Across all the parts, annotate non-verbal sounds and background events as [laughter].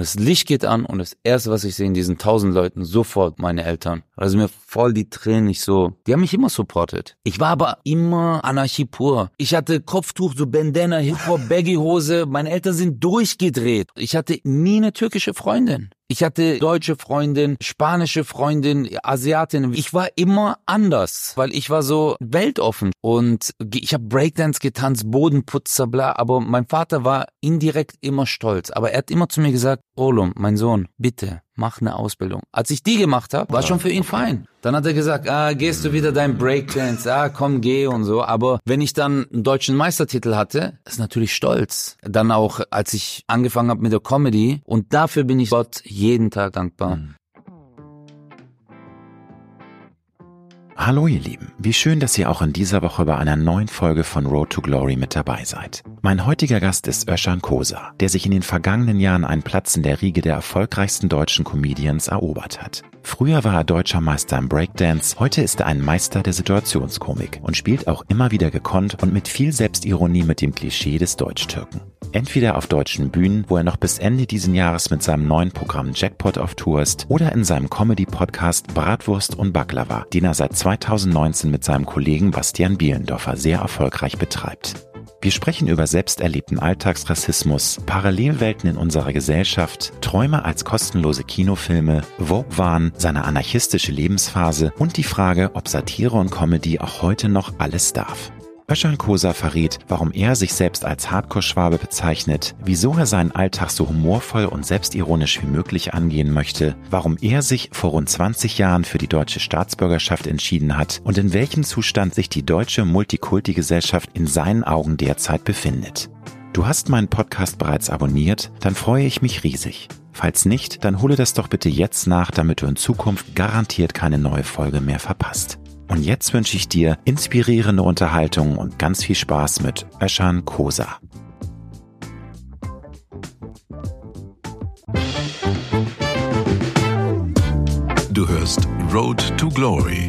und das Licht geht an und das erste, was ich sehe in diesen tausend Leuten, sofort meine Eltern. Also mir voll die Tränen nicht so. Die haben mich immer supportet. Ich war aber immer Anarchie pur. Ich hatte Kopftuch, so Bandana, Hip-Hop, Baggy-Hose. Meine Eltern sind durchgedreht. Ich hatte nie eine türkische Freundin. Ich hatte deutsche Freundin, spanische Freundin, Asiatin. Ich war immer anders, weil ich war so weltoffen und ich habe Breakdance getanzt, Bodenputzer, bla. Aber mein Vater war indirekt immer stolz. Aber er hat immer zu mir gesagt, Olum, mein Sohn, bitte, mach eine Ausbildung. Als ich die gemacht habe, war schon für ihn fein. Dann hat er gesagt, ah, gehst du wieder dein Breakdance, ah, komm, geh und so. Aber wenn ich dann einen deutschen Meistertitel hatte, ist natürlich stolz. Dann auch, als ich angefangen habe mit der Comedy und dafür bin ich Gott jeden Tag dankbar. Mhm. Hallo ihr Lieben, wie schön, dass ihr auch in dieser Woche bei einer neuen Folge von Road to Glory mit dabei seid. Mein heutiger Gast ist Özcan Kosa, der sich in den vergangenen Jahren einen Platz in der Riege der erfolgreichsten deutschen Comedians erobert hat. Früher war er deutscher Meister im Breakdance, heute ist er ein Meister der Situationskomik und spielt auch immer wieder gekonnt und mit viel Selbstironie mit dem Klischee des Deutschtürken. Entweder auf deutschen Bühnen, wo er noch bis Ende diesen Jahres mit seinem neuen Programm Jackpot auf Tour ist, oder in seinem Comedy-Podcast Bratwurst und Baklava, den er seit 2019 mit seinem Kollegen Bastian Bielendorfer sehr erfolgreich betreibt. Wir sprechen über selbst erlebten Alltagsrassismus, Parallelwelten in unserer Gesellschaft, Träume als kostenlose Kinofilme, Vogue-Wahn, seine anarchistische Lebensphase und die Frage, ob Satire und Comedy auch heute noch alles darf. Özcan Kosa verrät, warum er sich selbst als Hardcore-Schwabe bezeichnet, wieso er seinen Alltag so humorvoll und selbstironisch wie möglich angehen möchte, warum er sich vor rund 20 Jahren für die deutsche Staatsbürgerschaft entschieden hat und in welchem Zustand sich die deutsche Multikulti-Gesellschaft in seinen Augen derzeit befindet. Du hast meinen Podcast bereits abonniert, dann freue ich mich riesig. Falls nicht, dann hole das doch bitte jetzt nach, damit du in Zukunft garantiert keine neue Folge mehr verpasst. Und jetzt wünsche ich dir inspirierende Unterhaltung und ganz viel Spaß mit Öschan Kosa. Du hörst Road to Glory.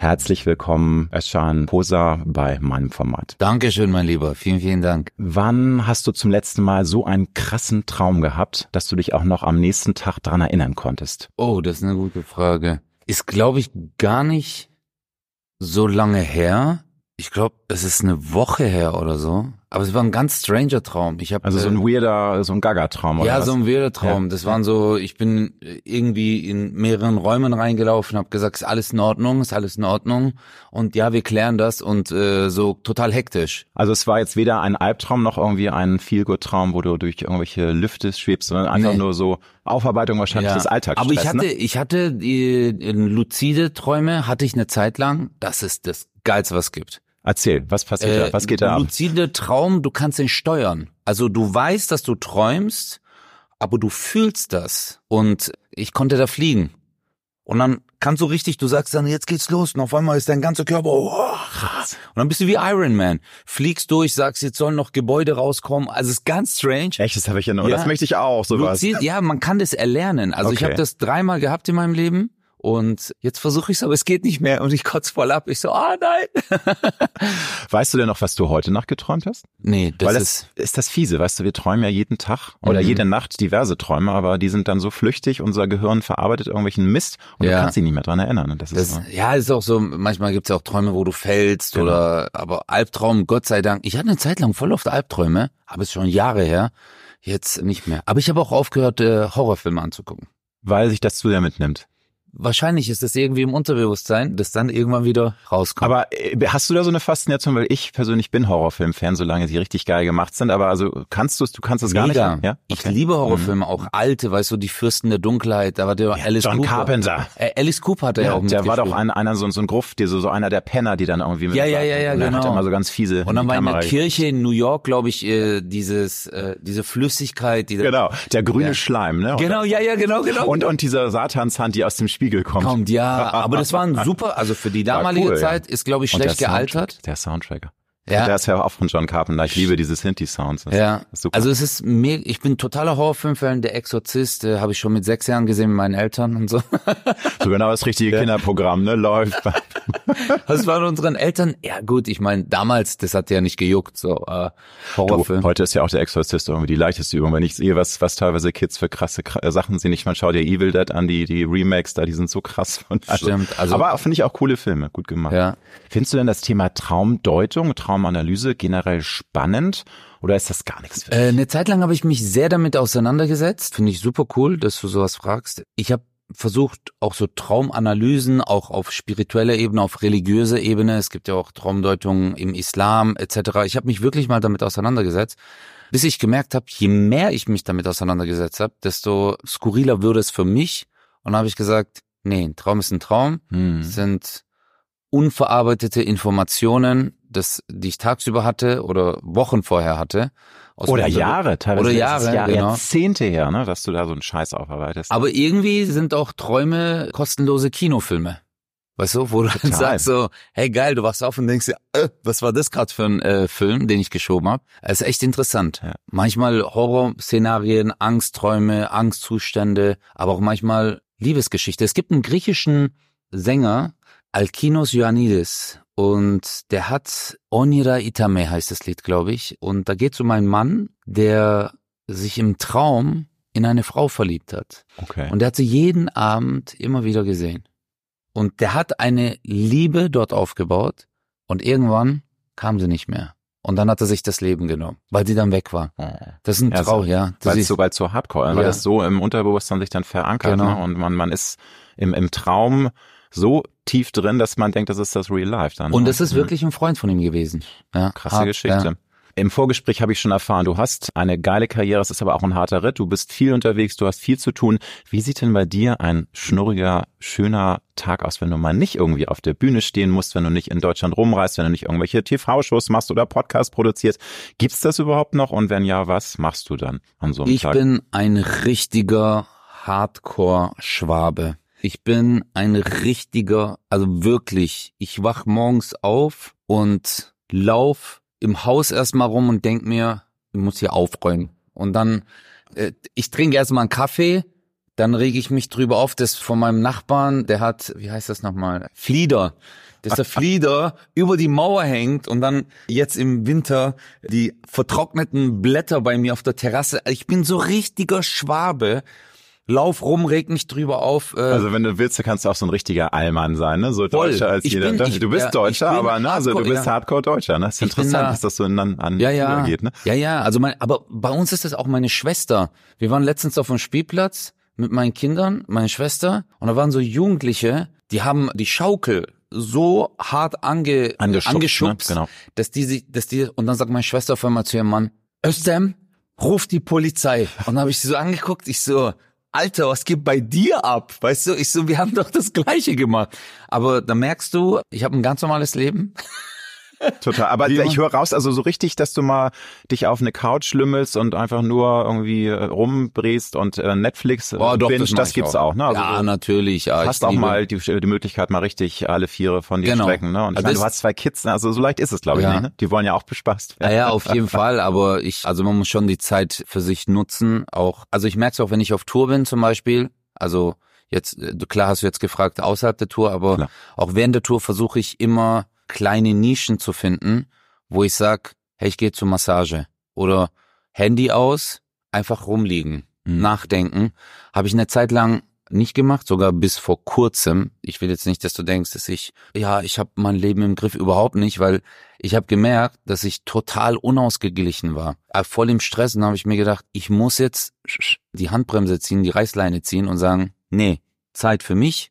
Herzlich willkommen, Özcan Posa, bei meinem Format. Dankeschön, mein Lieber. Vielen, vielen Dank. Wann hast du zum letzten Mal so einen krassen Traum gehabt, dass du dich auch noch am nächsten Tag dran erinnern konntest? Oh, das ist eine gute Frage. Ist, glaube ich, gar nicht so lange her. Ich glaube, es ist eine Woche her oder so. Aber es war ein ganz stranger Traum. Ich hab, also so ein äh, weirder, so ein Gaga-Traum, oder? Ja, was? so ein weirder Traum. Ja. Das waren so, ich bin irgendwie in mehreren Räumen reingelaufen, habe gesagt, ist alles in Ordnung, ist alles in Ordnung. Und ja, wir klären das und äh, so total hektisch. Also es war jetzt weder ein Albtraum noch irgendwie ein Feelgood-Traum, wo du durch irgendwelche Lüfte schwebst, sondern einfach nee. nur so Aufarbeitung wahrscheinlich ja. des Alltags. Aber ich hatte, ne? ich hatte die, lucide Träume, hatte ich eine Zeit lang. Das ist das Geilste, was es gibt. Erzähl, was passiert äh, da? Was geht da ab? Luzide Traum, du kannst ihn steuern. Also du weißt, dass du träumst, aber du fühlst das. Und ich konnte da fliegen. Und dann kannst du richtig, du sagst dann, jetzt geht's los. Und auf einmal ist dein ganzer Körper, oh. Und dann bist du wie Iron Man. Fliegst durch, sagst, jetzt sollen noch Gebäude rauskommen. Also es ist ganz strange. Echt, das habe ich ja noch. Ja. Das möchte ich auch, sowas. Luzid, ja, man kann das erlernen. Also okay. ich habe das dreimal gehabt in meinem Leben. Und jetzt versuche ich es, aber es geht nicht mehr und ich kotze voll ab. Ich so, ah nein. [laughs] weißt du denn noch, was du heute Nacht geträumt hast? Nee, das, Weil das ist, ist das fiese, weißt du, wir träumen ja jeden Tag oder mhm. jede Nacht diverse Träume, aber die sind dann so flüchtig, unser Gehirn verarbeitet irgendwelchen Mist und ja. du kannst dich nicht mehr dran erinnern. Das ist das, ja, ist auch so, manchmal gibt's ja auch Träume, wo du fällst genau. oder, aber Albtraum, Gott sei Dank. Ich hatte eine Zeit lang voll oft Albträume, aber es schon Jahre her, jetzt nicht mehr. Aber ich habe auch aufgehört, äh, Horrorfilme anzugucken. Weil sich das zu sehr mitnimmt. Wahrscheinlich ist es irgendwie im Unterbewusstsein, das dann irgendwann wieder rauskommt. Aber äh, hast du da so eine Faszination, weil ich persönlich bin Horrorfilm-Fan, solange sie richtig geil gemacht sind, aber also kannst du es, du kannst es gar nicht. Ja? Ich liebe Horrorfilme, auch alte, weißt du, die Fürsten der Dunkelheit, da war der Alice John Cooper. Carpenter. Äh, Alice Cooper hat er ja, Ja, auch der war doch ein, einer so, so ein Gruft, die so, so einer der Penner, die dann irgendwie mit Ja, ja, ja, ja, hat genau. immer so ganz fiese Und dann war in der Kirche in New York, glaube ich, äh, dieses, äh, diese Flüssigkeit, die Genau, der grüne Ja. Schleim, ne? Genau, ja, ja, genau, genau. Und, und dieser Satanshand, die aus dem Spiegel kommt. kommt, ja, aber das war ein super, also für die damalige cool. Zeit ist, glaube ich, schlecht gealtert. Der Soundtrack. Ja. Der ist ja auch von John Carpenter. Ich liebe diese Synthi-Sounds. Ja, super. also es ist mega, ich bin totaler Horrorfilmfan, der Exorzist, äh, habe ich schon mit sechs Jahren gesehen mit meinen Eltern und so. [laughs] so genau das richtige Kinderprogramm, ne? Läuft. [laughs] Das waren unseren Eltern, ja gut, ich meine, damals, das hat ja nicht gejuckt, so äh, Du, Horrorfilm. heute ist ja auch der Exorzist irgendwie die leichteste Übung. Wenn ich sehe, was, was teilweise Kids für krasse Kr- äh, Sachen sehen. Ich meine, schau dir Evil Dead an, die, die Remakes da, die sind so krass. Und Stimmt, also- aber finde ich auch coole Filme, gut gemacht. Ja. Findest du denn das Thema Traumdeutung, Traumanalyse generell spannend? Oder ist das gar nichts für dich? Äh, eine Zeit lang habe ich mich sehr damit auseinandergesetzt. Finde ich super cool, dass du sowas fragst. Ich habe versucht, auch so Traumanalysen, auch auf spiritueller Ebene, auf religiöser Ebene. Es gibt ja auch Traumdeutungen im Islam etc. Ich habe mich wirklich mal damit auseinandergesetzt, bis ich gemerkt habe, je mehr ich mich damit auseinandergesetzt habe, desto skurriler würde es für mich. Und dann habe ich gesagt, nee, ein Traum ist ein Traum. Hm. Sind unverarbeitete Informationen, das, die ich tagsüber hatte oder Wochen vorher hatte. Oder Jahre, teilweise Oder Jahre, Jahr, genau. Jahrzehnte her, ne, dass du da so einen Scheiß aufarbeitest. Aber irgendwie sind auch Träume kostenlose Kinofilme. Weißt du, wo du dann sagst so, hey geil, du wachst auf und denkst dir, äh, was war das gerade für ein äh, Film, den ich geschoben habe? Es ist echt interessant. Ja. Manchmal Horrorszenarien, Angstträume, Angstzustände, aber auch manchmal Liebesgeschichte. Es gibt einen griechischen Sänger, Alkinos Ioannidis, und der hat Onira Itame heißt das Lied, glaube ich. Und da geht es um einen Mann, der sich im Traum in eine Frau verliebt hat. okay. Und der hat sie jeden Abend immer wieder gesehen. Und der hat eine Liebe dort aufgebaut und irgendwann kam sie nicht mehr. Und dann hat er sich das Leben genommen, weil sie dann weg war. Das ist ein Ja, Trau, so- ja. Das weil es ist, so, weil's so hardcore, weil Ja. das so im Unterbewusstsein sich dann verankert, Genau. ne? Und man, man ist im, im Traum so tief drin, dass man denkt, das ist das Real Life dann. und ne? das ist Mhm. wirklich ein Freund von ihm gewesen. Ja, Krasse hart, Geschichte. Ja. Im Vorgespräch habe ich schon erfahren, du hast eine geile Karriere, es ist aber auch ein harter Ritt, du bist viel unterwegs, du hast viel zu tun. Wie sieht denn bei dir ein schnurriger, schöner Tag aus, wenn du mal nicht irgendwie auf der Bühne stehen musst, wenn du nicht in Deutschland rumreist, wenn du nicht irgendwelche TV-Shows machst oder Podcasts produzierst? Gibt's das überhaupt noch? Und wenn ja, was machst du dann an so einem Ich Tag? bin ein richtiger Hardcore-Schwabe. Ich bin ein richtiger, also wirklich, ich wach morgens auf und lauf im Haus erstmal rum und denk mir, ich muss hier aufräumen. Und dann, äh, ich trinke erstmal einen Kaffee, dann rege ich mich drüber auf, dass von meinem Nachbarn, der hat, wie heißt das nochmal, Flieder, dass der Flieder [laughs] über die Mauer hängt und dann jetzt im Winter die vertrockneten Blätter bei mir auf der Terrasse. Ich bin so richtiger Schwabe. Lauf rum, reg mich drüber auf. Äh, Also wenn du willst, dann kannst du auch so ein richtiger Allmann sein, ne? So Voll. deutscher als Ich jeder. bin- ich- du bist ja, Deutscher, aber ne, also du bist ja. Hardcore-Deutscher, ne? Das ist Ich interessant, da- dass das so an, an ja, ja. übergeht, ne? Ja, ja. Also mein, aber bei uns ist das auch meine Schwester. Wir waren letztens auf dem Spielplatz mit meinen Kindern, meine Schwester, und da waren so Jugendliche, die haben die Schaukel so hart ange, Angeschubst, angeschubst ne? Genau. dass die sich, dass die, und dann sagt meine Schwester auf einmal zu ihrem Mann, Östem, ruf die Polizei. Und dann habe ich sie so angeguckt, ich so, Alter, was geht bei dir ab? Weißt du, ich so, wir haben doch das Gleiche gemacht. Aber da merkst du, ich habe ein ganz normales Leben. Total. Aber Wie ich höre raus, also so richtig, dass du mal dich auf eine Couch lümmelst und einfach nur irgendwie äh, rumbräst und äh, Netflix Boah, doch, binge, das, das gibt's auch, ne? Also ja, du natürlich. Ja, hast auch liebe- mal die, die Möglichkeit, mal richtig alle Viere von dir Genau. strecken, ne? Und ich Also meine, du hast zwei Kids, ne? also so leicht ist es, glaube ich, Ja. nicht, ne? Die wollen ja auch bespaßt Ja, werden. ja, auf jeden [laughs] Fall, aber ich, also man muss schon die Zeit für sich nutzen, auch, also ich merke es auch, wenn ich auf Tour bin zum Beispiel, also jetzt, äh, du- klar hast du jetzt gefragt, außerhalb der Tour, aber Klar. auch während der Tour versuche ich immer kleine Nischen zu finden, wo ich sag, hey, ich gehe zur Massage oder Handy aus, einfach rumliegen, Mhm. nachdenken, habe ich eine Zeit lang nicht gemacht, sogar bis vor kurzem. Ich will jetzt nicht, dass du denkst, dass ich, ja, ich habe mein Leben im Griff überhaupt nicht, weil ich habe gemerkt, dass ich total unausgeglichen war. Äh, Voll im Stress und habe ich mir gedacht, ich muss jetzt die Handbremse ziehen, die Reißleine ziehen und sagen, nee, Zeit für mich.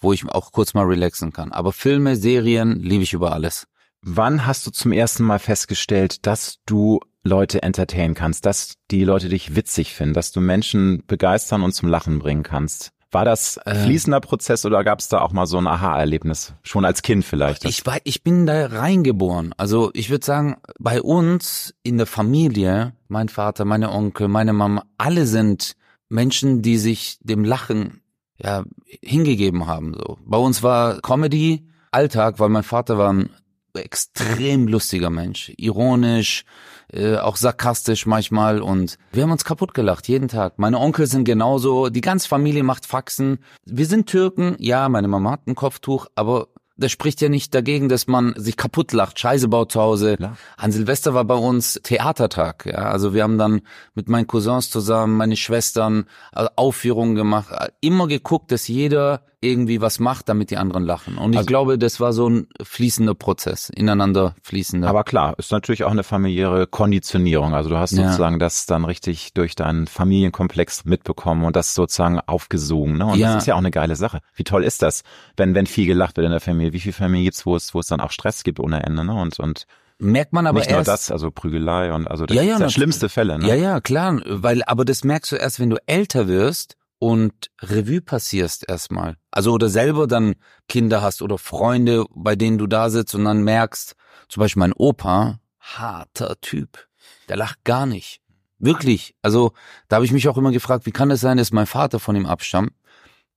Wo ich auch kurz mal relaxen kann. Aber Filme, Serien liebe ich über alles. Wann hast du zum ersten Mal festgestellt, dass du Leute entertainen kannst, dass die Leute dich witzig finden, dass du Menschen begeistern und zum Lachen bringen kannst? War das äh. fließender Prozess oder gab es da auch mal so ein Aha-Erlebnis? Schon als Kind vielleicht? Ich, war, ich bin da reingeboren. Also ich würde sagen, bei uns in der Familie, mein Vater, meine Onkel, meine Mama, alle sind Menschen, die sich dem Lachen ja hingegeben haben. So. Bei uns war Comedy Alltag, weil mein Vater war ein extrem lustiger Mensch, ironisch, äh, auch sarkastisch manchmal und wir haben uns kaputt gelacht jeden Tag. Meine Onkel sind genauso, die ganze Familie macht Faxen. Wir sind Türken, ja, meine Mama hat ein Kopftuch, aber das spricht ja nicht dagegen, dass man sich kaputt lacht, Scheiße baut zu Hause. Klar. An Silvester war bei uns Theatertag, ja. Also wir haben dann mit meinen Cousins zusammen, meine Schwestern äh, Aufführungen gemacht, immer geguckt, dass jeder irgendwie was macht, damit die anderen lachen. Und ich also, glaube, das war so ein fließender Prozess, ineinander fließender. Aber klar, ist natürlich auch eine familiäre Konditionierung. Also du hast ja. sozusagen das dann richtig durch deinen Familienkomplex mitbekommen und das sozusagen aufgesogen. Ne? Und ja. das ist ja auch eine geile Sache. Wie toll ist das, wenn, wenn viel gelacht wird in der Familie? Wie viel Familie gibt's, wo es, wo es dann auch Stress gibt ohne Ende, ne? Und, und merkt man aber nicht erst. nur das, also Prügelei und also das ja, ja, ja schlimmste Fälle. Ne? Ja, ja, klar, weil aber das merkst du erst, wenn du älter wirst und Revue passierst erstmal. Also oder selber dann Kinder hast oder Freunde, bei denen du da sitzt und dann merkst, zum Beispiel mein Opa, harter Typ, der lacht gar nicht. Wirklich. Also da habe ich mich auch immer gefragt, wie kann es das sein, dass mein Vater von ihm abstammt?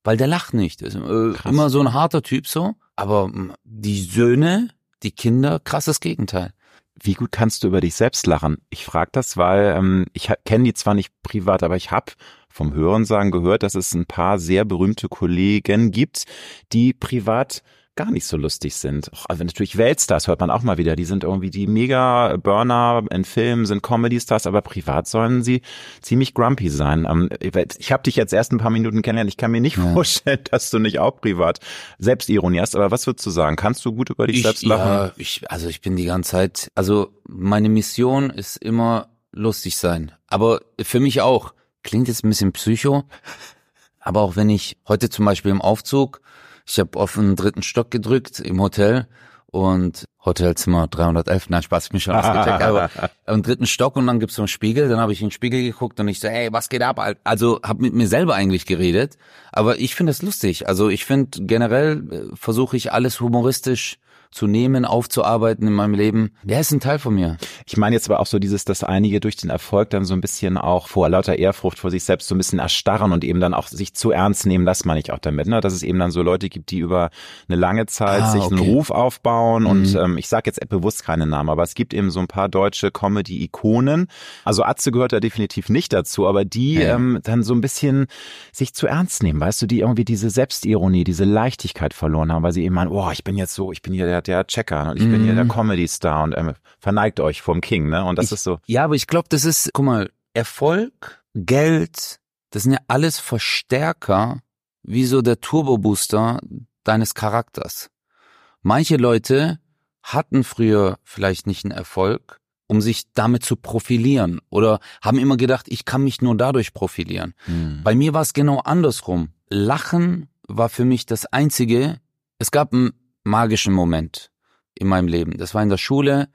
Weil der lacht nicht. Ist, äh, immer so ein harter Typ so. Aber die Söhne, die Kinder, krasses Gegenteil. Wie gut kannst du über dich selbst lachen? Ich frage das, weil ähm, ich kenne die zwar nicht privat, aber ich habe vom Hörensagen gehört, dass es ein paar sehr berühmte Kollegen gibt, die privat gar nicht so lustig sind. Also natürlich Weltstars hört man auch mal wieder. Die sind irgendwie die Mega-Burner in Filmen, sind Comedy-Stars, aber privat sollen sie ziemlich grumpy sein. Ähm, ich habe dich jetzt erst ein paar Minuten kennengelernt. Ich kann mir nicht ja. vorstellen, dass du nicht auch privat Selbstironie hast. Aber was würdest du sagen? Kannst du gut über dich ich, selbst lachen? Ja, ich, also ich bin die ganze Zeit, also meine Mission ist immer lustig sein. Aber für mich auch. Klingt jetzt ein bisschen psycho, aber auch wenn ich heute zum Beispiel im Aufzug, ich habe auf den dritten Stock gedrückt im Hotel und Hotelzimmer 311, nein, Spaß, ich bin schon ausgecheckt, [laughs] aber im dritten Stock und dann gibt's so einen Spiegel, dann habe ich in den Spiegel geguckt und ich so, hey, was geht ab? Also habe mit mir selber eigentlich geredet, aber ich finde es lustig. Also ich finde generell äh, versuche ich alles humoristisch zu nehmen, aufzuarbeiten in meinem Leben. Der ist ein Teil von mir. Ich meine jetzt aber auch so dieses, dass einige durch den Erfolg dann so ein bisschen auch vor lauter Ehrfurcht vor sich selbst so ein bisschen erstarren und eben dann auch sich zu ernst nehmen, das meine ich auch damit, ne? dass es eben dann so Leute gibt, die über eine lange Zeit ah, sich okay. einen Ruf aufbauen mhm. und ähm, ich sage jetzt bewusst keine Namen, aber es gibt eben so ein paar deutsche Comedy-Ikonen. Also Atze gehört da definitiv nicht dazu, aber die ja. ähm, dann so ein bisschen sich zu ernst nehmen, weißt du, die irgendwie diese Selbstironie, diese Leichtigkeit verloren haben, weil sie eben meinen, oh, ich bin jetzt so, ich bin hier der der, der Checker und ich mm. bin hier der mhm. Comedy-Star und ähm, verneigt euch vom King, ne? Und das ich, ist so. Ja, aber ich glaube, das ist, guck mal, Erfolg, Geld, das sind ja alles Verstärker, wie so der Turbo-Booster deines Charakters. Manche Leute hatten früher vielleicht nicht einen Erfolg, um sich damit zu profilieren oder haben immer gedacht, ich kann mich nur dadurch profilieren. Hm. Bei mir war es genau andersrum. Lachen war für mich das einzige. Es gab ein magischen Moment in meinem Leben. Das war in der Schule.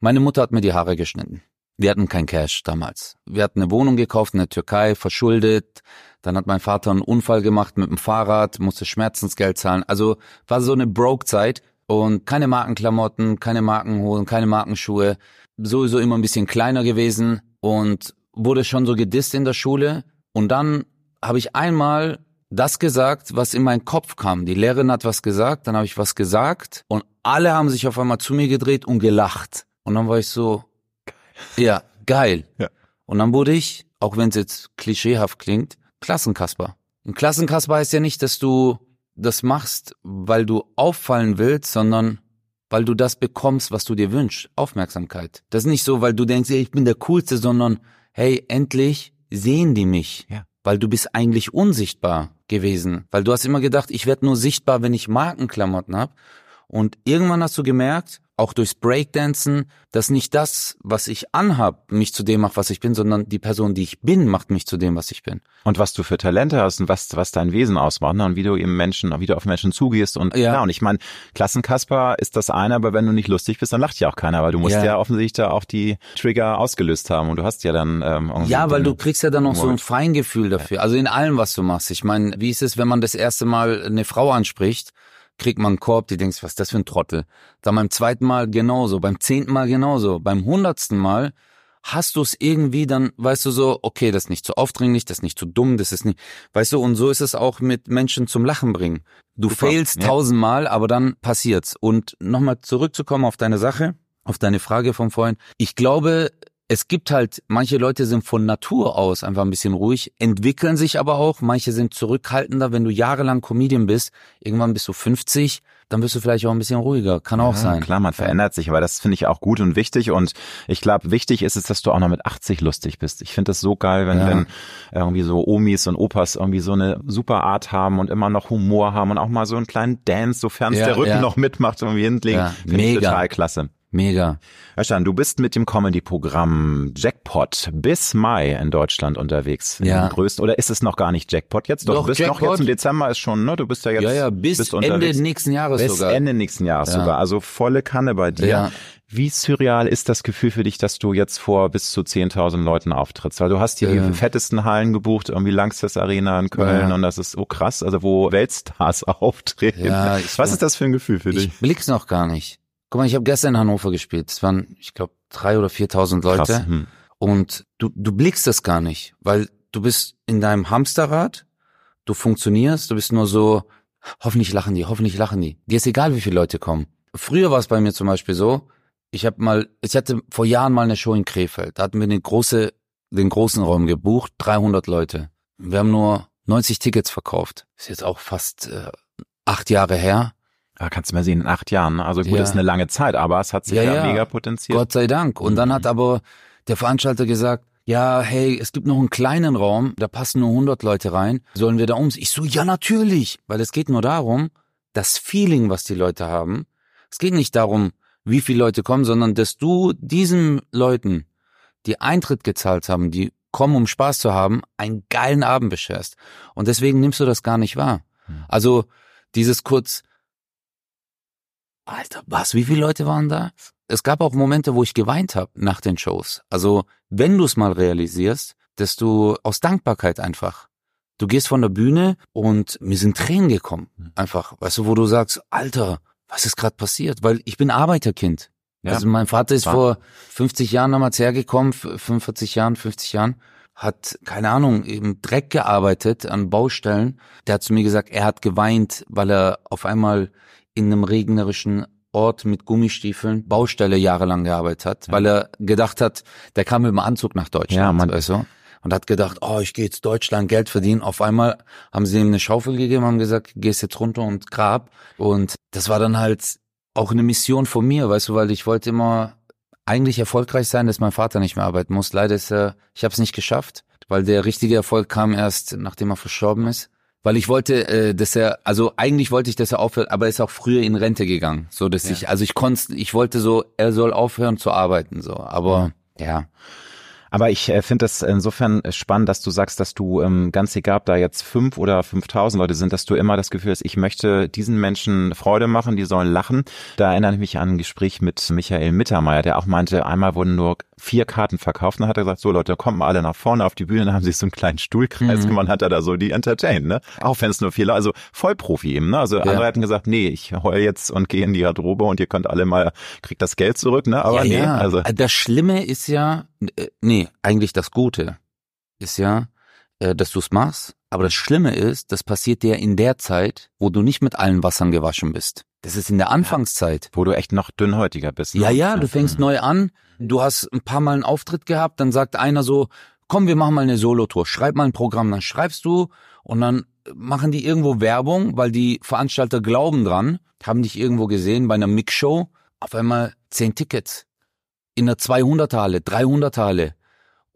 Meine Mutter hat mir die Haare geschnitten. Wir hatten kein Cash damals. Wir hatten eine Wohnung gekauft in der Türkei, verschuldet. Dann hat mein Vater einen Unfall gemacht mit dem Fahrrad, musste Schmerzensgeld zahlen. Also war so eine Broke-Zeit und keine Markenklamotten, keine Markenhosen, keine Markenschuhe. Sowieso immer ein bisschen kleiner gewesen und wurde schon so gedisst in der Schule. Und dann habe ich einmal das gesagt, was in meinen Kopf kam. Die Lehrerin hat was gesagt, dann habe ich was gesagt und alle haben sich auf einmal zu mir gedreht und gelacht. Und dann war ich so, geil. ja, geil. Ja. Und dann wurde ich, auch wenn es jetzt klischeehaft klingt, Klassenkasper. Ein Klassenkasper heißt ja nicht, dass du das machst, weil du auffallen willst, sondern weil du das bekommst, was du dir wünschst. Aufmerksamkeit. Das ist nicht so, weil du denkst, ich bin der Coolste, sondern hey, endlich sehen die mich. Ja. Weil du bist eigentlich unsichtbar gewesen. Weil du hast immer gedacht, ich werde nur sichtbar, wenn ich Markenklamotten hab. Und irgendwann hast du gemerkt, auch durchs Breakdancen, dass nicht das, was ich anhab, mich zu dem macht, was ich bin, sondern die Person, die ich bin, macht mich zu dem, was ich bin. Und was du für Talente hast und was, was dein Wesen ausmacht ne? und wie du eben Menschen, wie du auf Menschen zugehst und Ja. ja, und ich meine, Klassenkasper ist das eine, aber wenn du nicht lustig bist, dann lacht ja auch keiner, weil du musst ja, Ja. offensichtlich da auch die Trigger ausgelöst haben und du hast ja dann ähm, Ja, weil du kriegst ja dann noch so ein. Feingefühl dafür. Also in allem, was du machst. Ich meine, wie ist es, wenn man das erste Mal eine Frau anspricht, kriegt man einen Korb, die denkst, was ist das für ein Trottel. Dann beim zweiten Mal genauso, beim zehnten Mal genauso, beim hundertsten Mal hast du es irgendwie, dann weißt du so, okay, das ist nicht zu aufdringlich, das ist nicht zu dumm, das ist nicht, weißt du, und so ist es auch mit Menschen zum Lachen bringen. Du Super, failst ja. tausendmal, aber dann passiert's. Und nochmal zurückzukommen auf deine Sache, auf deine Frage von vorhin. Ich glaube, es gibt halt, manche Leute sind von Natur aus einfach ein bisschen ruhig, entwickeln sich aber auch, manche sind zurückhaltender, wenn du jahrelang Comedian bist, irgendwann bist du 50, dann bist du vielleicht auch ein bisschen ruhiger, kann auch Ja, sein. Klar, man verändert sich, aber das finde ich auch gut und wichtig und ich glaube, wichtig ist es, dass du auch noch mit 80 lustig bist. Ich finde das so geil, wenn, Ja. wenn irgendwie so Omis und Opas irgendwie so eine super Art haben und immer noch Humor haben und auch mal so einen kleinen Dance, sofern es Ja, der Rücken noch mitmacht, irgendwie hinlegen. Finde ich total klasse. Mega. Özcan, du bist mit dem Comedy-Programm Jackpot bis Mai in Deutschland unterwegs. Ja. Im größten, oder ist es noch gar nicht Jackpot jetzt? Doch, Doch, du bist noch Jackpot. jetzt im Dezember ist schon, ne? Du bist ja jetzt Ja, ja, bis bist Ende nächsten Jahres Bis sogar. Ende nächsten Jahres Ja. sogar. Also volle Kanne bei dir. Ja. Wie surreal ist das Gefühl für dich, dass du jetzt vor bis zu 10.000 Leuten auftrittst? Weil du hast hier Ja. die fettesten Hallen gebucht, irgendwie Langstes Arena in Köln Ja. und das ist so krass, also wo Weltstars [laughs] auftreten. Ja, Was ist das für ein Gefühl für dich? Ich blick's noch gar nicht. Guck mal, ich habe gestern in Hannover gespielt. Es waren, ich glaube, drei oder viertausend Leute. Hm. Und du, du blickst das gar nicht, weil du bist in deinem Hamsterrad, du funktionierst, du bist nur so, hoffentlich lachen die, hoffentlich lachen die. Dir ist egal, wie viele Leute kommen. Früher war es bei mir zum Beispiel so, ich habe mal, ich hatte vor Jahren mal eine Show in Krefeld, da hatten wir eine große, den großen Raum gebucht, 300 Leute. Wir haben nur 90 Tickets verkauft. Ist jetzt auch fast äh, acht Jahre her. Ja, kannst du mal sehen, in acht Jahren. ne? Also gut, Ja. ist eine lange Zeit, aber es hat sich Ja, ja, ja. mega potenziert. Gott sei Dank. Und dann Mhm. hat aber der Veranstalter gesagt, ja, hey, es gibt noch einen kleinen Raum, da passen nur 100 Leute rein. Sollen wir da ums? Ich so, ja, natürlich. Weil es geht nur darum, das Feeling, was die Leute haben. Es geht nicht darum, wie viele Leute kommen, sondern dass du diesen Leuten, die Eintritt gezahlt haben, die kommen, um Spaß zu haben, einen geilen Abend bescherst. Und deswegen nimmst du das gar nicht wahr. Mhm. Also dieses kurz, Alter, was, wie viele Leute waren da? Es gab auch Momente, wo ich geweint habe nach den Shows. Also, wenn du es mal realisierst, dass du aus Dankbarkeit einfach, du gehst von der Bühne und mir sind Tränen gekommen. Einfach, weißt du, wo du sagst, Alter, was ist gerade passiert? Weil ich bin Arbeiterkind. Ja. Also mein Vater ist War- vor 50 Jahren damals hergekommen, f- 45 Jahren, 50 Jahren, hat, keine Ahnung, im Dreck gearbeitet an Baustellen. Der hat zu mir gesagt, er hat geweint, weil er auf einmal in einem regnerischen Ort mit Gummistiefeln Baustelle jahrelang gearbeitet hat, weil er gedacht hat, der kam mit dem Anzug nach Deutschland, Ja, man- weißt du? Und hat gedacht, oh, ich gehe jetzt Deutschland Geld verdienen. Auf einmal haben sie ihm eine Schaufel gegeben, haben gesagt, gehst jetzt runter und grab. Und das war dann halt auch eine Mission von mir, weißt du, weil ich wollte immer eigentlich erfolgreich sein, dass mein Vater nicht mehr arbeiten muss. Leider ist er, ich habe es nicht geschafft, weil der richtige Erfolg kam erst, nachdem er verstorben ist. Weil ich wollte, äh, dass er, also eigentlich wollte ich, dass er aufhört, aber er ist auch früher in Rente gegangen, so dass Ja. ich, also ich konnte, ich wollte so, er soll aufhören zu arbeiten, so. Aber ja, Aber ich äh, finde das insofern spannend, dass du sagst, dass du ähm, ganz egal, ob da jetzt fünf oder 5000 Leute sind, dass du immer das Gefühl hast, ich möchte diesen Menschen Freude machen, die sollen lachen. Da erinnere ich mich an ein Gespräch mit Michael Mittermeier, der auch meinte, einmal wurden nur vier Karten verkauft. Dann hat er gesagt, so Leute, kommt mal alle nach vorne auf die Bühne, dann haben sie so einen kleinen Stuhlkreis Mhm. gemacht, hat er da so die entertained, ne? Auch wenn es nur vier Leute, also Vollprofi eben, ne? Also andere hatten gesagt, nee, ich heul jetzt und gehe in die Garderobe und ihr könnt alle mal, kriegt das Geld zurück, ne? Aber ja, nee, ja. also. Das Schlimme ist ja, äh, nee, eigentlich das Gute ist ja, äh, dass du es machst. Aber das Schlimme ist, das passiert dir in der Zeit, wo du nicht mit allen Wassern gewaschen bist. Das ist in der Anfangszeit. Wo du echt noch dünnhäutiger bist. ne? Ja, ja, du fängst Mhm. neu an. Du hast ein paar Mal einen Auftritt gehabt, dann sagt einer so, komm, wir machen mal eine Solotour, schreib mal ein Programm, dann schreibst du und dann machen die irgendwo Werbung, weil die Veranstalter glauben dran, haben dich irgendwo gesehen bei einer Mixshow, auf einmal zehn Tickets in der 200 Halle, 300 Halle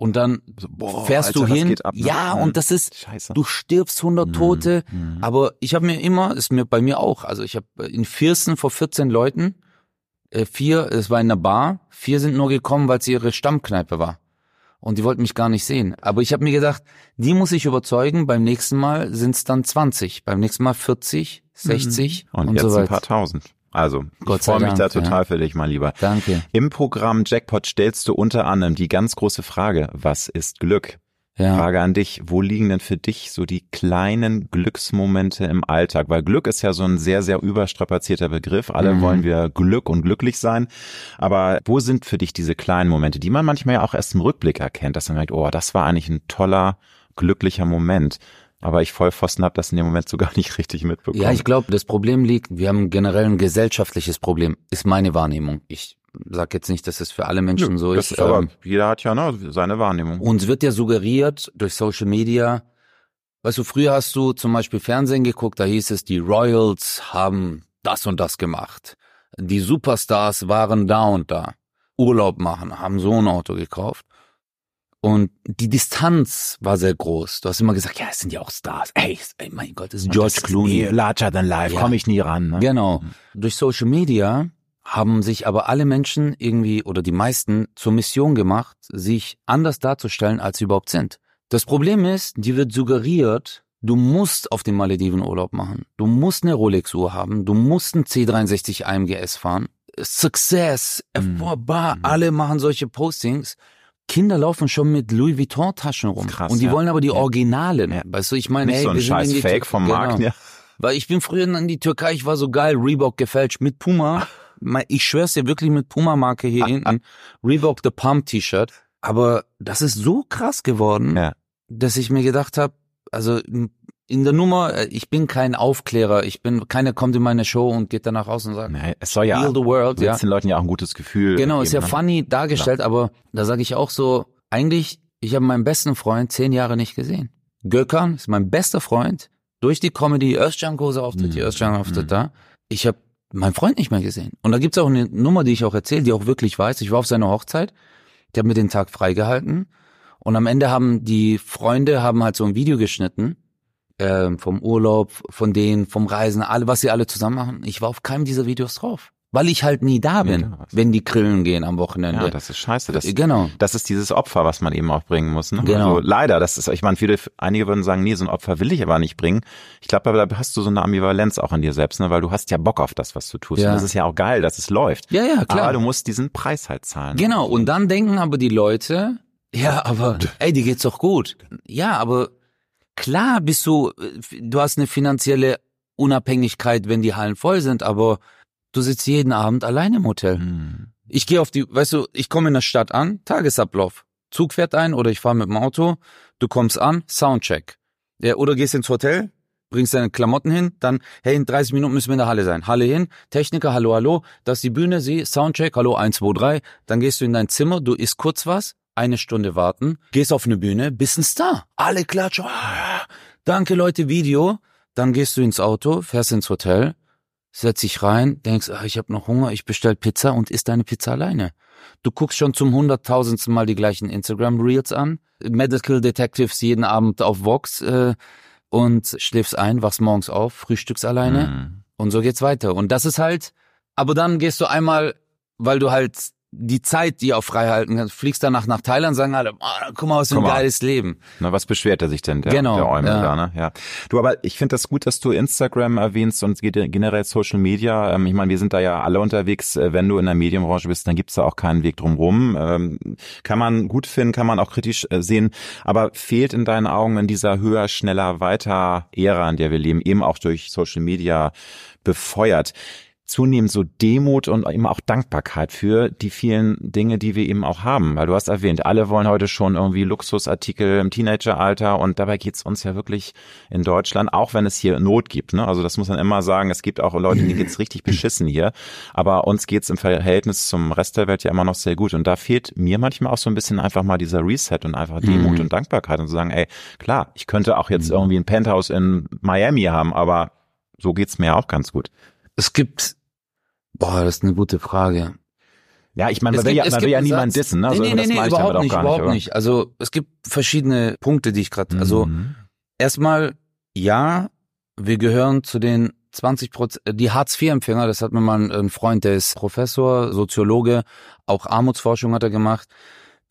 Und dann Boah, fährst Alter, du hin. ab, ne? ja, Mhm. und das ist, Scheiße. du stirbst 100 Tote. Mhm. Aber ich habe mir immer, ist mir bei mir auch, also ich habe in Viersen vor 14 Leuten, äh, vier, es war in einer Bar, vier sind nur gekommen, weil es ihre Stammkneipe war. Und die wollten mich gar nicht sehen. Aber ich habe mir gedacht, die muss ich überzeugen, beim nächsten Mal sind es dann 20, beim nächsten Mal 40, 60 Und, und, jetzt so ein weiter. paar tausend. Also, Gott ich freue mich da Dank, total ja. für dich, mein Lieber. Danke. Im Programm Jackpot stellst du unter anderem die ganz große Frage, was ist Glück? Ja. Frage an dich, wo liegen denn für dich so die kleinen Glücksmomente im Alltag? Weil Glück ist ja so ein sehr, sehr überstrapazierter Begriff. Alle Mhm. wollen wir Glück und glücklich sein. Aber wo sind für dich diese kleinen Momente, die man manchmal ja auch erst im Rückblick erkennt, dass man merkt, oh, das war eigentlich ein toller, glücklicher Moment. Aber ich Vollpfosten habe das in dem Moment so gar nicht [laughs] richtig mitbekommen. Ja, ich glaube, das Problem liegt, wir haben generell ein gesellschaftliches Problem, ist meine Wahrnehmung. Ich sag jetzt nicht, dass es für alle Menschen so das ist. ist aber, ähm, jeder hat ja ne, seine Wahrnehmung. Uns wird ja suggeriert durch Social Media, weißt du, früher hast du zum Beispiel Fernsehen geguckt, da hieß es, die Royals haben das und das gemacht. Die Superstars waren da und da. Urlaub machen, haben so ein Auto gekauft. Und die Distanz war sehr groß. Du hast immer gesagt, ja, es sind ja auch Stars. Ey, ey mein Gott, das ist George Clooney. larger than life, Ja. komme ich nie ran. Ne? Genau. Durch Social Media haben sich aber alle Menschen irgendwie oder die meisten zur Mission gemacht, sich anders darzustellen, als sie überhaupt sind. Das Problem ist, dir wird suggeriert, du musst auf den Malediven Urlaub machen. Du musst eine Rolex-Uhr haben. Du musst einen C63 AMGS fahren. Success, Mhm. erfahrbar, alle machen solche Postings. Kinder laufen schon mit Louis Vuitton Taschen rum. Krass, und die ja. wollen aber die. Originalen. Ja. Weißt du, ich meine, Nicht hey, so ein scheiß Fake vom Markt. Genau. Ja. Weil ich bin früher in die Türkei, ich war so geil, Reebok gefälscht mit Puma. [laughs] Ich schwör's dir wirklich mit Puma-Marke hier [laughs] hinten. Reebok The Pump T-Shirt. Aber das ist so krass geworden, Ja. dass ich mir gedacht habe, also in der Nummer, äh, ich bin kein Aufklärer, ich bin, keiner kommt in meine Show und geht danach raus und sagt, Nee, es soll ja, Heal the World, ja. den Leuten ja auch ein gutes Gefühl Genau, ist ja geben, ne? funny dargestellt, aber da sage ich auch so, eigentlich, ich habe meinen besten Freund zehn Jahre nicht gesehen. Gökhan ist mein bester Freund. Durch die Comedy, Özcan Kose auftritt, Mhm. Özcan auftritt Mhm. da. Ich habe meinen Freund nicht mehr gesehen. Und da gibt's auch eine Nummer, die ich auch erzähle, die auch wirklich weiß. Ich war auf seiner Hochzeit, der hat mir den Tag freigehalten. Und am Ende haben die Freunde haben halt so ein Video geschnitten ähm, vom Urlaub, von denen, vom Reisen, alle, was sie alle zusammen machen. Ich war auf keinem dieser Videos drauf, weil ich halt nie da bin, warst. wenn die Grillen gehen am Wochenende. Ja, das ist scheiße. Das, genau. das ist dieses Opfer, was man eben auch bringen muss. Ne? Genau. Also leider, das ist, ich meine, viele, einige würden sagen, nee, so ein Opfer will ich aber nicht bringen. Ich glaube, aber da hast du so eine Ambivalenz auch in dir selbst, ne? weil du hast ja Bock auf das, was du tust. Ja. Und das ist ja auch geil, dass es läuft. Ja, ja, klar. Aber du musst diesen Preis halt zahlen. Genau, und dann denken aber die Leute, ja, aber, [laughs] ey, dir geht's doch gut. Ja, aber klar bist du, äh, du hast eine finanzielle Unabhängigkeit, wenn die Hallen voll sind, aber du sitzt jeden Abend allein im Hotel. Hm. Ich gehe auf die, weißt du, ich komme in der Stadt an, Tagesablauf. Zug fährt ein oder ich fahre mit dem Auto, du kommst an, Soundcheck. Ja, oder gehst ins Hotel, bringst deine Klamotten hin, dann, hey, in 30 Minuten müssen wir in der Halle sein. Halle hin, Techniker, hallo, hallo, das ist die Bühne, sie, Soundcheck, hallo, 1, 2, 3. Dann gehst du in dein Zimmer, du isst kurz was, eine Stunde warten, gehst auf eine Bühne, bist ein Star. Alle klatschen, ah, danke Leute, Video. Dann gehst du ins Auto, fährst ins Hotel, setzt dich rein, denkst, ah, ich habe noch Hunger, ich bestell Pizza und isst deine Pizza alleine. Du guckst schon zum hunderttausendsten Mal die gleichen Instagram-Reels an, Medical Detectives jeden Abend auf Vox äh, und schläfst ein, wachst morgens auf, frühstückst alleine Hm. und so geht's weiter. Und das ist halt, aber dann gehst du einmal, weil du halt die Zeit, die auch frei halten kannst, fliegst danach nach Thailand, sagen alle, ah, guck mal, was für ein geiles Leben. Na, was beschwert er sich denn, der, Genau, der Eumel ja. da, ne? Ja. Du, aber ich finde das gut, dass du Instagram erwähnst und ge- generell Social Media. Ähm, ich meine, wir sind da ja alle unterwegs. Äh, Wenn du in der Medienbranche bist, dann gibt's da auch keinen Weg drum rum. Ähm, kann man gut finden, kann man auch kritisch äh, sehen. Aber fehlt in deinen Augen in dieser höher, schneller, weiter Ära, in der wir leben, eben auch durch Social Media befeuert, zunehmend so Demut und eben auch Dankbarkeit für die vielen Dinge, die wir eben auch haben. Weil du hast erwähnt, alle wollen heute schon irgendwie Luxusartikel im Teenageralter und dabei geht's uns ja wirklich in Deutschland, auch wenn es hier Not gibt. Ne? Also das muss man immer sagen, es gibt auch Leute, denen geht's richtig beschissen hier, aber uns geht's im Verhältnis zum Rest der Welt ja immer noch sehr gut. Und da fehlt mir manchmal auch so ein bisschen einfach mal dieser Reset und einfach Demut Mhm. und Dankbarkeit und zu sagen, ey, klar, ich könnte auch jetzt irgendwie ein Penthouse in Miami haben, aber so geht's mir auch ganz gut. Es gibt, boah, das ist eine gute Frage. Ja, ich meine, man will gibt- ja, man will ja niemand Satz- dissen, ne? Nee, nee, das nee, nee, damit überhaupt nicht, überhaupt oder? nicht. Also es gibt verschiedene Punkte, die ich gerade, also Mhm. erstmal, ja, wir gehören zu den 20 Prozent, die Hartz-IV-Empfänger, das hat mir mal ein Freund, der ist Professor, Soziologe, auch Armutsforschung hat er gemacht.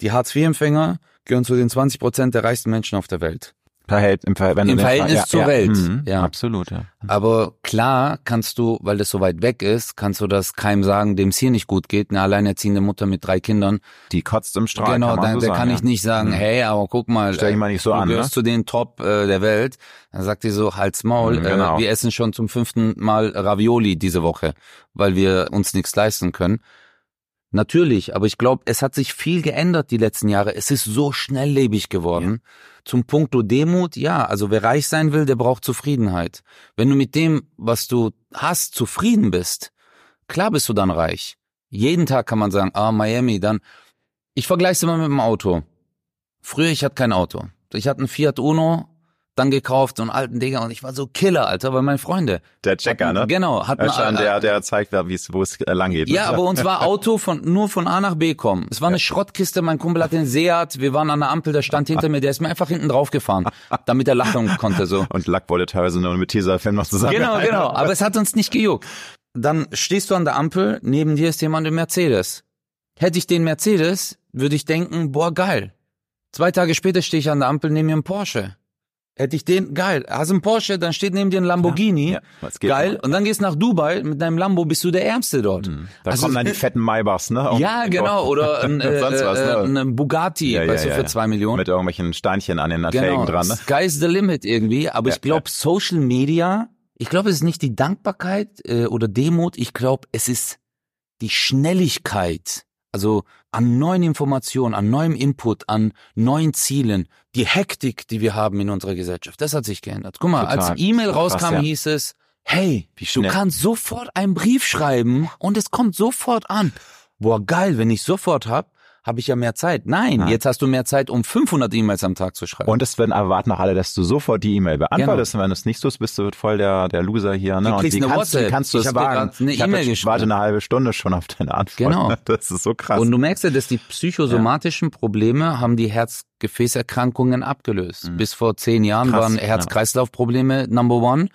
Die Hartz-IV-Empfänger gehören zu den 20 Prozent der reichsten Menschen auf der Welt. Verhält, im, Ver Im Verhältnis ja, zur ja. Welt, Mhm. ja. Absolut, ja. Aber klar kannst du, weil das so weit weg ist, kannst du das keinem sagen, dem es hier nicht gut geht. Eine alleinerziehende Mutter mit drei Kindern. Die kotzt im Strahl. genau, kann man da, so sagen, kann ja. ich nicht sagen, Mhm. hey, aber guck mal, Stell dich äh, mal nicht so du an, ne? gehörst zu den Top äh, der Welt. Dann sagt die so, halt's Maul, Mhm, genau. äh, wir essen schon zum fünften Mal Ravioli diese Woche, weil wir uns nichts leisten können. Natürlich, aber ich glaube, es hat sich viel geändert die letzten Jahre. Es ist so schnelllebig geworden. Zum Punkto Demut, ja, also wer reich sein will, der braucht Zufriedenheit. Wenn du mit dem, was du hast, zufrieden bist, klar bist du dann reich. Jeden Tag kann man sagen, ah, Miami, dann, ich vergleiche es immer mit dem Auto. Früher, ich hatte kein Auto. Ich hatte einen Fiat Uno, dann gekauft, so einen alten Digger, und ich war so Killer, Alter, weil meine Freunde. Der Checker, ne? Genau, hatten, äh, der, der zeigt, wie es, wo es lang geht. ja, aber uns war [laughs] Auto von nur von A nach B kommen. Es war eine Schrottkiste, mein Kumpel hat den Seat, wir waren an der Ampel, der stand hinter mir, der ist mir einfach hinten drauf gefahren, [laughs] damit er lachen konnte so. Und Lack wollte teilweise nur mit Tesafilm noch zusammen. Genau, genau, [laughs] aber es hat uns nicht gejuckt. Dann stehst du an der Ampel, neben dir ist jemand im Mercedes. Hätte ich den Mercedes, würde ich denken, boah, geil. Zwei Tage später stehe ich an der Ampel neben mir einen Porsche. Hätte ich den, geil. Hast du einen Porsche, dann steht neben dir ein Lamborghini. Ja, geht geil. noch? Und dann gehst du nach Dubai mit deinem Lambo, bist du der Ärmste dort. Da Also kommen dann die es- fetten Maybachs, ne? Ja, genau. Oder ein, [laughs] äh, was, äh, ne? ein Bugatti, Ja, ja, weißt du, ja, für ja. zwei Millionen. Mit irgendwelchen Steinchen an den Felgen genau. dran, ne? Sky's the limit irgendwie. Aber Ja, ich glaube, Social Media, ich glaube, es ist nicht die Dankbarkeit äh, oder Demut. Ich glaube, es ist die Schnelligkeit. Also an neuen Informationen, an neuem Input, an neuen Zielen, die Hektik, die wir haben in unserer Gesellschaft, das hat sich geändert. Guck mal, Total. als E-Mail So krass, rauskam, ja. hieß es, hey, du kannst sofort einen Brief schreiben und es kommt sofort an. Boah, geil, wenn ich sofort hab, habe ich ja mehr Zeit. Nein, Nein. jetzt hast du mehr Zeit, um 500 E-Mails am Tag zu schreiben. Und es werden erwarten auch alle, dass du sofort die E-Mail beantwortest. Und wenn du es nicht tust, bist du voll der, der Loser hier. Ne? Du Und kriegst wie eine kannst, WhatsApp. kannst du Ich es wagen? eine ich E-Mail jetzt- warte eine halbe Stunde schon auf deine Antwort. Genau. [laughs] Das ist so krass. Und du merkst ja, dass die psychosomatischen Probleme haben die Herzgefäßerkrankungen abgelöst. Bis vor zehn Jahren Mhm. Krass, waren ja. Herz-Kreislauf-Probleme Number One.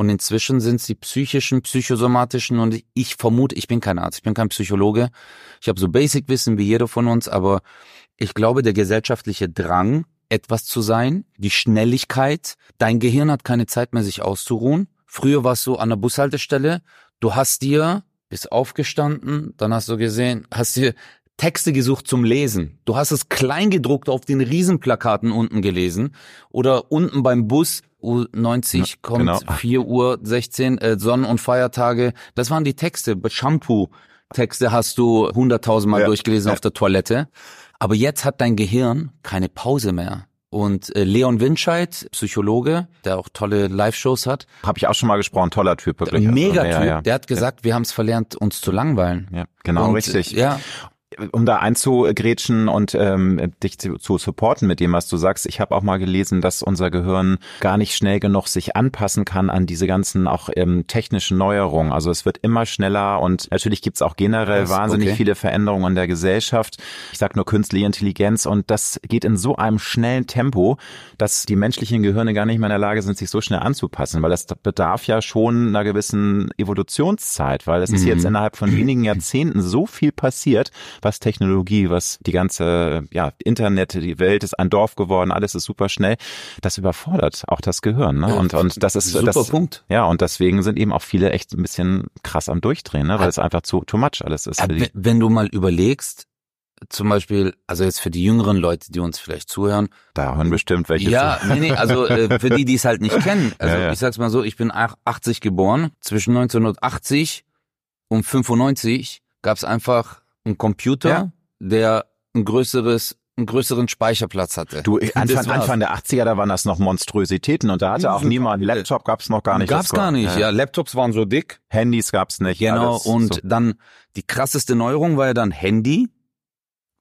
Und inzwischen sind es die psychischen, psychosomatischen und ich vermute, ich bin kein Arzt, ich bin kein Psychologe. Ich habe so Basic-Wissen wie jeder von uns, aber ich glaube, der gesellschaftliche Drang, etwas zu sein, die Schnelligkeit, dein Gehirn hat keine Zeit mehr, sich auszuruhen. Früher warst du an der Bushaltestelle, du hast dir, bist aufgestanden, dann hast du gesehen, hast dir Texte gesucht zum Lesen. Du hast es kleingedruckt auf den Riesenplakaten unten gelesen oder unten beim Bus U90 Ja, kommt genau. 4 Uhr 16 äh, Sonnen- und Feiertage. Das waren die Texte. Shampoo Texte hast du hunderttausendmal Ja. durchgelesen Ja. auf der Toilette. Aber jetzt hat dein Gehirn keine Pause mehr. Und äh, Leon Winscheid, Psychologe, der auch tolle Live-Shows hat, Habe ich auch schon mal gesprochen, toller Typ, wirklich. Also, Megatyp, ja, ja. der hat gesagt, wir haben es verlernt, uns zu langweilen. Ja, genau, Und, richtig. Ja, um da einzugrätschen und ähm, dich zu, zu supporten mit dem, was du sagst. Ich habe auch mal gelesen, dass unser Gehirn gar nicht schnell genug sich anpassen kann an diese ganzen auch ähm, technischen Neuerungen. Also es wird immer schneller und natürlich gibt's auch generell Krass, wahnsinnig okay. viele Veränderungen in der Gesellschaft. Ich sag nur künstliche Intelligenz und das geht in so einem schnellen Tempo, dass die menschlichen Gehirne gar nicht mehr in der Lage sind, sich so schnell anzupassen, weil das bedarf ja schon einer gewissen Evolutionszeit, weil es ist Mhm. jetzt innerhalb von wenigen Jahrzehnten so viel passiert, was Technologie, was die ganze ja, Internet, die Welt ist ein Dorf geworden, alles ist super schnell. Das überfordert auch das Gehirn. Ne? Und, und das ist super das, Punkt. Ja, und deswegen sind eben auch viele echt ein bisschen krass am Durchdrehen, ne? weil es einfach zu too much alles ist. Wenn- du mal überlegst, zum Beispiel, also jetzt für die jüngeren Leute, die uns vielleicht zuhören, Da hören bestimmt welche ja, zu. nee, nee, also äh, für die, die es halt nicht kennen, [laughs] also Ja, ja. ich sag's mal so, ich bin ach- 80 geboren, zwischen 1980 und 95 gab's einfach einen Computer, Ja. der ein größeres, einen größeren Speicherplatz hatte. Du, Anfang. Anfang der 80er, da waren das noch Monstrositäten und da hatte auch niemand, Laptop gab's noch gar nicht. Gab's gar nicht, ja. Laptops waren so dick. Handys gab's nicht. Genau, und so. dann die krasseste Neuerung war ja dann Handy,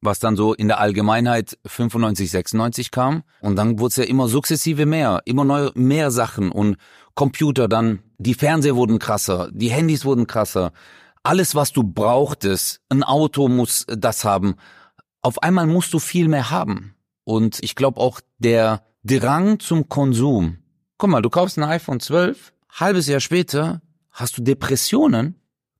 was dann so in der Allgemeinheit 95, 96 kam. Und dann wurde es ja immer sukzessive mehr, immer neu, mehr Sachen und Computer, dann die Fernseher wurden krasser, die Handys wurden krasser. Alles, was du brauchtest, ein Auto muss das haben. Auf einmal musst du viel mehr haben. Und ich glaube auch der Drang zum Konsum. Guck mal, du kaufst ein iPhone 12, halbes Jahr später hast du Depressionen,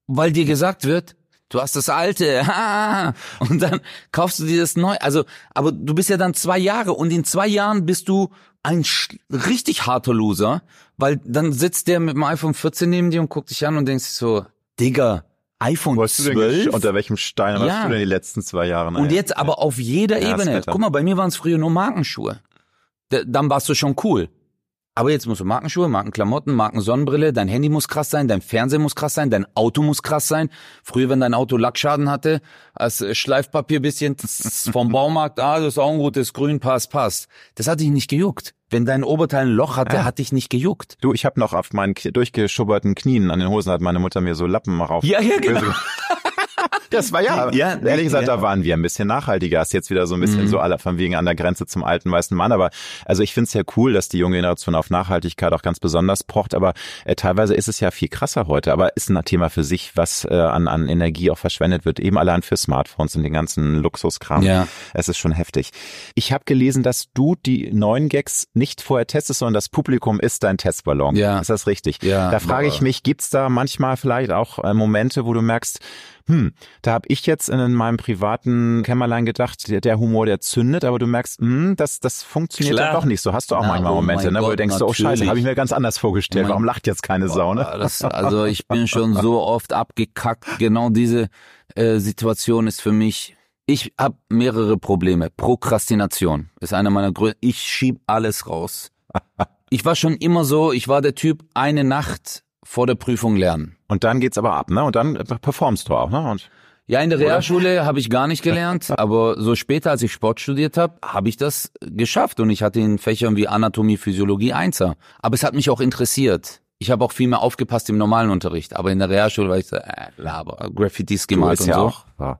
weil dir gesagt wird, du hast das alte, [laughs] und dann kaufst du dir das neu. Also, aber du bist ja dann zwei Jahre und in zwei Jahren bist du ein richtig harter Loser, weil dann sitzt der mit dem iPhone 14 neben dir und guckt dich an und denkst so, Digga, iPhone Wo hast 12? Du denn, unter welchem Stein Ja. warst du denn die letzten zwei Jahre? Und jetzt aber auf jeder Ja, Ebene. Guck mal, bei mir waren es früher nur Markenschuhe. D dann warst du schon cool. Aber jetzt musst du Markenschuhe, Markenklamotten, Markensonnenbrille, dein Handy muss krass sein, dein Fernseher muss krass sein, dein Auto muss krass sein. Früher, wenn dein Auto Lackschaden hatte, als äh, Schleifpapier bisschen vom Baumarkt, ah, das ist auch ein gutes Grün, passt, passt. Das hat dich nicht gejuckt. Wenn dein Oberteil ein Loch hatte, Ja. hat dich nicht gejuckt. Du, ich habe noch auf meinen durchgeschubberten Knien an den Hosen hat meine Mutter mir so Lappen rauf. Ja, ja, genau. [laughs] Das war ja, Ja, ehrlich gesagt, ja. da waren wir ein bisschen nachhaltiger. Ist jetzt wieder so ein bisschen Mhm. so aller von wegen an der Grenze zum alten weißen Mann. Aber also ich finde es ja cool, dass die junge Generation auf Nachhaltigkeit auch ganz besonders pocht. Aber äh, teilweise ist es ja viel krasser heute. Aber ist ein Thema für sich, was äh, an, an Energie auch verschwendet wird, eben allein für Smartphones und den ganzen Luxuskram. Ja. Es ist schon heftig. Ich habe gelesen, dass du die neuen Gags nicht vorher testest, sondern das Publikum ist dein Testballon. Ja. Ist das richtig? Ja, Da frage ich mich, gibt's da manchmal vielleicht auch äh, Momente, wo du merkst, hm, da habe ich jetzt in meinem privaten Kämmerlein gedacht, der, der Humor, der zündet, aber du merkst, hm, das, das funktioniert Klar. dann doch nicht so. Hast du auch Na, manchmal oh Momente, mein ne, wo du Gott, denkst, oh scheiße, natürlich. habe ich mir ganz anders vorgestellt. Mein- Warum lacht jetzt keine Sau, ne? [laughs] Das, also ich bin schon so oft abgekackt. Genau diese äh, Situation ist für mich. Ich habe mehrere Probleme. Prokrastination ist einer meiner größten. Ich schieb alles raus. Ich war schon immer so. Ich war der Typ eine Nacht vor der Prüfung lernen. Und dann geht's aber ab, ne? Und dann performst du auch, ne? Und Ja, in der Realschule habe ich gar nicht gelernt, [laughs] aber so später, als ich Sport studiert habe, habe ich das geschafft und ich hatte in Fächern wie Anatomie, Physiologie Einser. Aber es hat mich auch interessiert. Ich habe auch viel mehr aufgepasst im normalen Unterricht, aber in der Realschule war ich so, äh, Laber, Graffitis du gemalt und ja so. auch. Ja.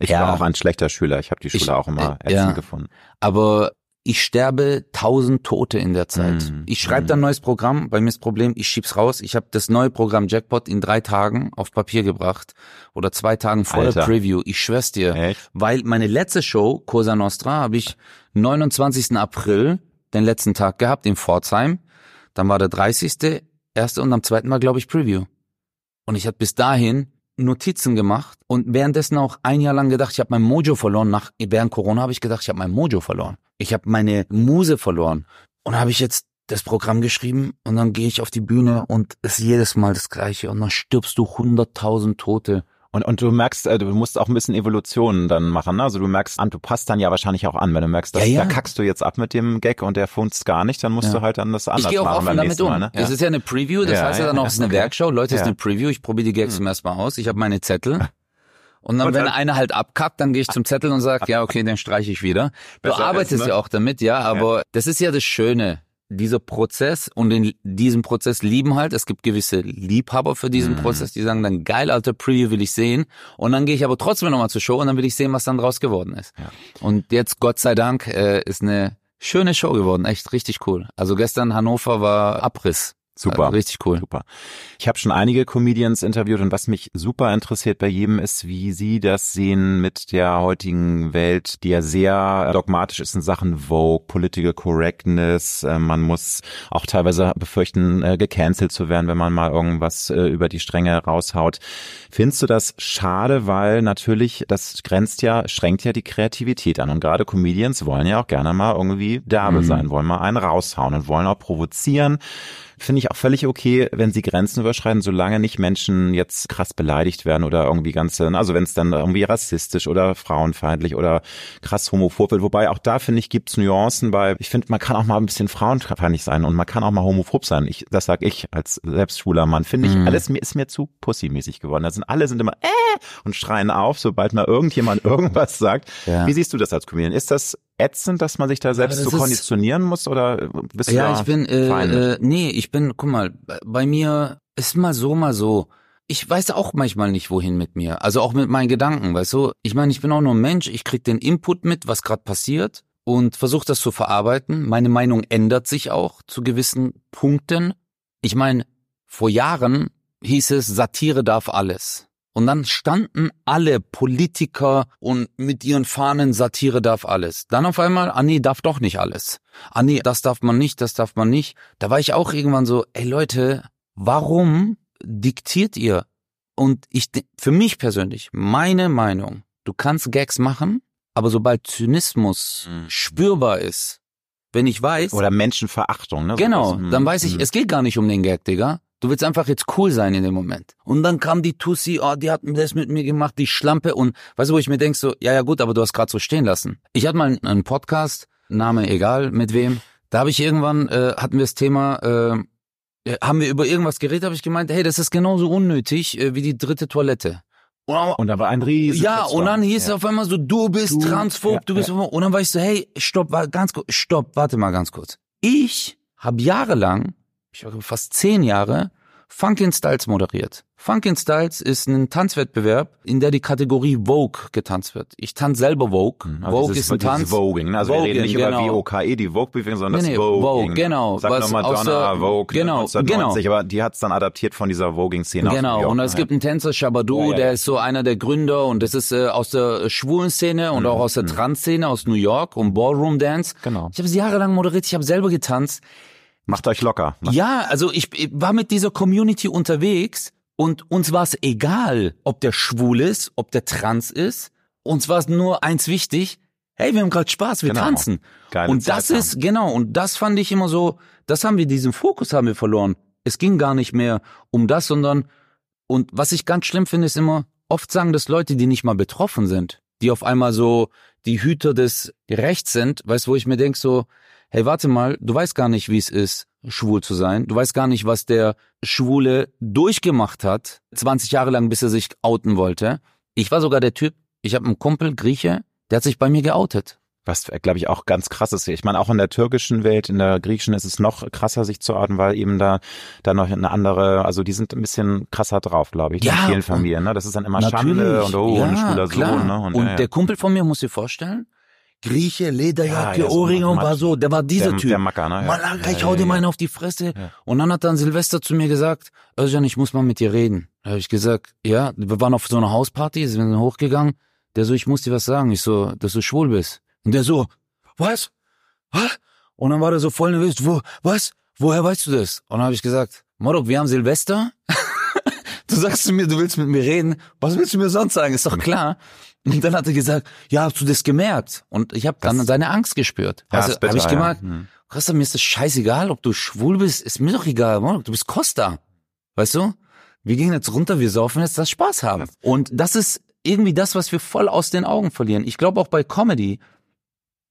Ich Ja. war auch ein schlechter Schüler. Ich habe die Schule Ich- auch immer äh, ätzend ja. gefunden. Aber ich sterbe tausend Tote in der Zeit. Mm, Ich schreibe mm. dann ein neues Programm. Bei mir ist das Problem, ich schieb's raus. Ich habe das neue Programm Jackpot in drei Tagen auf Papier gebracht oder zwei Tagen vor der Alter. Preview. Ich schwör's dir. Echt? Weil meine letzte Show, Cosa Nostra, habe ich 29. April, den letzten Tag gehabt in Pforzheim. Dann war der 30. erste und am zweiten war, glaube ich, Preview. Und ich hatte bis dahin Notizen gemacht und währenddessen auch ein Jahr lang gedacht, ich habe mein Mojo verloren. Nach während Corona habe ich gedacht, ich habe mein Mojo verloren. Ich habe meine Muse verloren. Und habe ich jetzt das Programm geschrieben und dann gehe ich auf die Bühne und es ist jedes Mal das Gleiche und dann stirbst du hunderttausend Tote. Und, und du merkst, äh, du musst auch ein bisschen Evolution dann machen. Ne? Also du merkst, an, du passt dann ja wahrscheinlich auch an. Wenn du merkst, dass, Ja, ja. da kackst du jetzt ab mit dem Gag und der funzt gar nicht, dann musst Ja. du halt dann das anders Ich gehe auch machen offen beim damit um. Mal. Ne? Es ist ja eine Preview, das Ja, heißt ja ja, dann auch, es ist eine okay. Werkschau. Leute, es ist eine Preview, ich probiere die Gags zum ersten Mal aus. Ich habe meine Zettel. [laughs] Und dann, Und wenn dann- einer halt abkackt, dann gehe ich zum Zettel und sage, ja, okay, den streiche ich wieder. Du arbeitest ist, ne? ja auch damit, ja, aber das ist ja das Schöne. Dieser Prozess und in diesem Prozess lieben halt, es gibt gewisse Liebhaber für diesen Mhm. Prozess, die sagen dann, geil, alter Preview will ich sehen. Und dann gehe ich aber trotzdem nochmal zur Show und dann will ich sehen, was dann draus geworden ist. Ja. Und jetzt, Gott sei Dank, äh, ist eine schöne Show geworden, echt richtig cool. Also gestern Hannover war Abriss. Super. Also richtig cool. Super. Ich habe schon einige Comedians interviewt und was mich super interessiert bei jedem ist, wie sie das sehen mit der heutigen Welt, die ja sehr dogmatisch ist in Sachen Vogue, Political Correctness. Äh, Man muss auch teilweise befürchten, äh, gecancelt zu werden, wenn man mal irgendwas äh, über die Stränge raushaut. Findest du das schade, weil natürlich das grenzt ja, schränkt ja die Kreativität an und gerade Comedians wollen ja auch gerne mal irgendwie derbe Mhm. sein, wollen mal einen raushauen und wollen auch provozieren finde ich auch völlig okay, wenn sie Grenzen überschreiten, solange nicht Menschen jetzt krass beleidigt werden oder irgendwie ganze, also wenn es dann irgendwie rassistisch oder frauenfeindlich oder krass homophob wird. Wobei auch da finde ich gibt's Nuancen, weil ich finde, man kann auch mal ein bisschen frauenfeindlich sein und man kann auch mal homophob sein. Ich, das sag ich als selbst schwuler Mann. Finde ich, Mhm. alles mir ist mir zu pussymäßig geworden. Da sind alle sind immer äh und schreien auf, sobald mal irgendjemand [laughs] irgendwas sagt. Ja. Wie siehst du das als Comedian? Ist das ätzend, dass man sich da selbst so konditionieren muss oder bist du Ja, ich bin, äh, äh, nee, ich bin, guck mal, bei mir ist mal so, mal so. Ich weiß auch manchmal nicht, wohin mit mir. Also auch mit meinen Gedanken, weißt du? Ich meine, ich bin auch nur ein Mensch, ich krieg den Input mit, was gerade passiert und versuche das zu verarbeiten. Meine Meinung ändert sich auch zu gewissen Punkten. Ich meine, vor Jahren hieß es, Satire darf alles. Und dann standen alle Politiker und mit ihren Fahnen, Satire darf alles. Dann auf einmal, ah nee, darf doch nicht alles. Ah nee, das darf man nicht, das darf man nicht. Da war ich auch irgendwann so, ey Leute, warum diktiert ihr? Und ich, für mich persönlich, meine Meinung, du kannst Gags machen, aber sobald Zynismus mhm. spürbar ist, wenn ich weiß. Oder Menschenverachtung, ne? Genau, so dann weiß ich, mhm. es geht gar nicht um den Gag, Digga. Du willst einfach jetzt cool sein in dem Moment. Und dann kam die Tussi, oh, die hat das mit mir gemacht, die Schlampe. Und weißt du, wo ich mir denk so, ja, ja gut, aber du hast gerade so stehen lassen. Ich hatte mal einen Podcast, Name egal, mit wem. Da habe ich irgendwann, äh, hatten wir das Thema, äh, haben wir über irgendwas geredet, habe ich gemeint, hey, das ist genauso unnötig äh, wie die dritte Toilette. Und da war ein riesen Ja, und dann hieß ja. es auf einmal so, du bist du, transphob, ja, du bist... Ja. Und dann war ich so, hey, stopp, ganz kurz, stopp, warte mal ganz kurz. Ich habe jahrelang ich war fast zehn Jahre, Funkin' Styles moderiert. Funkin' Styles ist ein Tanzwettbewerb, in der die Kategorie Vogue getanzt wird. Ich tanze selber Vogue. Mhm. Also Vogue ist, ist ein Tanz. Voging, ne? Also Voging, wir reden nicht genau. über VOKE, die Vogue-Bewegung, sondern nee, nee, das Voging. Vogue, genau. Sag nochmal Donna, Vogue, genau, 1990, genau. aber die hat's dann adaptiert von dieser Voging-Szene Genau, und es gibt einen Tänzer, Shabadoo, ja, ja. der ist so einer der Gründer und das ist äh, aus der schwulen Szene und mhm. auch aus der mhm. Trans-Szene aus New York und Ballroom Dance. Genau. Ich habe sie jahrelang moderiert, ich habe selber getanzt. Macht euch locker. Macht ja, also ich, ich war mit dieser Community unterwegs und uns war es egal, ob der schwul ist, ob der trans ist. Uns war es nur eins wichtig, hey, wir haben gerade Spaß, wir genau. tanzen. Geile und das Zeit ist, haben. genau, und das fand ich immer so, das haben wir, diesen Fokus haben wir verloren. Es ging gar nicht mehr um das, sondern, und was ich ganz schlimm finde, ist immer, oft sagen das Leute, die nicht mal betroffen sind, die auf einmal so die Hüter des Rechts sind, weißt du, wo ich mir denk so, hey, warte mal, du weißt gar nicht, wie es ist, schwul zu sein. Du weißt gar nicht, was der Schwule durchgemacht hat, 20 Jahre lang, bis er sich outen wollte. Ich war sogar der Typ, ich habe einen Kumpel, Grieche, der hat sich bei mir geoutet. Was, glaube ich, auch ganz krass ist. Ich meine, auch in der türkischen Welt, in der griechischen ist es noch krasser, sich zu outen, weil eben da, da noch eine andere, also die sind ein bisschen krasser drauf, glaube ich, ja, in vielen Familien. Ne? Das ist dann immer Schande und oh, ja, ein schwuler klar. Sohn. Ne? Und, und ja, der Kumpel von mir, muss dir vorstellen, Grieche, Lederjacke, ja, Ohrringe und war so, der war dieser der, Typ. Der Macker, ne? Malaga, ich hau dir mal auf die Fresse. Und dann hat dann Silvester zu mir gesagt, Özcan, ich muss mal mit dir reden. Da habe ich gesagt, ja, wir waren auf so einer Hausparty, sind hochgegangen. Der so, ich muss dir was sagen. Ich so, dass du schwul bist. Und der so, was? Was? Und dann war der so voll nervös, wo, was? Woher weißt du das? Und dann habe ich gesagt, Morok, wir haben Silvester. [laughs] du sagst zu mir, du willst mit mir reden. Was willst du mir sonst sagen? Ist doch klar. Und dann hat er gesagt, ja, hast du das gemerkt? Und ich habe dann seine Angst gespürt. Ja, also habe ich gemerkt, ja. Hm. Costa, mir ist das scheißegal, ob du schwul bist, ist mir doch egal, Mann, du bist Costa. Weißt du? Wir gehen jetzt runter, wir saufen jetzt, das Spaß haben. Und das ist irgendwie das, was wir voll aus den Augen verlieren. Ich glaube auch bei Comedy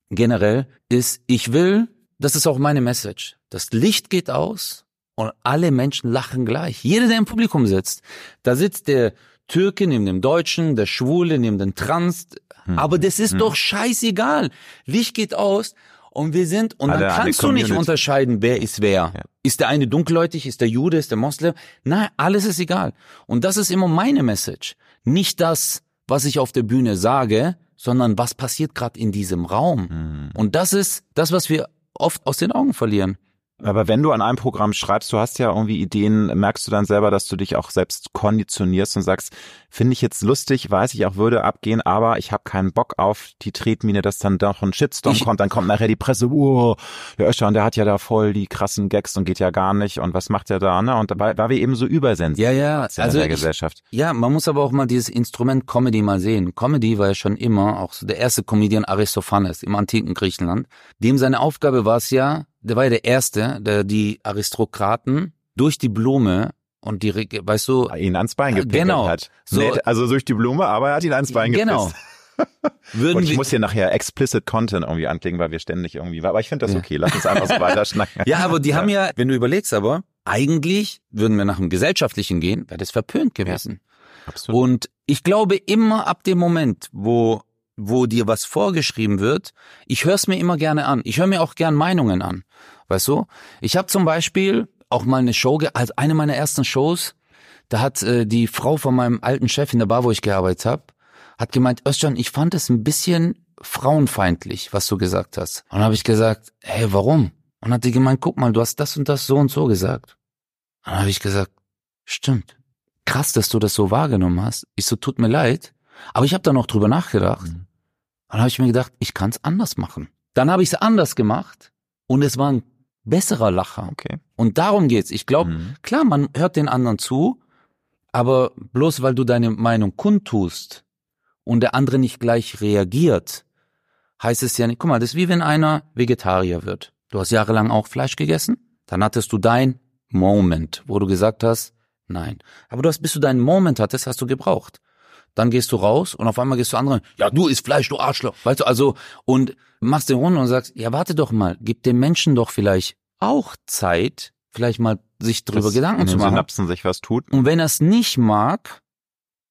generell ist, ich will, das ist auch meine Message. Das Licht geht aus und alle Menschen lachen gleich. Jeder, der im Publikum sitzt, da sitzt der Türke neben dem Deutschen, der Schwule neben dem Trans. Hm. Aber das ist hm. doch scheißegal. Licht geht aus und wir sind, und alle, dann kannst du nicht unterscheiden, wer ist wer. Ja. Ist der eine dunkelhäutig, ist der Jude, ist der Moslem? Nein, alles ist egal. Und das ist immer meine Message. Nicht das, was ich auf der Bühne sage, sondern was passiert gerade in diesem Raum. Hm. Und das ist das, was wir oft aus den Augen verlieren. Aber wenn du an einem Programm schreibst, du hast ja irgendwie Ideen, merkst du dann selber, dass du dich auch selbst konditionierst und sagst, finde ich jetzt lustig, weiß ich auch, würde abgehen, aber ich habe keinen Bock auf die Tretmine, dass dann doch ein Shitstorm ich, kommt, dann kommt nachher die Presse, oh, der Öscher, und der hat ja da voll die krassen Gags und geht ja gar nicht und was macht er da, ne? Und dabei war wir eben so übersensibel. Ja, ja, also in der ich, Gesellschaft. Ja, man muss aber auch mal dieses Instrument Comedy mal sehen. Comedy war ja schon immer auch so der erste Comedian Aristophanes im antiken Griechenland. Dem seine Aufgabe war es ja, der war ja der Erste, der die Aristokraten durch die Blume und die, weißt du, ihn ans Bein äh, gepickelt genau, hat. So, Nett, also durch die Blume, aber er hat ihn ans Bein genau. [laughs] Würden und ich muss hier nachher explicit Content irgendwie anklicken, weil wir ständig irgendwie, aber ich finde das okay, lass uns einfach so [laughs] weiter schnacken. Ja, aber die haben ja, wenn du überlegst aber, eigentlich würden wir nach dem Gesellschaftlichen gehen, wäre das verpönt gewesen. Absolut. Und ich glaube immer ab dem Moment, wo wo dir was vorgeschrieben wird, ich höre es mir immer gerne an. Ich höre mir auch gern Meinungen an. Weißt du? Ich habe zum Beispiel auch mal eine Show, also eine meiner ersten Shows, da hat äh, die Frau von meinem alten Chef in der Bar, wo ich gearbeitet habe, hat gemeint, Özcan, ich fand es ein bisschen frauenfeindlich, was du gesagt hast. Und dann habe ich gesagt, hey, warum? Und hat die gemeint, guck mal, du hast das und das so und so gesagt. Und dann habe ich gesagt, stimmt. krass, dass du das so wahrgenommen hast. Ich so, tut mir leid. Aber ich habe da noch drüber nachgedacht. Mhm. Dann habe ich mir gedacht, ich kann es anders machen. Dann habe ich es anders gemacht und es war ein besserer Lacher. Okay. Und darum geht's. Ich glaube, Mhm. klar, man hört den anderen zu, aber bloß weil du deine Meinung kundtust und der andere nicht gleich reagiert, heißt es ja nicht, guck mal, das ist wie wenn einer Vegetarier wird. Du hast jahrelang auch Fleisch gegessen, dann hattest du dein Moment, wo du gesagt hast, nein. Aber du hast, bis du deinen Moment hattest, hast du gebraucht. Dann gehst du raus und auf einmal gehst du anderen, ja, du isst Fleisch, du Arschloch. Weißt du, also, und machst den Runde und sagst, ja, warte doch mal, gib dem Menschen doch vielleicht auch Zeit, vielleicht mal sich drüber Dass Gedanken zu machen. Synapsen sich was tut. Und wenn er es nicht mag,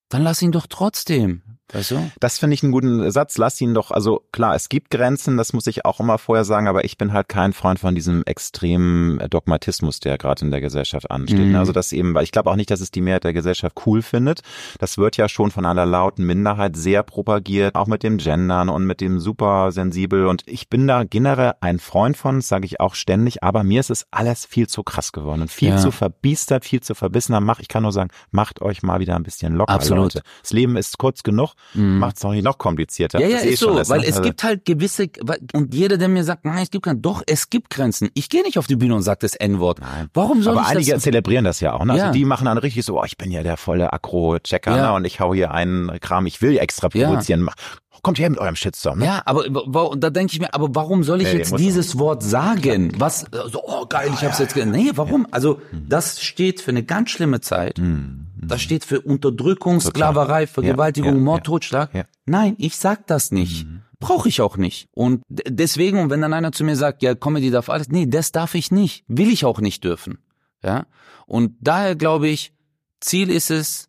dann lass ihn doch trotzdem. Du? Das finde ich einen guten Satz. Lass ihn doch, also klar, es gibt Grenzen, das muss ich auch immer vorher sagen, aber ich bin halt kein Freund von diesem extremen Dogmatismus, der gerade in der Gesellschaft ansteht. Mhm. Also das eben, weil ich glaube auch nicht, dass es die Mehrheit der Gesellschaft cool findet. Das wird ja schon von einer lauten Minderheit sehr propagiert, auch mit dem Gendern und mit dem super sensibel. Und ich bin da generell ein Freund von, sage ich auch ständig, aber mir ist es alles viel zu krass geworden und viel Ja. zu verbiestert, viel zu verbissener. Mach, ich kann nur sagen, macht euch mal wieder ein bisschen locker, Absolut. Leute. Das Leben ist kurz genug. Mhm. Macht's doch nicht noch komplizierter. Ja, ja, Das eh ist so, ist, weil es Also, gibt halt gewisse, und jeder, der mir sagt, nein, es gibt keine, doch, es gibt Grenzen. Ich gehe nicht auf die Bühne und sage das N-Wort. Warum soll aber ich einige das? zelebrieren das ja auch. Ne? Also Ja. die machen dann richtig so, oh, ich bin ja der volle Akro-Checker Ja. ne? und ich hau hier einen Kram, ich will extra Ja. provozieren. Mach- Kommt her mit eurem Shitstorm. Ne? Ja, aber und da denke ich mir, aber warum soll ich Nee, jetzt dieses Wort sagen? Was so oh geil, ich hab's jetzt ge Nee, warum? Also, das steht für eine ganz schlimme Zeit. Mhm. Das steht für Unterdrückung. Sklaverei, Vergewaltigung, Ja, ja, Mord, ja. Totschlag. Ja. Mhm. Nein, ich sag das nicht. Brauche ich auch nicht. Und deswegen, und wenn dann einer zu mir sagt, ja, Comedy darf alles, nee, das darf ich nicht. Will ich auch nicht dürfen. Ja? Und daher glaube ich, Ziel ist es,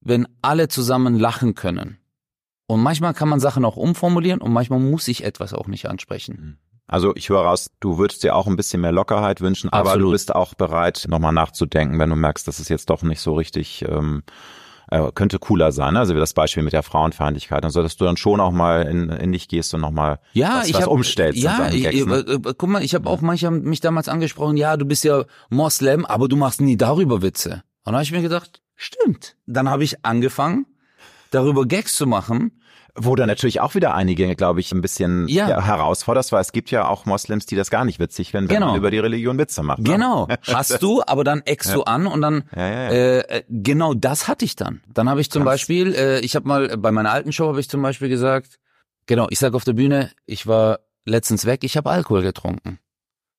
wenn alle zusammen lachen können. Und manchmal kann man Sachen auch umformulieren und manchmal muss ich etwas auch nicht ansprechen. Also ich höre raus, du würdest dir auch ein bisschen mehr Lockerheit wünschen, aber du Absolut. bist auch bereit, nochmal nachzudenken, wenn du merkst, dass es jetzt doch nicht so richtig ähm, äh, könnte cooler sein. Also wie das Beispiel mit der Frauenfeindlichkeit. Also dass du dann schon auch mal in, in dich gehst und nochmal Ja, was, ich was hab, umstellst. Ja, ich, Gags, ne? äh, äh, guck mal, ich habe auch manche haben mich damals angesprochen, ja, du bist ja Moslem, aber du machst nie darüber Witze. Und dann habe ich mir gedacht, stimmt. Dann habe ich angefangen, darüber Gags zu machen. Wo du natürlich auch wieder einige, glaube ich, ein bisschen Ja. ja. herausforderst, weil es gibt ja auch Moslems, die das gar nicht witzig finden, wenn Genau. man über die Religion Witze macht. ne? Genau, [laughs] hast du, aber dann eckst du an und dann. Äh, äh, genau das hatte ich dann. Dann habe ich zum Krass. Beispiel, äh, ich habe mal bei meiner alten Show habe ich zum Beispiel gesagt, genau, ich sag auf der Bühne, ich war letztens weg, ich habe Alkohol getrunken.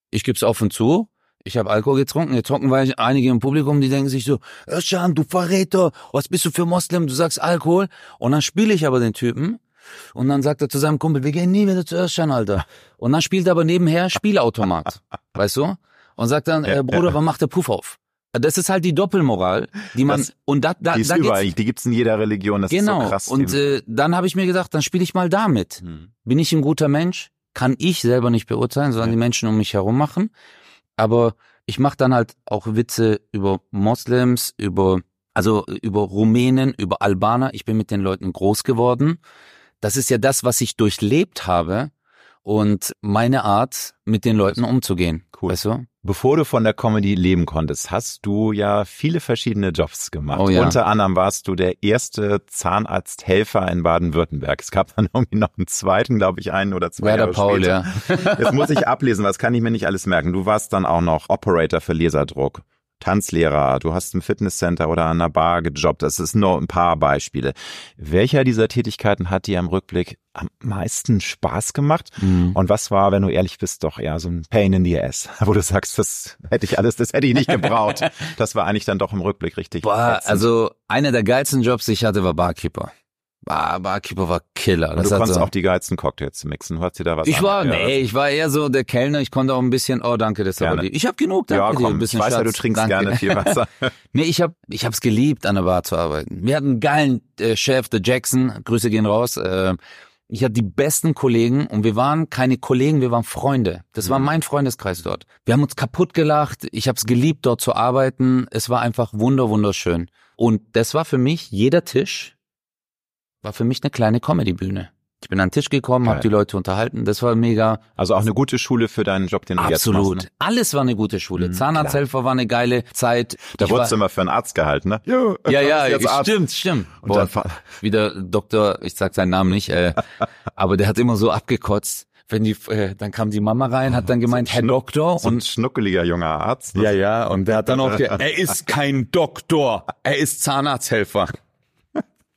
Ich gib's offen zu, ich habe Alkohol getrunken. Getrunken war ich einige im Publikum, die denken sich so, Özcan, du Verräter, was bist du für Moslem, du sagst Alkohol. Und dann spiele ich aber den Typen und dann sagt er zu seinem Kumpel, wir gehen nie wieder zu Özcan, Alter. Und dann spielt er aber nebenher Spielautomat, [laughs] weißt du? Und sagt dann, Ja, äh, Bruder, ja. wann macht der Puff auf? Das ist halt die Doppelmoral, die man Das- und da da, Die ist da überall, die gibt's in jeder Religion, das genau. ist so krass. und äh, dann habe ich mir gedacht, dann spiele ich mal damit. Hm. Bin ich ein guter Mensch? Kann ich selber nicht beurteilen, sondern Ja. die Menschen um mich herum machen. Aber ich mache dann halt auch Witze über Moslems, über also über Rumänen, über Albaner. Ich bin mit den Leuten groß geworden. Das ist ja das, was ich durchlebt habe und meine Art, mit den Leuten umzugehen. Cool. Weißt du? Bevor du von der Comedy leben konntest, hast du ja viele verschiedene Jobs gemacht. Oh ja. Unter anderem warst du der erste Zahnarzthelfer in Baden-Württemberg. Es gab dann [laughs] irgendwie noch einen zweiten, glaube ich, einen oder zwei Werder Jahre Paul, später. ja. Jetzt muss ich ablesen, was kann ich mir nicht alles merken. Du warst dann auch noch Operator für Laserdruck. Tanzlehrer, du hast im Fitnesscenter oder an einer Bar gejobbt. Das ist nur ein paar Beispiele. Welcher dieser Tätigkeiten hat dir im Rückblick am meisten Spaß gemacht? Mhm. Und was war, wenn du ehrlich bist, doch eher so ein Pain in the ass, [laughs] wo du sagst, das hätte ich alles, das hätte ich nicht gebraucht. [laughs] Das war eigentlich dann doch im Rückblick richtig. Boah, ätzend. also einer der geilsten Jobs, die ich hatte, war Barkeeper. Bar, Barkeeper war Killer. Und du hat konntest so, auch die geilsten Cocktails mixen. Du hast dir da was ich war, an- ja, nee, ich war eher so der Kellner. Ich konnte auch ein bisschen, oh danke, das aber Gerne. lieb. Ich habe genug, danke Ja, dir. komm, Ein ich bisschen weiß ja, du Schatz, trinkst danke. gerne viel [laughs] Wasser. Nee, ich hab, ich hab's geliebt, an der Bar zu arbeiten. Wir hatten einen geilen äh, Chef, der Jackson, Grüße gehen raus. Äh, ich hatte die besten Kollegen und wir waren keine Kollegen, wir waren Freunde. Das war Mhm. mein Freundeskreis dort. Wir haben uns kaputt gelacht. Ich hab's geliebt, dort zu arbeiten. Es war einfach wunder, wunderschön. Und das war für mich, jeder Tisch war für mich eine kleine Comedy-Bühne. Ich bin an den Tisch gekommen, habe die Leute unterhalten. Das war mega. Also auch eine gute Schule für deinen Job, den du Absolut. jetzt machst. Ne? Alles war eine gute Schule. Mhm, Zahnarzthelfer war eine geile Zeit. Da Ich wurdest du immer für einen Arzt gehalten, ne? Ja, [laughs] ja, ja, Arzt. stimmt, stimmt. Und Boah, dann wieder Doktor, ich sag seinen Namen nicht, äh, [laughs] aber der hat immer so abgekotzt. Wenn die, äh, dann kam die Mama rein, hat dann gemeint, Herr Doktor, So ein und schnuckeliger junger Arzt. ja, ja, und der hat dann auch, ge- [laughs] er ist kein Doktor, er ist Zahnarzthelfer.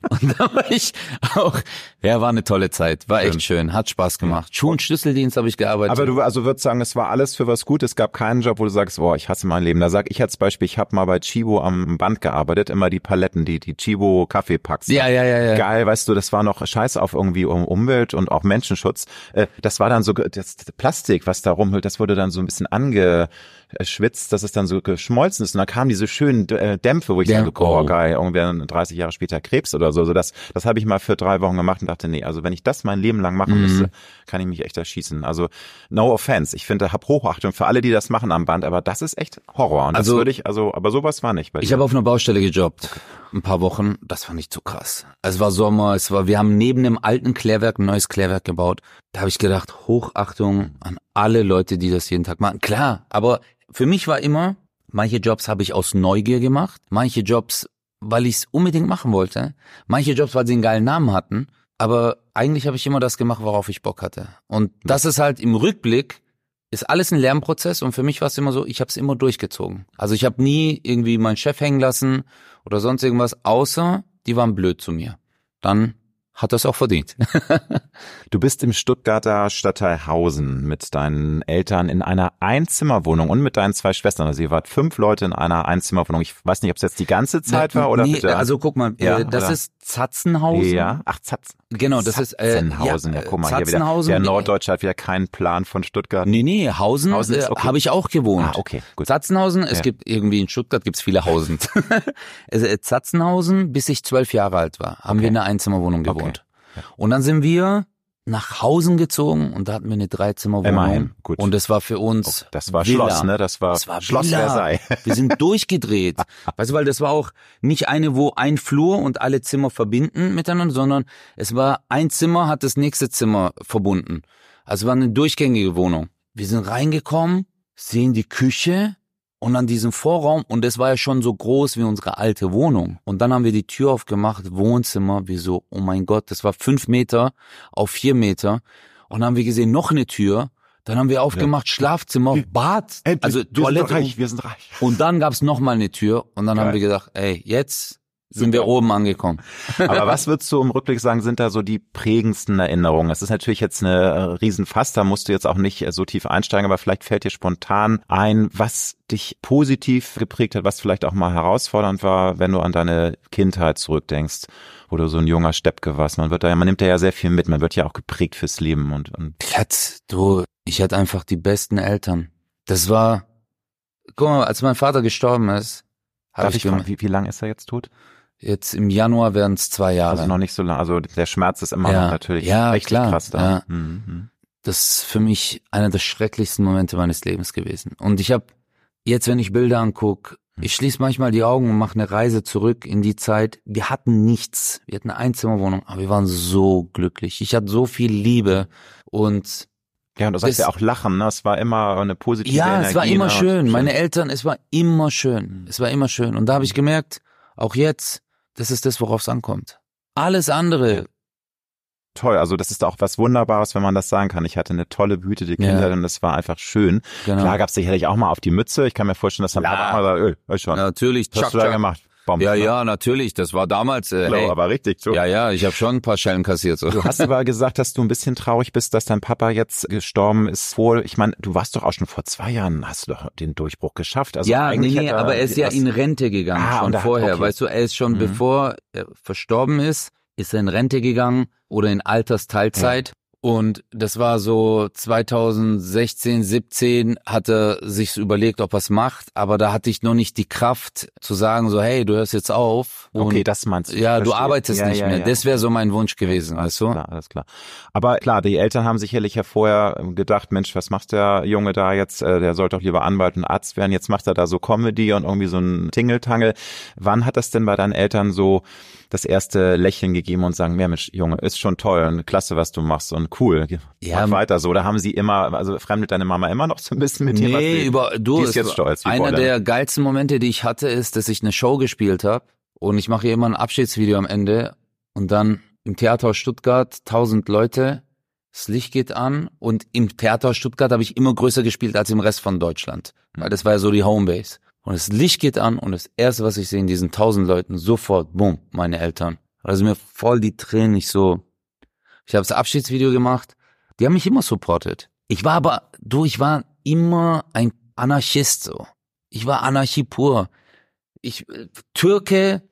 Und da war ich auch, ja, war eine tolle Zeit, war echt schön, hat Spaß gemacht. Schuh- und Schlüsseldienst habe ich gearbeitet. Aber du also würdest sagen, es war alles für was gut. Es gab keinen Job, wo du sagst, boah, ich hasse mein Leben. Da sag ich als Beispiel, ich habe mal bei Chibo am Band gearbeitet, immer die Paletten, die die Chibo Kaffeepacks. ja, ja, ja, ja. Geil, weißt du, das war noch Scheiß auf irgendwie um Umwelt und auch Menschenschutz. Äh, Das war dann so das Plastik, was da rumhüllt, das wurde dann so ein bisschen angeschwitzt, dass es dann so geschmolzen ist. Und dann kamen diese schönen äh, Dämpfe, wo ich Dämpf- sage, oh, geil, irgendwann 30 Jahre später Krebs oder so. so das das habe ich mal für drei Wochen gemacht und dachte, nee, also wenn ich das mein Leben lang machen Mhm. müsste, kann ich mich echt erschießen. Also no offense. Ich finde, hab Hochachtung für alle, die das machen am Band, aber das ist echt Horror. Und Also- das würde ich, also, aber sowas war nicht bei Ich dir. habe auf einer Baustelle gejobbt, ein paar Wochen. Das fand ich zu krass. Es war Sommer, es war, wir haben neben dem alten Klärwerk ein neues Klärwerk gebaut. Da habe ich gedacht, Hochachtung an alle Leute, die das jeden Tag machen. Klar, aber für mich war immer, manche Jobs habe ich aus Neugier gemacht, manche Jobs, weil ich es unbedingt machen wollte, manche Jobs, weil sie einen geilen Namen hatten. Aber eigentlich habe ich immer das gemacht, worauf ich Bock hatte. Und das ist halt im Rückblick ist alles ein Lernprozess und für mich war es immer so, ich habe es immer durchgezogen. Also ich habe nie irgendwie meinen Chef hängen lassen oder sonst irgendwas, außer die waren blöd zu mir. Dann hat das auch verdient. [laughs] Du bist im Stuttgarter Stadtteil Hausen mit deinen Eltern in einer Einzimmerwohnung und mit deinen zwei Schwestern. Also ihr wart fünf Leute in einer Einzimmerwohnung. Ich weiß nicht, ob es jetzt die ganze Zeit war oder nee, bitte. Also guck mal, Ja, äh, das oder? ist Zatzenhausen. ja, ach Zatz. Genau, das ist äh, Zatzenhausen. Ja, guck mal hier wieder. Zatzenhausen, Der Norddeutsche hat wieder keinen Plan von Stuttgart. Nee, nee, Hausen, Hausen äh, okay. habe ich auch gewohnt. Ah, okay, gut. Zatzenhausen, es Ja. gibt irgendwie in Stuttgart gibt's viele Hausen. [laughs] äh, Zatzenhausen, bis ich zwölf Jahre alt war, haben Okay. wir in einer Einzimmerwohnung Okay. gewohnt. Und dann sind wir nach Hausen gezogen und da hatten wir eine Dreizimmerwohnung. Immerhin, gut. Und das war für uns Oh, das war Villa. Schloss, ne? Das war, Das war Schloss Villa. Versailles. [laughs] Wir sind durchgedreht. Weißt du, weil das war auch nicht eine, wo ein Flur und alle Zimmer verbinden miteinander, sondern es war ein Zimmer hat das nächste Zimmer verbunden. Also war eine durchgängige Wohnung. Wir sind reingekommen, sehen die Küche und dann diesen Vorraum und das war ja schon so groß wie unsere alte Wohnung. Und dann haben wir die Tür aufgemacht, Wohnzimmer, wir so, oh mein Gott, das war fünf Meter auf vier Meter. Und dann haben wir gesehen, noch eine Tür. Dann haben wir aufgemacht, Schlafzimmer, Bad, also Toilette. wir sind reich. Und dann gab's noch mal eine Tür und dann Geil. haben wir gedacht, ey, jetzt sind wir oben angekommen. [laughs] Aber was würdest du im Rückblick sagen, sind da so die prägendsten Erinnerungen? Es ist natürlich jetzt eine äh, Riesenfass, da musst du jetzt auch nicht äh, so tief einsteigen, aber vielleicht fällt dir spontan ein, was dich positiv geprägt hat, was vielleicht auch mal herausfordernd war, wenn du an deine Kindheit zurückdenkst, wo du so ein junger Steppke warst. Man wird da ja, man nimmt da ja sehr viel mit, man wird ja auch geprägt fürs Leben und, und Ich hatte, du, ich hatte einfach die besten Eltern. Das war, guck mal, als mein Vater gestorben ist, darf ich ich fragen, wie, wie lang ist er jetzt tot? Jetzt im Januar werden es zwei Jahre. Also noch nicht so lange, also der Schmerz ist immer Ja. noch natürlich Ja, richtig klar. krass da. Ja. Mhm, mhm. das ist für mich einer der schrecklichsten Momente meines Lebens gewesen. Und ich habe jetzt, wenn ich Bilder anguck, ich schließe manchmal die Augen und mache eine Reise zurück in die Zeit. Wir hatten nichts. Wir hatten eine Einzimmerwohnung, aber wir waren so glücklich. Ich hatte so viel Liebe und Ja, und du sagst ja auch Lachen, ne? Es war immer eine positive ja, Energie. es war immer ne? schön. Und- Meine Eltern, es war immer schön. Es war immer schön. Und da habe ich gemerkt, auch jetzt, das ist das, worauf es ankommt. Alles andere, toll. Also das ist auch was Wunderbares, wenn man das sagen kann. Ich hatte eine tolle behütete Ja. Kindheit und es war einfach schön. genau. Klar gab es sicherlich auch mal auf die Mütze. Ich kann mir vorstellen, dass dann. Papa auch mal sagt, öh, schon. natürlich, Was hast du da gemacht? Bomb, Ja, ne? ja, natürlich. Das war damals. Äh, Klar, aber richtig so. ja, ja, ich habe schon ein paar Schellen kassiert. So. Du hast aber gesagt, dass du ein bisschen traurig bist, dass dein Papa jetzt gestorben ist vor, ich meine, du warst doch auch schon vor zwei Jahren, hast du doch den Durchbruch geschafft. Also ja, nee, nee, hat aber er ist ja in Rente gegangen, Ah, und schon vorher. okay. Weißt du, er ist schon, Mhm. bevor er verstorben ist, ist er in Rente gegangen oder in Altersteilzeit. Und das war so 2016, 17 hatte sich überlegt, ob er es macht, aber da hatte ich noch nicht die Kraft zu sagen so, hey, du hörst jetzt auf. okay, das meinst du. Ja, Verstehe. du arbeitest ja, nicht ja, mehr. Ja. Das wäre so mein Wunsch gewesen, alles weißt du? Klar, alles klar. Aber klar, die Eltern haben sicherlich ja vorher gedacht, Mensch, was macht der Junge da jetzt? Äh, Der sollte doch lieber Anwalt und Arzt werden. Jetzt macht er da so Comedy und irgendwie so ein Tingeltangel. Wann hat das denn bei deinen Eltern so das erste Lächeln gegeben und sagen, ja Mensch, Junge, ist schon toll und klasse, was du machst und cool. Ja, Mach weiter so. Da haben sie immer, also fremdet deine Mama immer noch so ein bisschen mit dir? Nee, über du die ist jetzt stolz. Einer der geilsten Momente, die ich hatte, ist, dass ich eine Show gespielt habe und ich mache hier immer ein Abschiedsvideo am Ende und dann im Theaterhaus Stuttgart tausend Leute, das Licht geht an und im Theaterhaus Stuttgart habe ich immer größer gespielt als im Rest von Deutschland, weil das war ja so die Homebase. Und das Licht geht an und das erste, was ich sehe in diesen tausend Leuten, sofort, bumm, meine Eltern. Also mir voll die Tränen nicht so. Ich habe das Abschiedsvideo gemacht. Die haben mich immer supportet. Ich war aber, du, ich war immer ein Anarchist so. Ich war Anarchie pur. Ich, Türke,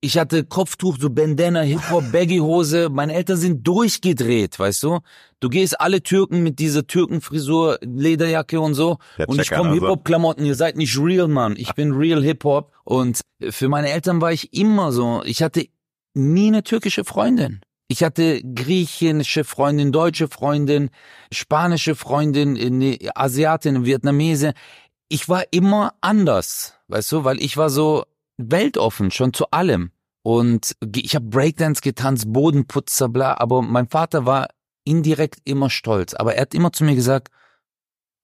ich hatte Kopftuch, so Bandana, Hip-Hop, Baggy-Hose. Meine Eltern sind durchgedreht, weißt du? Du gehst alle Türken mit dieser Türkenfrisur, Lederjacke und so. Der und ich komme also. Hip-Hop-Klamotten, ihr seid nicht real, Mann. Ich bin real Hip-Hop. Und für meine Eltern war ich immer so. Ich hatte nie eine türkische Freundin. Ich hatte griechische Freundin, deutsche Freundin, spanische Freundin, eine Asiatin, Vietnamese. Ich war immer anders, weißt du, weil ich war so weltoffen, schon zu allem. Und ich habe Breakdance getanzt, Bodenputzer, bla, aber mein Vater war indirekt immer stolz. Aber er hat immer zu mir gesagt,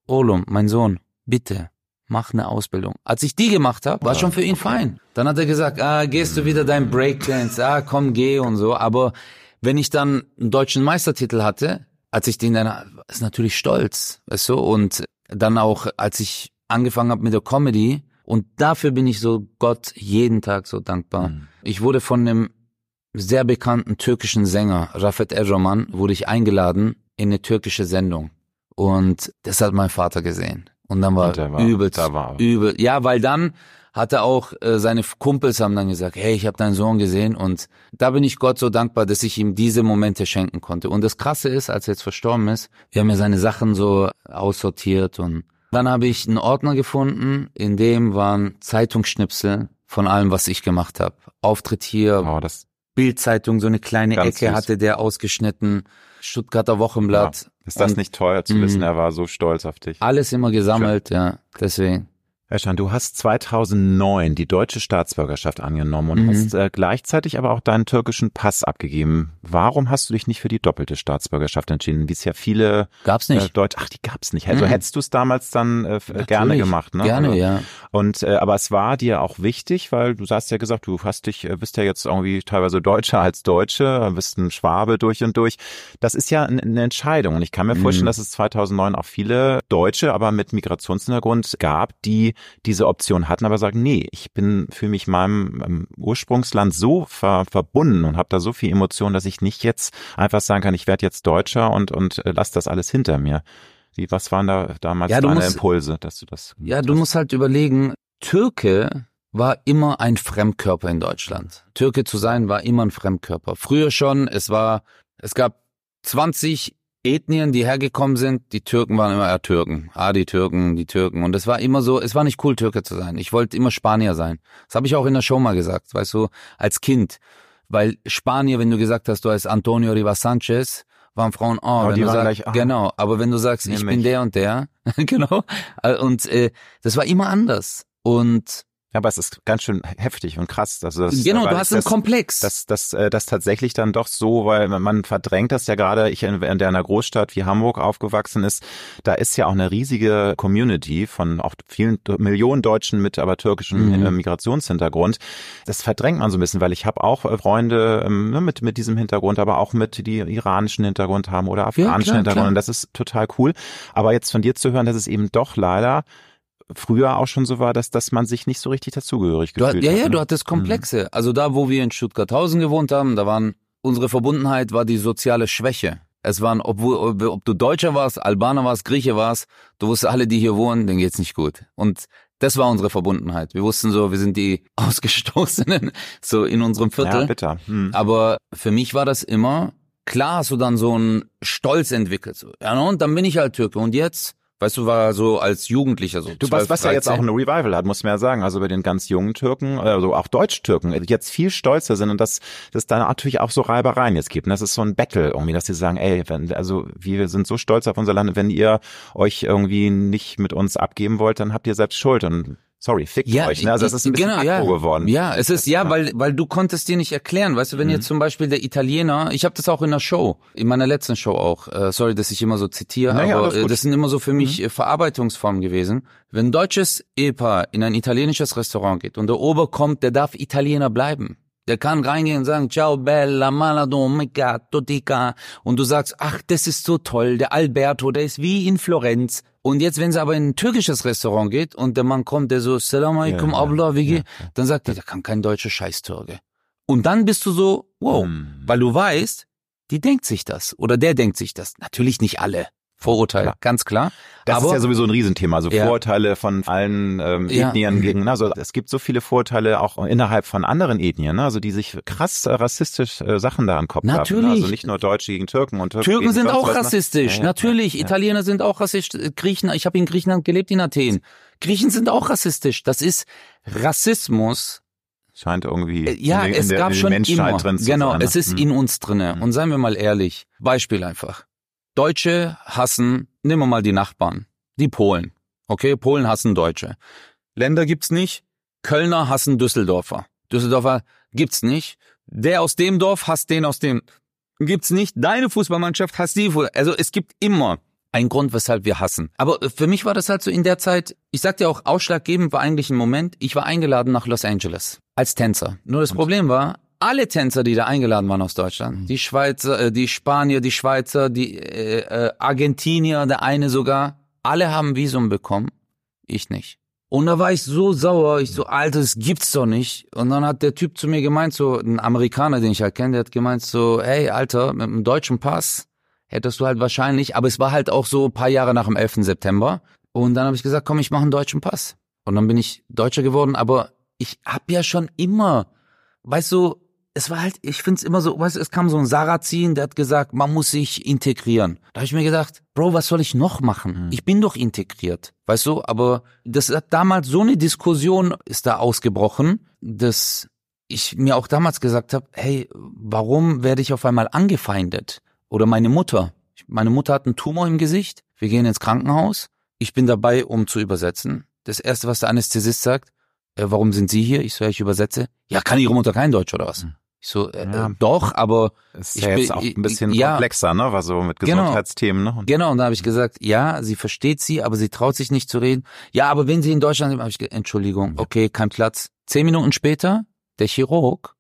Olum, mein Sohn, bitte, mach eine Ausbildung. Als ich die gemacht habe, war schon für ihn fein. Dann hat er gesagt, ah, gehst du wieder dein Breakdance, ah, komm, geh und so. Aber wenn ich dann einen deutschen Meistertitel hatte, als ich den dann, ist natürlich stolz, weißt du, und dann auch, als ich angefangen habe mit der Comedy, und dafür bin ich so Gott jeden Tag so dankbar. Mhm. Ich wurde von einem sehr bekannten türkischen Sänger, Rafet Erroman, wurde ich eingeladen in eine türkische Sendung. Und das hat mein Vater gesehen. Und dann war, Und war- übelst, war übel. Ja, weil dann hat er auch, äh, seine Kumpels haben dann gesagt, hey, ich habe deinen Sohn gesehen. Und da bin ich Gott so dankbar, dass ich ihm diese Momente schenken konnte. Und das Krasse ist, als er jetzt verstorben ist, wir haben ja seine Sachen so aussortiert und dann habe ich einen Ordner gefunden, in dem waren Zeitungsschnipsel von allem, was ich gemacht habe. Auftritt hier, Oh, das Bildzeitung, so eine kleine Ecke süß. hatte der ausgeschnitten, Stuttgarter Wochenblatt. ist das Und nicht toll zu Mhm. wissen, er war so stolz auf dich. Alles immer gesammelt, ja, deswegen. Erschan, du hast 2009 die deutsche Staatsbürgerschaft angenommen und Mhm. hast äh, gleichzeitig aber auch deinen türkischen Pass abgegeben. Warum hast du dich nicht für die doppelte Staatsbürgerschaft entschieden, wie es ja viele Gab's äh, nicht. Deutsche, ach, die gab's nicht. Also Mhm. hättest du es damals dann äh, äh, gerne gemacht, ne? Gerne, also, ja. Und äh, aber es war dir auch wichtig, weil du hast ja gesagt, du hast dich, äh, bist ja jetzt irgendwie teilweise Deutscher als Deutsche, bist ein Schwabe durch und durch. Das ist ja ein- eine Entscheidung. Und ich kann mir Mhm. vorstellen, dass es 2009 auch viele Deutsche, aber mit Migrationshintergrund gab, die diese Option hatten, aber sagen, nee, ich bin für mich meinem ähm, Ursprungsland so ver verbunden und habe da so viel Emotion, dass ich nicht jetzt einfach sagen kann, ich werde jetzt Deutscher und und äh, lass das alles hinter mir. Wie, was waren da damals Ja, deine musst- Impulse, dass du das? Ja, du musst halt überlegen, Türke war immer ein Fremdkörper in Deutschland. Türke zu sein war immer ein Fremdkörper. Früher schon, es war, es gab 20 Ethnien, die hergekommen sind. Die Türken waren immer ja, Türken. Ah, die Türken, die Türken. Und es war immer so, es war nicht cool, Türke zu sein. Ich wollte immer Spanier sein. Das habe ich auch in der Show mal gesagt, weißt du, als Kind. Weil Spanier, wenn du gesagt hast, du heißt Antonio Rivas Sanchez, waren Frauen, oh, Aber wenn die du waren sagst, gleich, ah, genau, aber wenn du sagst, ich bin der und der, [laughs] genau, äh, und äh, das war immer anders. Und aber es ist ganz schön heftig und krass. Also das, genau, du hast einen das, Komplex. Das, das, äh, das tatsächlich dann doch so, weil man- verdrängt das ja gerade, ich in, in der einer Großstadt wie Hamburg aufgewachsen ist, da ist ja auch eine riesige Community von auch vielen Millionen Deutschen mit aber türkischem Mhm. äh, Migrationshintergrund. Das verdrängt man so ein bisschen, weil ich habe auch äh, Freunde ähm, ne, mit, mit diesem Hintergrund, aber auch mit, die iranischen Hintergrund haben oder afghanischen klar, Hintergrund. klar. Und das ist total cool. Aber jetzt von dir zu hören, dass es eben doch leider früher auch schon so war, dass, dass man sich nicht so richtig dazugehörig gefühlt ja, hat. ja, ne? du hattest Komplexe. Also da, wo wir in Stuttgarthausen gewohnt haben, da waren unsere Verbundenheit war die soziale Schwäche. Es waren, obwohl, ob, ob du Deutscher warst, Albaner warst, Grieche warst, du wusstest alle, die hier wohnen, denen geht's nicht gut. Und das war unsere Verbundenheit. Wir wussten so, wir sind die [laughs] Ausgestoßenen, so in unserem Viertel. Ja, bitter. Hm. Aber für mich war das immer, klar hast du dann so einen Stolz entwickelt. So. Ja, und dann bin ich halt Türke. Und jetzt, weißt du, war so als Jugendlicher so. Du 12, was, was ja jetzt auch ein Revival hat, muss man ja sagen. Also bei den ganz jungen Türken, also auch Deutsch-Türken, jetzt viel stolzer sind und dass das da natürlich auch so Reibereien jetzt gibt. Und das ist so ein Battle irgendwie, dass sie sagen, ey, wenn, also wir sind so stolz auf unser Land, wenn ihr euch irgendwie nicht mit uns abgeben wollt, dann habt ihr selbst Schuld. Und sorry, fickt ja, euch. Ne? Also das ist ein bisschen genau, ja. geworden. Ja, es ist ja, weil weil du konntest dir nicht erklären, weißt du, wenn mhm. jetzt zum Beispiel der Italiener, ich habe das auch in der Show, in meiner letzten Show auch, äh, sorry, dass ich immer so zitiere, naja, aber äh, das sind immer so für mich mhm. Äh, Verarbeitungsformen gewesen. Wenn ein deutsches Ehepaar in ein italienisches Restaurant geht und der Ober kommt, der darf Italiener bleiben. Der kann reingehen und sagen, ciao bella, malado, gatto, dica. Und du sagst, ach, das ist so toll, der Alberto, der ist wie in Florenz. Und jetzt, wenn sie aber in ein türkisches Restaurant geht und der Mann kommt, der so, Salam alaikum, ja, abla, wie ja, dann sagt er, der kann kein deutscher Scheißtürke. Und dann bist du so, wow, hm. weil du weißt, die denkt sich das oder der denkt sich das. Natürlich nicht alle. Vorurteile, klar. ganz klar. Das Aber, ist ja sowieso ein Riesenthema, also ja. Vorurteile von allen ähm, Ethnien ja. gegen, also es gibt so viele Vorurteile auch innerhalb von anderen Ethnien, ne? also die sich krass äh, rassistisch äh, Sachen da an Kopf Natürlich. Haben, ne? Also nicht nur Deutsche gegen Türken und Türken, Türken sind auch ne? rassistisch, ja, natürlich. Italiener sind auch rassistisch, Griechen, ich habe in Griechenland gelebt, in Athen. Griechen sind auch rassistisch. Das ist Rassismus scheint irgendwie äh, ja, in, in es der, gab schon immer. Drin zu genau, sein, ne? es ist hm. in uns drinne. Und seien wir mal ehrlich, Beispiel einfach. Deutsche hassen, nehmen wir mal die Nachbarn, die Polen. Okay, Polen hassen Deutsche. Länder gibt's nicht. Kölner hassen Düsseldorfer. Düsseldorfer gibt's nicht. Der aus dem Dorf hasst den aus dem. Gibt's nicht. Deine Fußballmannschaft hasst die. Also es gibt immer einen Grund, weshalb wir hassen. Aber für mich war das halt so in der Zeit, ich sag dir auch, ausschlaggebend war eigentlich ein Moment, ich war eingeladen nach Los Angeles als Tänzer. Nur das Problem war, alle Tänzer, die da eingeladen waren aus Deutschland, mhm. die Schweizer, äh, die Spanier, die Schweizer, die äh, äh, Argentinier, der eine sogar, alle haben Visum bekommen, ich nicht. Und da war ich so sauer, ich so, Alter, das gibt's doch nicht. Und dann hat der Typ zu mir gemeint, so ein Amerikaner, den ich halt kenne, der hat gemeint so, hey, Alter, mit einem deutschen Pass hättest du halt wahrscheinlich, aber es war halt auch so ein paar Jahre nach dem 11. September. Und dann habe ich gesagt, komm, ich mache einen deutschen Pass. Und dann bin ich Deutscher geworden, aber ich hab ja schon immer, weißt du, es war halt, ich find's immer so, weißt du, es kam so ein Sarazin, der hat gesagt, man muss sich integrieren. Da habe ich mir gedacht, Bro, was soll ich noch machen? Mhm. Ich bin doch integriert, weißt du? Aber das hat damals so eine Diskussion ist da ausgebrochen, dass ich mir auch damals gesagt habe, hey, warum werde ich auf einmal angefeindet? Oder meine Mutter. Meine Mutter hat einen Tumor im Gesicht. Wir gehen ins Krankenhaus. Ich bin dabei, um zu übersetzen. Das erste, was der Anästhesist sagt, äh, warum sind Sie hier? Ich so, ja, ich übersetze. Ja, kann Ihre Mutter kein Deutsch oder was? Mhm. Ich so, äh, ja. doch, aber ist ja jetzt auch ein bisschen ja, komplexer, ne? Was so mit genau. Gesundheitsthemen, genau, ne? Genau, und da habe ich gesagt, ja, sie versteht sie, aber sie traut sich nicht zu reden. Ja, aber wenn sie in Deutschland sind, habe ich gesagt, Entschuldigung, okay, kein Platz. Zehn Minuten später, der Chirurg,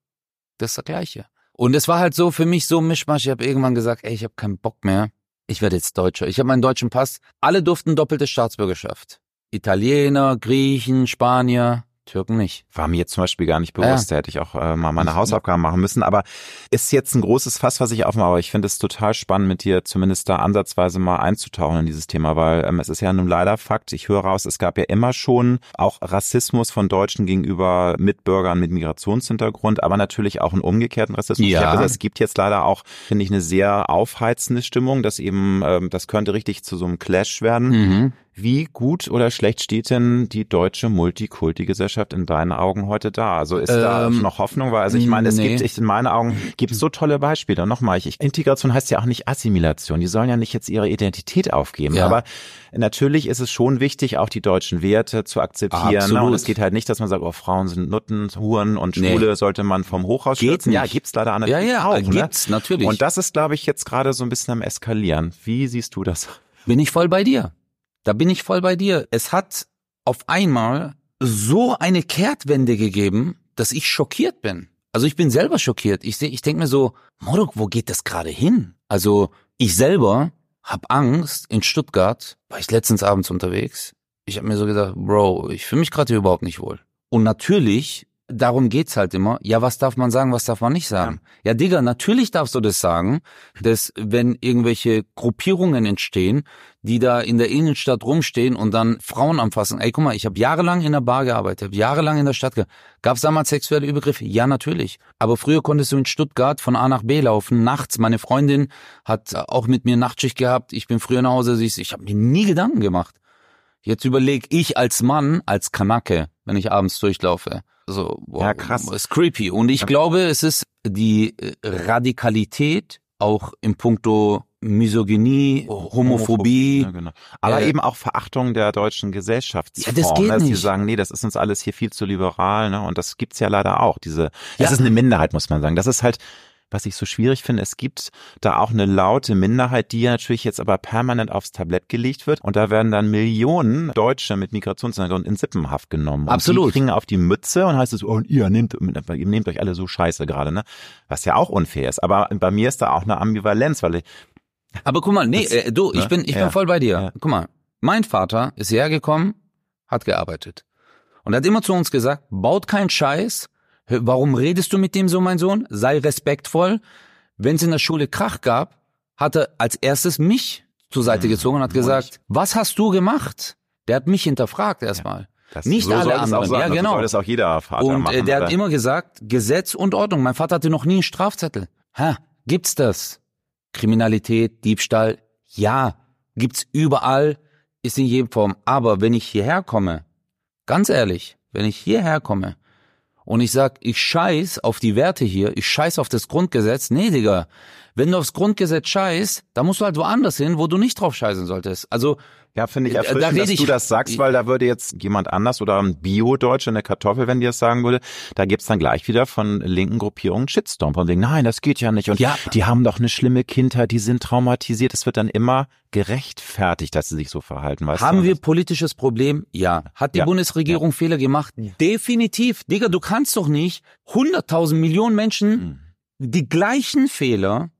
das ist das Gleiche. Und es war halt so für mich so Mischmasch. Ich habe irgendwann gesagt, ey, ich habe keinen Bock mehr. Ich werde jetzt Deutscher. Ich habe meinen deutschen Pass. Alle durften doppelte Staatsbürgerschaft. Italiener, Griechen, Spanier. Türken nicht. War mir jetzt zum Beispiel gar nicht bewusst. Ja. Da hätte ich auch äh, mal meine Hausaufgaben machen müssen. Aber ist jetzt ein großes Fass, was ich aufmache. Aber ich finde es total spannend, mit dir zumindest da ansatzweise mal einzutauchen in dieses Thema, weil ähm, es ist ja nun leider Fakt. Ich höre raus, es gab ja immer schon auch Rassismus von Deutschen gegenüber Mitbürgern mit Migrationshintergrund, aber natürlich auch einen umgekehrten Rassismus. Ja. Gesagt, es gibt jetzt leider auch, finde ich, eine sehr aufheizende Stimmung, dass eben, ähm, das könnte richtig zu so einem Clash werden. Mhm. Wie gut oder schlecht steht denn die deutsche Multikulti-Gesellschaft in deinen Augen heute da? Also ist ähm, da noch Hoffnung? Weil, also ich meine, es nee. gibt, ich, in meinen Augen gibt es so tolle Beispiele. Nochmal, ich, Integration heißt ja auch nicht Assimilation. Die sollen ja nicht jetzt ihre Identität aufgeben. Ja. Aber natürlich ist es schon wichtig, auch die deutschen Werte zu akzeptieren. Ne? Und es geht halt nicht, dass man sagt, oh, Frauen sind Nutten, Huren und Schwule nee. sollte man vom Hochhaus geht Ja, gibt's leider an Ja, ja, auch, ne? gibt's, ne? natürlich. Und das ist, glaube ich, jetzt gerade so ein bisschen am Eskalieren. Wie siehst du das? Bin ich voll bei dir. Da bin ich voll bei dir. Es hat auf einmal so eine Kehrtwende gegeben, dass ich schockiert bin. Also ich bin selber schockiert. Ich sehe, ich denke mir so, Morok, wo geht das gerade hin? Also ich selber hab Angst. In Stuttgart war ich letztens abends unterwegs. Ich habe mir so gedacht, Bro, ich fühle mich gerade überhaupt nicht wohl. Und natürlich darum geht's halt immer. Ja, was darf man sagen, was darf man nicht sagen? Ja, ja Digga, natürlich darfst du das sagen, dass wenn irgendwelche Gruppierungen entstehen, die da in der Innenstadt rumstehen und dann Frauen anfassen. Ey, guck mal, ich habe jahrelang in der Bar gearbeitet, hab jahrelang in der Stadt gearbeitet. Gab's damals sexuelle Übergriffe? Ja, natürlich. Aber früher konntest du in Stuttgart von A nach B laufen, nachts. Meine Freundin hat auch mit mir Nachtschicht gehabt. Ich bin früher nach Hause, siehst ich habe mir nie Gedanken gemacht. Jetzt überleg ich als Mann, als Kanake, wenn ich abends durchlaufe. So, wow, ja, krass. Ist creepy. Und ich glaube, es ist die äh, Radikalität auch im Punkto Misogynie, Homophobie. Ja, genau. Aber äh, eben auch Verachtung der deutschen Gesellschaftsform. Ja, das geht dass nicht. Sie sagen, nee, das ist uns alles hier viel zu liberal, ne? Und das gibt's ja leider auch. Diese, ja. das ist eine Minderheit, muss man sagen. Das ist halt, was ich so schwierig finde, es gibt da auch eine laute Minderheit, die ja natürlich jetzt aber permanent aufs Tablett gelegt wird und da werden dann Millionen Deutsche mit Migrationshintergrund in Sippenhaft genommen. Absolut. Und die kriegen auf die Mütze und heißt es, oh, ihr nehmt, ihr nehmt euch alle so scheiße gerade, ne? Was ja auch unfair ist. Aber bei mir ist da auch eine Ambivalenz, weil ich, aber guck mal, nee, äh, du, ich ne? bin, ich ja. bin voll bei dir. Ja. Guck mal, mein Vater ist hergekommen, hat gearbeitet. Und hat immer zu uns gesagt, baut keinen Scheiß, Warum redest du mit dem so, mein Sohn? Sei respektvoll. Wenn es in der Schule Krach gab, hat er als erstes mich zur Seite mhm. gezogen und hat gesagt, was hast du gemacht? Der hat mich hinterfragt erstmal. Das, nicht so alle anderen. Sein, ja, genau. Soll das auch jeder Vater und machen, der oder? hat immer gesagt, Gesetz und Ordnung. Mein Vater hatte noch nie einen Strafzettel. Ha, gibt's das? Kriminalität, Diebstahl? Ja, gibt's überall, ist in jedem Form. Aber wenn ich hierher komme, ganz ehrlich, wenn ich hierher komme und ich sag, ich scheiß auf die Werte hier, ich scheiß auf das Grundgesetz, nee, Digga. Wenn du aufs Grundgesetz scheißt, dann musst du halt woanders hin, wo du nicht drauf scheißen solltest. Also ja, finde ich erfrischend, da dass ich, du das sagst, weil da würde jetzt jemand anders oder ein Bio-Deutscher, eine Kartoffel, wenn die das sagen würde, da gibt's dann gleich wieder von linken Gruppierungen Shitstorm von wegen, nein, das geht ja nicht und ja. die haben doch eine schlimme Kindheit, die sind traumatisiert. Es wird dann immer gerechtfertigt, dass sie sich so verhalten. Weißt haben du? wir politisches Problem? Ja. Hat die Ja. Bundesregierung Ja. Fehler gemacht? Definitiv. Digga, du kannst doch nicht 100.000 Millionen Menschen Mhm. die gleichen Fehler,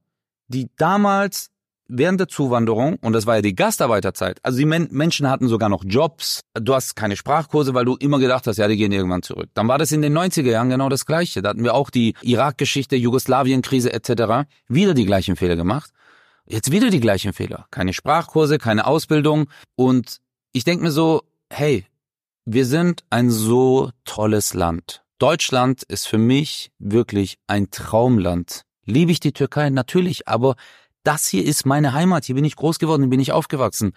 die damals während der Zuwanderung, und das war ja die Gastarbeiterzeit, also die Men Menschen hatten sogar noch Jobs, du hast keine Sprachkurse, weil du immer gedacht hast, ja, die gehen irgendwann zurück. Dann war das in den 90er Jahren genau das Gleiche. Da hatten wir auch die Irak-Geschichte, Jugoslawien-Krise etc. Wieder die gleichen Fehler gemacht. Jetzt wieder die gleichen Fehler. Keine Sprachkurse, keine Ausbildung. Und ich denke mir so, hey, wir sind ein so tolles Land. Deutschland ist für mich wirklich ein Traumland. Liebe ich die Türkei? Natürlich, aber das hier ist meine Heimat. Hier bin ich groß geworden, hier bin ich aufgewachsen.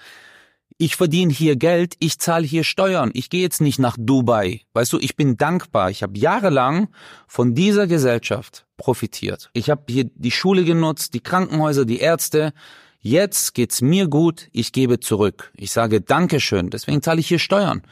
Ich verdiene hier Geld, ich zahle hier Steuern. Ich gehe jetzt nicht nach Dubai. Weißt du, ich bin dankbar. Ich habe jahrelang von dieser Gesellschaft profitiert. Ich habe hier die Schule genutzt, die Krankenhäuser, die Ärzte. Jetzt geht's mir gut, ich gebe zurück. Ich sage Dankeschön, deswegen zahle ich hier Steuern.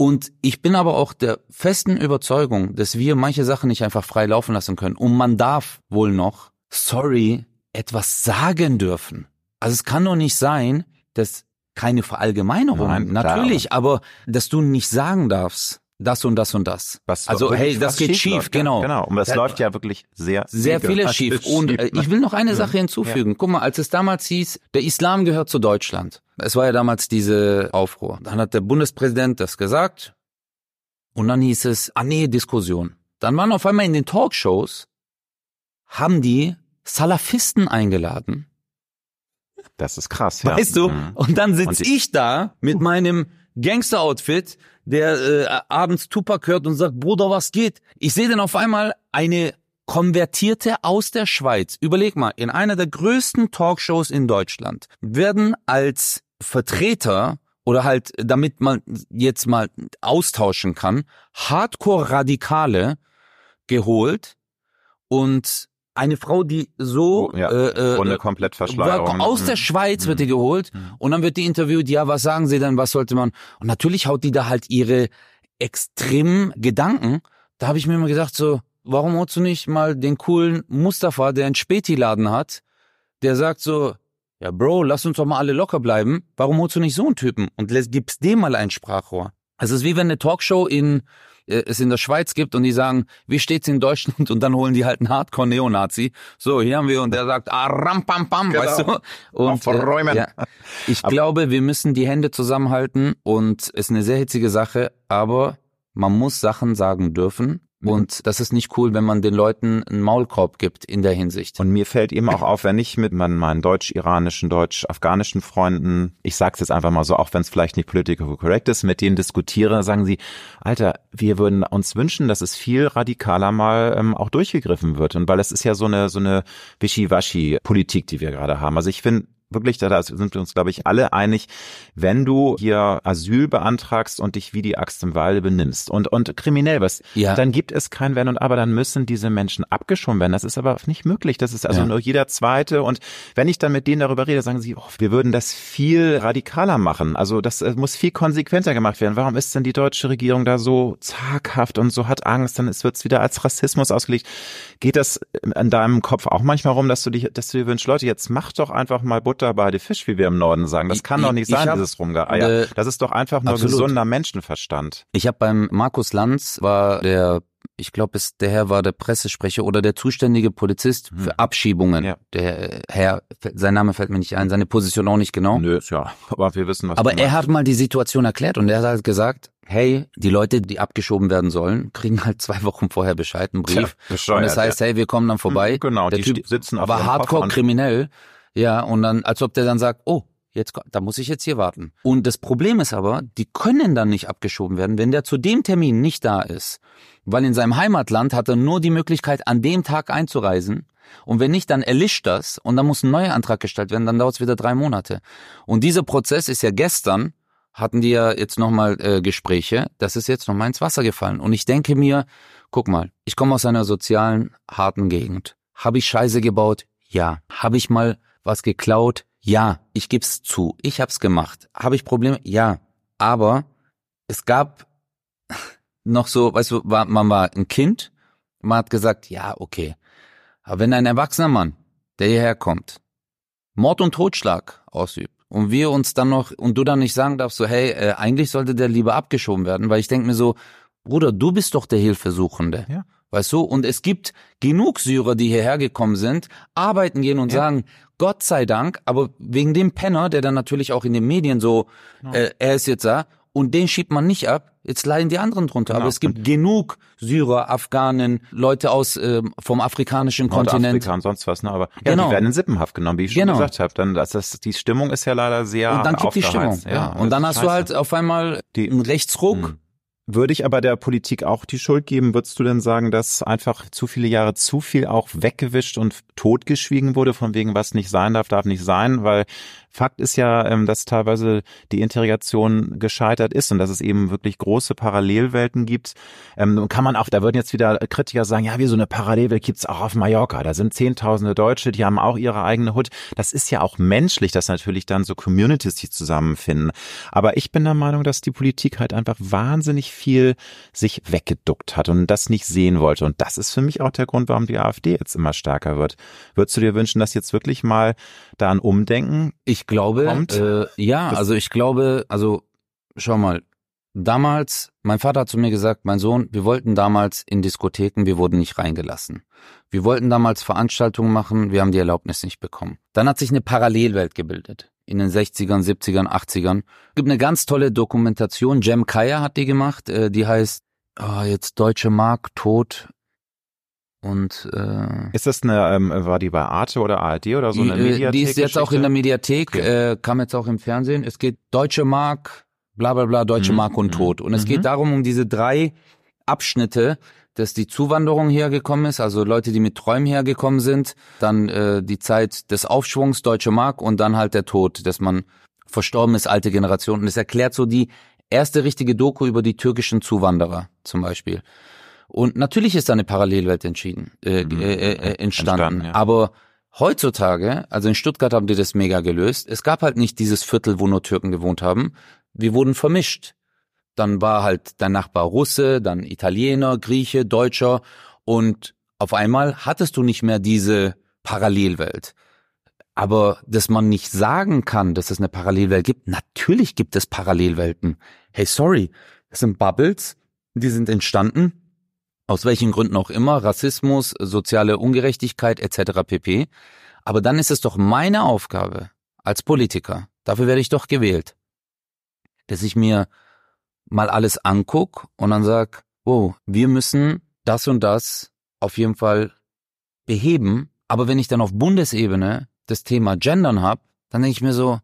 Und ich bin aber auch der festen Überzeugung, dass wir manche Sachen nicht einfach frei laufen lassen können. Und man darf wohl noch, sorry, etwas sagen dürfen. Also es kann doch nicht sein, dass keine Verallgemeinerung, Nein, natürlich, aber dass du nicht sagen darfst, das und das und das. Was also hey, das geht schief, läuft, genau. Ja, genau. Und es Da- läuft ja wirklich sehr, Sehr vieles schief. Und äh, ich will noch eine Ja. Sache hinzufügen. Guck mal, als es damals hieß, der Islam gehört zu Deutschland. Es war ja damals diese Aufruhr. Dann hat der Bundespräsident das gesagt. Und dann hieß es, ah nee, Diskussion. Dann waren auf einmal in den Talkshows, haben die Salafisten eingeladen. Das ist krass, ja. Weißt du? Mhm. Und dann Und sitz die- ich da mit meinem Gangster-Outfit, der äh, abends Tupac hört und sagt, Bruder, was geht? Ich sehe dann auf einmal eine Konvertierte aus der Schweiz. Überleg mal, in einer der größten Talkshows in Deutschland werden als Vertreter oder halt, damit man jetzt mal austauschen kann, Hardcore-Radikale geholt und eine Frau, die so ja, äh, äh, Runde komplett Verschleierung. Aus der Mhm. Schweiz wird die geholt Mhm. und dann wird die interviewt, ja, was sagen sie denn, was sollte man? Und natürlich haut die da halt ihre extremen Gedanken. Da habe ich mir immer gesagt, so, warum holst du nicht mal den coolen Mustafa, der einen Späti-Laden hat, der sagt so, ja, Bro, lass uns doch mal alle locker bleiben. Warum holst du nicht so einen Typen und gibst dem mal ein Sprachrohr? Also es ist wie wenn eine Talkshow in äh, es in der Schweiz gibt und die sagen, wie steht's in Deutschland [laughs] und dann holen die halt einen Hardcore-Neonazi. So, hier haben wir und der sagt, ah, ram, pam, pam, Genau. weißt du? Und äh, Aufräumen. ja, ich glaube, wir müssen die Hände zusammenhalten und es ist eine sehr hitzige Sache, aber man muss Sachen sagen dürfen. Und das ist nicht cool, wenn man den Leuten einen Maulkorb gibt in der Hinsicht. Und mir fällt eben auch auf, wenn ich mit meinen deutsch-iranischen, deutsch-afghanischen Freunden, ich sag's jetzt einfach mal so, auch wenn es vielleicht nicht political correct ist, mit denen diskutiere, sagen sie, Alter, wir würden uns wünschen, dass es viel radikaler mal ähm, auch durchgegriffen wird. Und weil es ist ja so eine so eine Wischiwaschi-Politik, die wir gerade haben. Also ich finde, wirklich, da sind wir uns, glaube ich, alle einig, wenn du hier Asyl beantragst und dich wie die Axt im Walde benimmst und, und kriminell bist, ja. dann gibt es kein Wenn und Aber, dann müssen diese Menschen abgeschoben werden. Das ist aber nicht möglich. Das ist also ja. nur jeder Zweite. Und wenn ich dann mit denen darüber rede, sagen sie, oh, wir würden das viel radikaler machen. Also das muss viel konsequenter gemacht werden. Warum ist denn die deutsche Regierung da so zaghaft und so hat Angst? Dann wird es wieder als Rassismus ausgelegt. Geht das in deinem Kopf auch manchmal rum, dass du dich, dass du dir wünschst, Leute, jetzt mach doch einfach mal Butter Butter bei die Fisch, wie wir im Norden sagen. Das kann ich, doch nicht sein, hab, dieses Rumgeeier. Äh, das ist doch einfach nur absolut. gesunder Menschenverstand. Ich habe beim Markus Lanz war der ich glaube, der Herr war der Pressesprecher oder der zuständige Polizist hm. für Abschiebungen. Ja. Der Herr, sein Name fällt mir nicht ein, seine Position auch nicht genau. Nö, ja, [laughs] aber wir wissen, was Aber er hat mal die Situation erklärt und er hat halt gesagt, hey, die Leute, die abgeschoben werden sollen, kriegen halt zwei Wochen vorher Bescheid, einen Brief. Tja, und das heißt, ja. hey, wir kommen dann vorbei. Hm, genau, der die Typ sitzen auf war hardcore kriminell ja, und dann, als ob der dann sagt, oh, jetzt, da muss ich jetzt hier warten. Und das Problem ist aber, die können dann nicht abgeschoben werden, wenn der zu dem Termin nicht da ist. Weil in seinem Heimatland hat er nur die Möglichkeit, an dem Tag einzureisen. Und wenn nicht, dann erlischt das und dann muss ein neuer Antrag gestellt werden, dann dauert es wieder drei Monate. Und dieser Prozess ist ja gestern, hatten die ja jetzt nochmal äh, Gespräche, das ist jetzt nochmal ins Wasser gefallen. Und ich denke mir, guck mal, ich komme aus einer sozialen, harten Gegend. Habe ich Scheiße gebaut? Ja. Habe ich mal was geklaut? Ja, ich geb's zu. Ich hab's gemacht. Habe ich Probleme? Ja. Aber es gab [laughs] noch so, weißt du, war, man war ein Kind, man hat gesagt, ja, okay. Aber wenn ein erwachsener Mann, der hierher kommt, Mord und Totschlag ausübt und wir uns dann noch und du dann nicht sagen darfst so, hey, äh, eigentlich sollte der lieber abgeschoben werden, weil ich denke mir so, Bruder, du bist doch der Hilfesuchende. Ja. Weißt du? Und es gibt genug Syrer, die hierher gekommen sind, arbeiten gehen und ja. sagen, Gott sei Dank, aber wegen dem Penner, der dann natürlich auch in den Medien so, ja. äh, er ist jetzt da, und den schiebt man nicht ab, jetzt leiden die anderen drunter. Genau. Aber es gibt genug Syrer, Afghanen, Leute aus äh, vom afrikanischen Kontinent. Afrika und sonst was, ne? Aber ja, genau. die werden in Sippenhaft genommen, wie ich schon genau. gesagt habe. Dann das, das, die Stimmung ist ja leider sehr Und dann kippt die Stimmung. Ja. ja. Und dann hast scheiße. du halt auf einmal die, einen Rechtsruck. Hm würde ich aber der Politik auch die Schuld geben? Würdest du denn sagen, dass einfach zu viele Jahre zu viel auch weggewischt und totgeschwiegen wurde, von wegen was nicht sein darf, darf nicht sein? Weil Fakt ist ja, ähm, dass teilweise die Integration gescheitert ist und dass es eben wirklich große Parallelwelten gibt. Ähm, kann man auch, da würden jetzt wieder Kritiker sagen, ja, wie so eine Parallelwelt gibt's auch auf Mallorca. Da sind Zehntausende Deutsche, die haben auch ihre eigene Hut. Das ist ja auch menschlich, dass natürlich dann so Communities sich zusammenfinden. Aber ich bin der Meinung, dass die Politik halt einfach wahnsinnig viel sich weggeduckt hat und das nicht sehen wollte. Und das ist für mich auch der Grund, warum die AfD jetzt immer stärker wird. Würdest du dir wünschen, dass jetzt wirklich mal da ein Umdenken ich glaube, kommt? Äh, ja, also ich glaube, also schau mal, damals, mein Vater hat zu mir gesagt, mein Sohn, wir wollten damals in Diskotheken, wir wurden nicht reingelassen. Wir wollten damals Veranstaltungen machen, wir haben die Erlaubnis nicht bekommen. Dann hat sich eine Parallelwelt gebildet. In den 60ern, 70ern, 80ern. Es gibt eine ganz tolle Dokumentation, Jem Kaya hat die gemacht, äh, die heißt, oh, jetzt Deutsche Mark, tot, und äh, ist das eine, ähm, war die bei Arte oder ARD oder so eine die, Mediathek? Die ist jetzt auch in der Mediathek, okay. äh, kam jetzt auch im Fernsehen. Es geht Deutsche Mark, bla bla bla, Deutsche mhm. Mark und mhm. Tod. Und es mhm. geht darum, um diese drei Abschnitte, dass die Zuwanderung hergekommen ist, also Leute, die mit Träumen hergekommen sind, dann äh, die Zeit des Aufschwungs, Deutsche Mark und dann halt der Tod, dass man verstorben ist, alte Generation. Und es erklärt so die erste richtige Doku über die türkischen Zuwanderer zum Beispiel. Und natürlich ist da eine Parallelwelt entschieden, äh, mhm. äh, äh, entstanden. entstanden ja. Aber heutzutage, also in Stuttgart haben die das mega gelöst. Es gab halt nicht dieses Viertel, wo nur Türken gewohnt haben. Wir wurden vermischt. Dann war halt dein Nachbar Russe, dann Italiener, Grieche, Deutscher und auf einmal hattest du nicht mehr diese Parallelwelt. Aber dass man nicht sagen kann, dass es eine Parallelwelt gibt, natürlich gibt es Parallelwelten. Hey, sorry, das sind Bubbles, die sind entstanden aus welchen Gründen auch immer, Rassismus, soziale Ungerechtigkeit etc. pp. Aber dann ist es doch meine Aufgabe als Politiker, dafür werde ich doch gewählt, dass ich mir mal alles anguck und dann sag, wow, wir müssen das und das auf jeden Fall beheben. Aber wenn ich dann auf Bundesebene das Thema Gendern habe, dann denke ich mir so,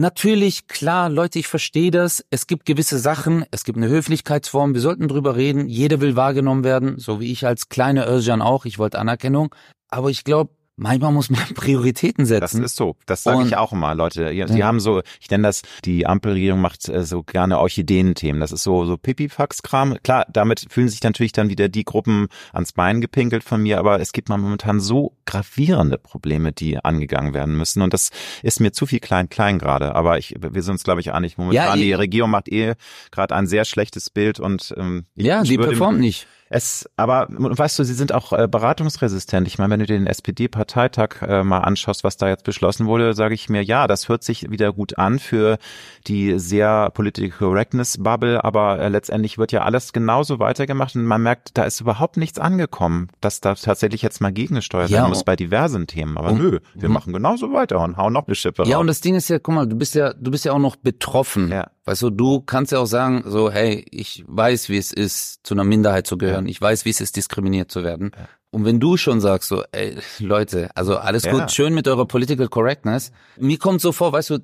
Natürlich, klar, Leute, ich verstehe das. Es gibt gewisse Sachen, es gibt eine Höflichkeitsform, wir sollten drüber reden. Jeder will wahrgenommen werden, so wie ich als kleine Özcan auch. Ich wollte Anerkennung. Aber ich glaube, manchmal muss man [laughs] Prioritäten setzen. Das ist so. Das sage ich auch immer, Leute. Die ja. haben so, ich nenne das, die Ampelregierung macht äh, so gerne Orchideenthemen. Das ist so, so Pipifax-Kram. Klar, damit fühlen sich natürlich dann wieder die Gruppen ans Bein gepinkelt von mir, aber es gibt momentan so gravierende Probleme, die angegangen werden müssen. Und das ist mir zu viel klein-klein gerade. Aber ich, wir sind uns, glaube ich, einig. Momentan, ja, die Regierung macht eh gerade ein sehr schlechtes Bild und ähm, Ja, die performt nicht. Es, aber weißt du, sie sind auch äh, beratungsresistent. Ich meine, wenn du den SPD-Parteitag äh, mal anschaust, was da jetzt beschlossen wurde, sage ich mir, ja, das hört sich wieder gut an für die sehr Political Correctness Bubble, aber äh, letztendlich wird ja alles genauso weitergemacht und man merkt, da ist überhaupt nichts angekommen, dass da tatsächlich jetzt mal gegengesteuert ja, werden muss bei diversen Themen. Aber um, nö, wir machen genauso weiter und hauen noch eine Schippe Ja, raus. und das Ding ist ja, guck mal, du bist ja, du bist ja auch noch betroffen. Ja. Weißt du, du kannst ja auch sagen, so, hey, ich weiß, wie es ist, zu einer Minderheit zu gehören. Ich weiß, wie es ist, diskriminiert zu werden. Ja. Und wenn du schon sagst, so, ey, Leute, also alles ja. gut, schön mit eurer Political Correctness. Mir kommt so vor, weißt du,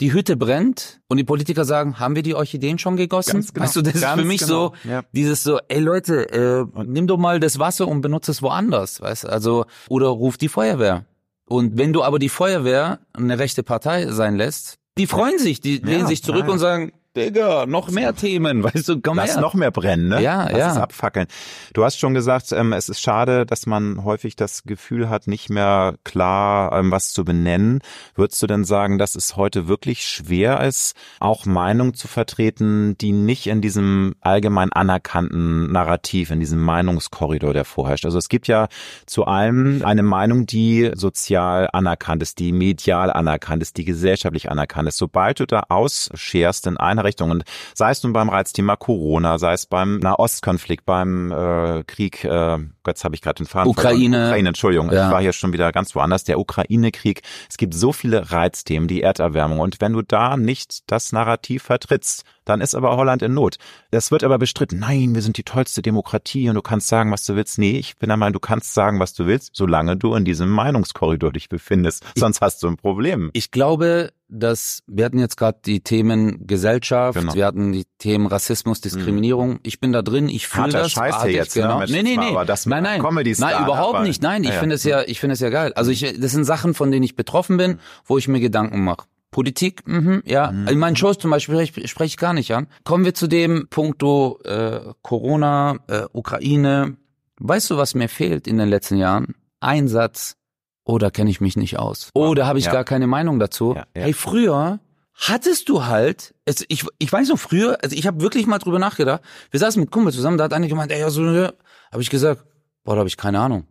die Hütte brennt und die Politiker sagen, haben wir die Orchideen schon gegossen? Genau. Weißt du, das Ganz ist für mich genau. so, ja. dieses so, ey Leute, äh, nimm doch mal das Wasser und benutze es woanders, weißt du, also, oder ruf die Feuerwehr. Und wenn du aber die Feuerwehr eine rechte Partei sein lässt, die freuen sich, die ja, lehnen sich zurück ja. und sagen, Digga, noch mehr Themen, [laughs] weißt du, komm Lass her. noch mehr brennen, ne? Ja, Lass ja. es abfackeln. Du hast schon gesagt, ähm, es ist schade, dass man häufig das Gefühl hat, nicht mehr klar ähm, was zu benennen. Würdest du denn sagen, dass es heute wirklich schwer ist, auch Meinung zu vertreten, die nicht in diesem allgemein anerkannten Narrativ, in diesem Meinungskorridor, der vorherrscht? Also es gibt ja zu allem eine Meinung, die sozial anerkannt ist, die medial anerkannt ist, die gesellschaftlich anerkannt ist. Sobald du da ausscherst in einer Richtung. Und sei es nun beim Reizthema Corona, sei es beim Nahostkonflikt, beim äh, Krieg, äh, jetzt habe ich gerade den Faden Ukraine. Ukraine, Entschuldigung, ja. ich war hier schon wieder ganz woanders. Der Ukraine-Krieg. Es gibt so viele Reizthemen, die Erderwärmung. Und wenn du da nicht das Narrativ vertrittst, dann ist aber Holland in Not. Das wird aber bestritten. Nein, wir sind die tollste Demokratie und du kannst sagen, was du willst. Nee, ich bin der Meinung, du kannst sagen, was du willst, solange du in diesem Meinungskorridor dich befindest. Sonst hast du ein Problem. Ich glaube, dass wir hatten jetzt gerade die Themen Gesellschaft, genau. wir hatten die Themen Rassismus, Diskriminierung. Mhm. Ich bin da drin, ich fühle das. Scheiß hier jetzt, ne? genau. Ne? Nee, nee, nee. das nein, nein. Comedy nein, überhaupt nicht. Nein, ich ja, finde es ja, ich finde es ja geil. Also ich, das sind Sachen, von denen ich betroffen bin, wo ich mir Gedanken mache. Politik, mhm, ja. Mhm. In meinen Shows zum Beispiel spreche sprech ich gar nicht an. Kommen wir zu dem Punkto äh, Corona, äh, Ukraine. Weißt du, was mir fehlt in den letzten Jahren? Einsatz. Oder kenne ich mich nicht aus? Oder habe ich ja. gar keine Meinung dazu? Ja, ja. Hey, früher hattest du halt, es, ich, ich weiß noch früher, also ich habe wirklich mal drüber nachgedacht. Wir saßen mit Kumpel zusammen, da hat einer gemeint, ey, ja, so, habe ich gesagt, boah, da habe ich keine Ahnung.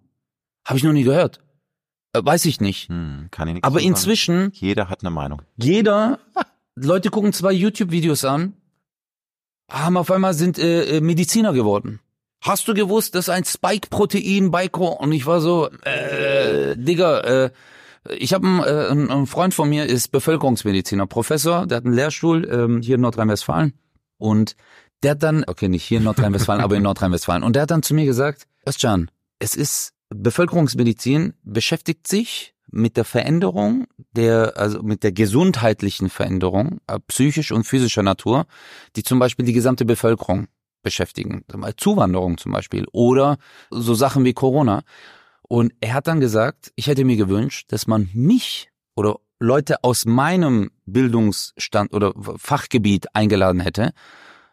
Habe ich noch nie gehört. Äh, weiß ich nicht. Hm, kann ich nicht Aber inzwischen. Sagen. Jeder hat eine Meinung. Jeder. [laughs] Leute gucken zwei YouTube-Videos an, haben auf einmal sind äh, äh, Mediziner geworden. Hast du gewusst, dass ein Spike-Protein bei und ich war so, äh, Digga, äh, ich habe einen, äh, einen Freund von mir ist Bevölkerungsmediziner, Professor, der hat einen Lehrstuhl ähm, hier in Nordrhein-Westfalen und der hat dann, okay, nicht hier in Nordrhein-Westfalen, aber in Nordrhein-Westfalen und der hat dann zu mir gesagt, Özcan, es ist Bevölkerungsmedizin beschäftigt sich mit der Veränderung der, also mit der gesundheitlichen Veränderung, äh, psychisch und physischer Natur, die zum Beispiel die gesamte Bevölkerung beschäftigen. Zuwanderung zum Beispiel oder so Sachen wie Corona. Und er hat dann gesagt, ich hätte mir gewünscht, dass man mich oder Leute aus meinem Bildungsstand oder Fachgebiet eingeladen hätte,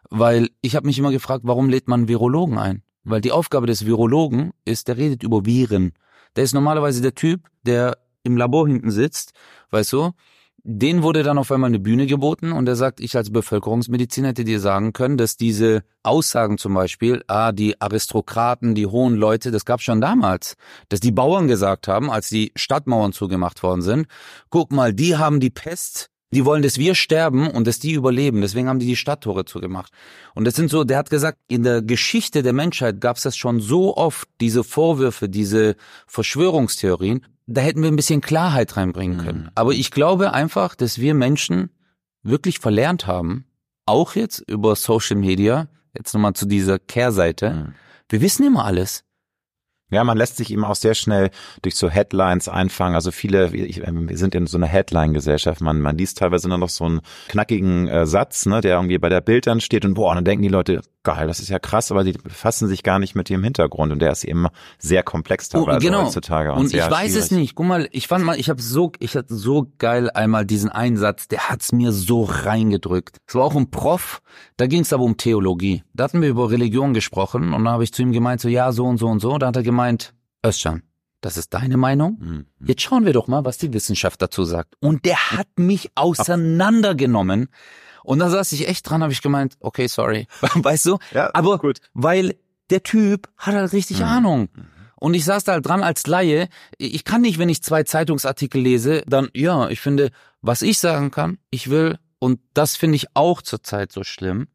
weil ich habe mich immer gefragt, warum lädt man Virologen ein? Weil die Aufgabe des Virologen ist, der redet über Viren. Der ist normalerweise der Typ, der im Labor hinten sitzt, weißt du? Den wurde dann auf einmal eine Bühne geboten und er sagt, ich als Bevölkerungsmediziner hätte dir sagen können, dass diese Aussagen zum Beispiel, ah, die Aristokraten, die hohen Leute, das gab schon damals, dass die Bauern gesagt haben, als die Stadtmauern zugemacht worden sind, guck mal, die haben die Pest die wollen, dass wir sterben und dass die überleben. Deswegen haben die die Stadttore zugemacht. Und das sind so, der hat gesagt, in der Geschichte der Menschheit gab es das schon so oft, diese Vorwürfe, diese Verschwörungstheorien. Da hätten wir ein bisschen Klarheit reinbringen können. Mhm. Aber ich glaube einfach, dass wir Menschen wirklich verlernt haben, auch jetzt über Social Media, jetzt nochmal zu dieser Kehrseite, mhm. Wir wissen immer alles. Ja, man lässt sich eben auch sehr schnell durch so Headlines einfangen. Also viele, ich, ähm, wir sind in so einer Headline-Gesellschaft. Man, man liest teilweise nur noch so einen knackigen äh, Satz, ne, der irgendwie bei der Bild dann steht und boah, dann denken die Leute, geil, das ist ja krass, aber die befassen sich gar nicht mit dem Hintergrund und der ist eben sehr komplex Oh, teilweise genau. heutzutage. Und, ich sehr weiß es schwierig. nicht. Guck mal, ich fand mal, ich habe so, ich hatte so geil einmal diesen Einsatz, der hat's mir so reingedrückt. Es war auch ein Prof, da ging es aber um Theologie. Da hatten wir über Religion gesprochen und da habe ich zu ihm gemeint, so ja, so und so und so. Da hat er gemeint, Özcan, das ist deine Meinung? Mhm. Jetzt schauen wir doch mal, was die Wissenschaft dazu sagt. Und der hat mich auseinandergenommen. Und da saß ich echt dran, habe ich gemeint, okay, sorry. [laughs] Weißt du? Ja, Aber gut. weil der Typ hat halt richtig Mhm. Ahnung. Und ich saß da halt dran als Laie. Ich kann nicht, wenn ich zwei Zeitungsartikel lese, dann, ja, ich finde, was ich sagen kann, ich will, und das finde ich auch zurzeit so schlimm.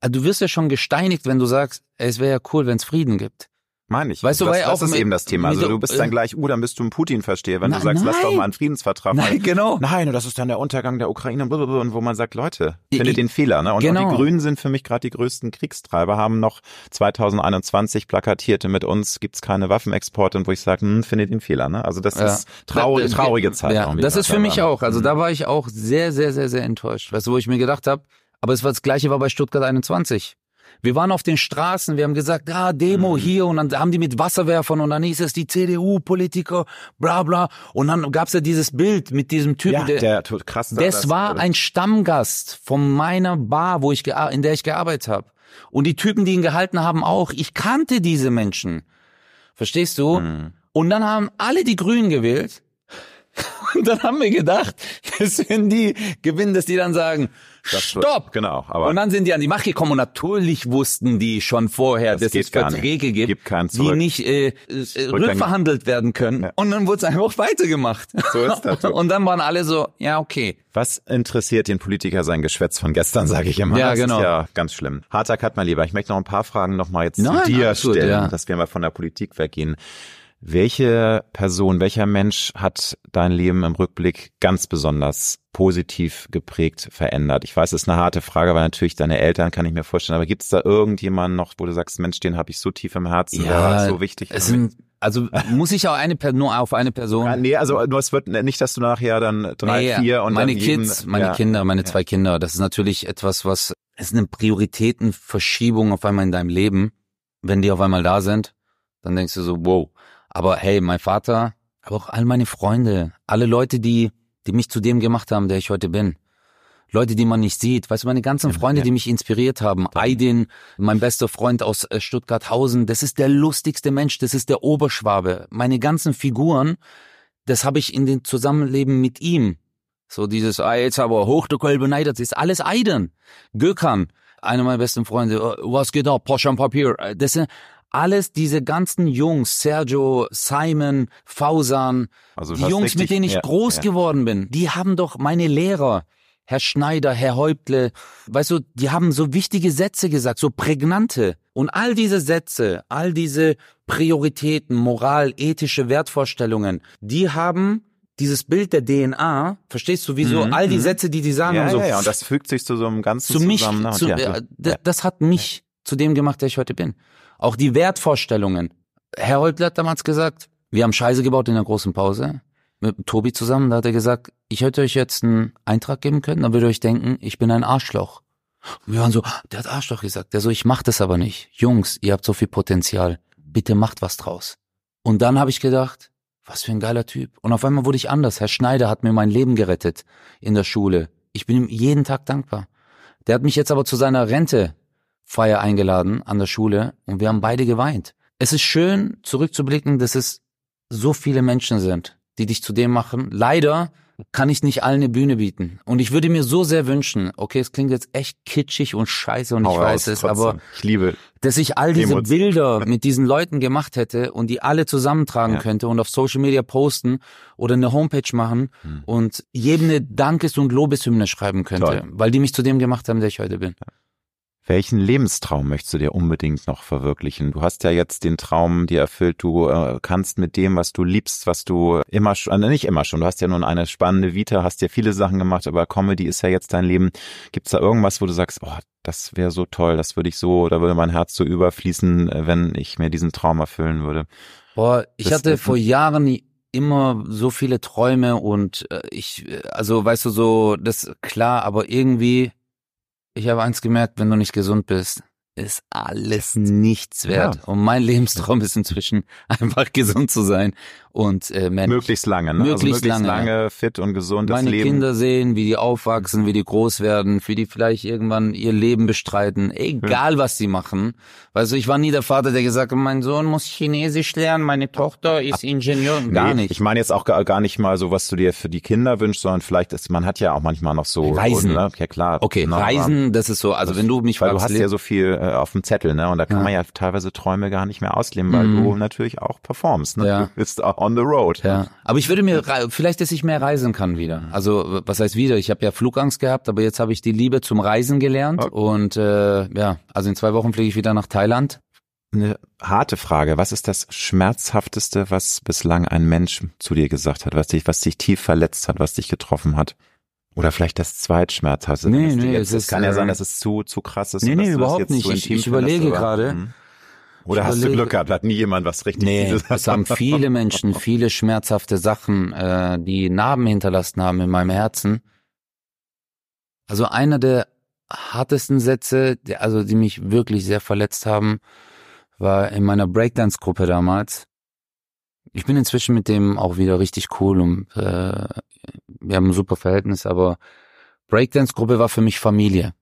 Also Du wirst ja schon gesteinigt, wenn du sagst, ey, es wäre ja cool, wenn es Frieden gibt. Meine ich. Weißt du, das, weil das auch ist eben das Thema. Also du bist dann äh, gleich, uh, dann bist du ein Putin-Versteher, wenn Na- du sagst, lass doch nein. mal einen Friedensvertrag Nein, machen. genau. Nein, und das ist dann der Untergang der Ukraine und wo man sagt, Leute, findet den Fehler. Ne? Und genau. auch die Grünen sind für mich gerade die größten Kriegstreiber, haben noch 2021 plakatierte mit uns gibt's keine Waffenexporte und wo ich sage, hm, findet den Fehler. Ne? Also das Ja. ist trau Da- traurige Zeit. Ja, das ist für mich dabei. auch. Also Mhm. da war ich auch sehr, sehr, sehr, sehr enttäuscht. Weißt du, wo ich mir gedacht habe, aber es war das gleiche war bei Stuttgart 21. Wir waren auf den Straßen, wir haben gesagt, ah, Demo Mhm. hier und dann haben die mit Wasserwerfern und dann hieß es die CDU-Politiker, bla bla. Und dann gab's ja dieses Bild mit diesem Typen, ja, der, der tut krass. das war ein Stammgast von meiner Bar, wo ich in der ich gearbeitet habe. Und die Typen, die ihn gehalten haben, auch. Ich kannte diese Menschen. Verstehst du? Mhm. Und dann haben alle die Grünen gewählt. [laughs] Und dann haben wir gedacht, [laughs] dass wenn die gewinnen, dass die dann sagen, Das wird- Stopp! Genau, aber und dann sind die an die Macht gekommen und natürlich wussten die schon vorher, Das dass es Verträge nicht. gibt, Gibt die nicht äh, äh, rückverhandelt werden können. Ja. Und dann wurde es einfach weitergemacht. So ist das. [laughs] Und dann waren alle so, ja, okay. Was interessiert den Politiker sein Geschwätz von gestern, [laughs] sage ich immer. Ja, das genau. ist ja ganz schlimm. Harter Cut, mein Lieber. Ich möchte noch ein paar Fragen noch mal jetzt Nein, zu dir gut, stellen, ja. dass wir mal von der Politik weggehen. Welche Person, welcher Mensch hat dein Leben im Rückblick ganz besonders positiv geprägt, verändert? Ich weiß, es ist eine harte Frage, weil natürlich deine Eltern kann ich mir vorstellen, aber gibt es da irgendjemanden noch, wo du sagst, Mensch, den habe ich so tief im Herzen, der war so wichtig. Es sind, also muss ich auch eine nur auf eine Person. Ja, nee, also nur es wird nicht, dass du nachher dann drei, Nee, vier und meine dann jeden, Kids, meine ja. Kinder, meine zwei Kinder. Das ist natürlich etwas, was es ist eine Prioritätenverschiebung auf einmal in deinem Leben. Wenn die auf einmal da sind, dann denkst du so, wow. Aber hey, mein Vater, aber auch all meine Freunde, alle Leute, die, die mich zu dem gemacht haben, der ich heute bin. Leute, die man nicht sieht. Weißt du, meine ganzen Freunde, ja. die mich inspiriert haben. Aydin, mein bester Freund aus äh, Stuttgart-Hausen, das ist der lustigste Mensch, das ist der Oberschwabe. Meine ganzen Figuren, das habe ich in den Zusammenleben mit ihm. So dieses, ah, jetzt aber hoch der Kolbe beneidet, das ist alles Aydin. Gökhan, einer meiner besten Freunde, äh, was geht ab, Porsche am Papier. Äh, Das sind alles diese ganzen Jungs, Sergio, Simon, Fausan, Also die Jungs, richtig- mit denen ich ja, groß ja. geworden bin, die haben doch meine Lehrer, Herr Schneider, Herr Häuptle, weißt du, die haben so wichtige Sätze gesagt, so prägnante. Und all diese Sätze, all diese Prioritäten, Moral, ethische Wertvorstellungen, die haben dieses Bild der DNA, verstehst du, wieso Mhm, all die mhm. Sätze, die die sagen, Ja, und so ja, ja, und das fügt sich zu so einem ganzen zu mich, zusammen. ne? Zu, ja, äh, d- das hat mich zu dem gemacht, der ich heute bin. Auch die Wertvorstellungen. Herr Häuptle hat damals gesagt, wir haben Scheiße gebaut in der großen Pause mit Tobi zusammen. Da hat er gesagt, ich hätte euch jetzt einen Eintrag geben können, dann würdet ihr euch denken, ich bin ein Arschloch. Und wir waren so, der hat Arschloch gesagt. Der so, ich mach das aber nicht. Jungs, ihr habt so viel Potenzial. Bitte macht was draus. Und dann habe ich gedacht, was für ein geiler Typ. Und auf einmal wurde ich anders. Herr Schneider hat mir mein Leben gerettet in der Schule. Ich bin ihm jeden Tag dankbar. Der hat mich jetzt aber zu seiner Rentefeier eingeladen an der Schule und wir haben beide geweint. Es ist schön zurückzublicken, dass es so viele Menschen sind, die dich zu dem machen. Leider kann ich nicht allen eine Bühne bieten. Und ich würde mir so sehr wünschen, okay, es klingt jetzt echt kitschig und scheiße und Hau ich weiß es, trotzdem. aber ich liebe. dass ich all diese Demos. Bilder [laughs] mit diesen Leuten gemacht hätte und die alle zusammentragen Ja. könnte und auf Social Media posten oder eine Homepage machen und jedem eine Dankes- und Lobeshymne schreiben könnte, Toll. weil die mich zu dem gemacht haben, der ich heute bin. Welchen Lebenstraum möchtest du dir unbedingt noch verwirklichen? Du hast ja jetzt den Traum dir erfüllt, du äh, kannst mit dem, was du liebst, was du immer schon, äh, nicht immer schon, du hast ja nun eine spannende Vita, hast ja viele Sachen gemacht, aber Comedy ist ja jetzt dein Leben. Gibt's da irgendwas, wo du sagst, oh, das wäre so toll, das würde ich so, da würde mein Herz so überfließen, äh, wenn ich mir diesen Traum erfüllen würde? Boah, ich das, hatte vor Jahren immer so viele Träume und äh, ich, also weißt du so, das klar, aber irgendwie ich habe eins gemerkt, wenn du nicht gesund bist, ist alles nichts wert. Ja. Und mein Lebenstraum ist inzwischen [laughs] einfach gesund zu sein und äh, Mensch, möglichst lange, ne? möglichst, also möglichst lange, lange fit und gesundes Meine Leben. Kinder sehen, wie die aufwachsen, wie die groß werden, wie die vielleicht irgendwann ihr Leben bestreiten, egal ja. was sie machen. Weißt du, ich war nie der Vater, der gesagt hat, mein Sohn muss Chinesisch lernen, meine Tochter ist Ingenieur, gar nee, nicht. Ich meine jetzt auch gar, gar nicht mal so, was du dir für die Kinder wünschst, sondern vielleicht ist, man hat ja auch manchmal noch so Reisen. ne? Ja klar. Okay, ne, Reisen, das ist so, also wenn du mich weil fragst, du hast ja so viel äh, auf dem Zettel, ne? Und da kann ja. man ja teilweise Träume gar nicht mehr ausleben, weil mhm. du natürlich auch performst, ne? Ja. Du bist auch on the road. Ja. Aber ich würde mir vielleicht, dass ich mehr reisen kann wieder. Also was heißt wieder? Ich habe ja Flugangst gehabt, aber jetzt habe ich die Liebe zum Reisen gelernt okay. und äh, ja, also in zwei Wochen fliege ich wieder nach Thailand. Eine harte Frage. Was ist das Schmerzhafteste, was bislang ein Mensch zu dir gesagt hat, was dich, was dich tief verletzt hat, was dich getroffen hat? Oder vielleicht das Zweitschmerzhafteste? Nee, nee, jetzt, es kann ja sein, dass es zu, zu krass ist. Nee, nee, überhaupt nicht. Ich, ich überlege gerade. Hm. Oder hast du Glück gehabt? Hat nie jemand was richtig Nee, es haben viele Menschen viele schmerzhafte Sachen, äh, die Narben hinterlassen haben in meinem Herzen. Also einer der hartesten Sätze, die, also die mich wirklich sehr verletzt haben, war in meiner Breakdance-Gruppe damals. Ich bin inzwischen mit dem auch wieder richtig cool und äh, wir haben ein super Verhältnis, aber Breakdance-Gruppe war für mich Familie.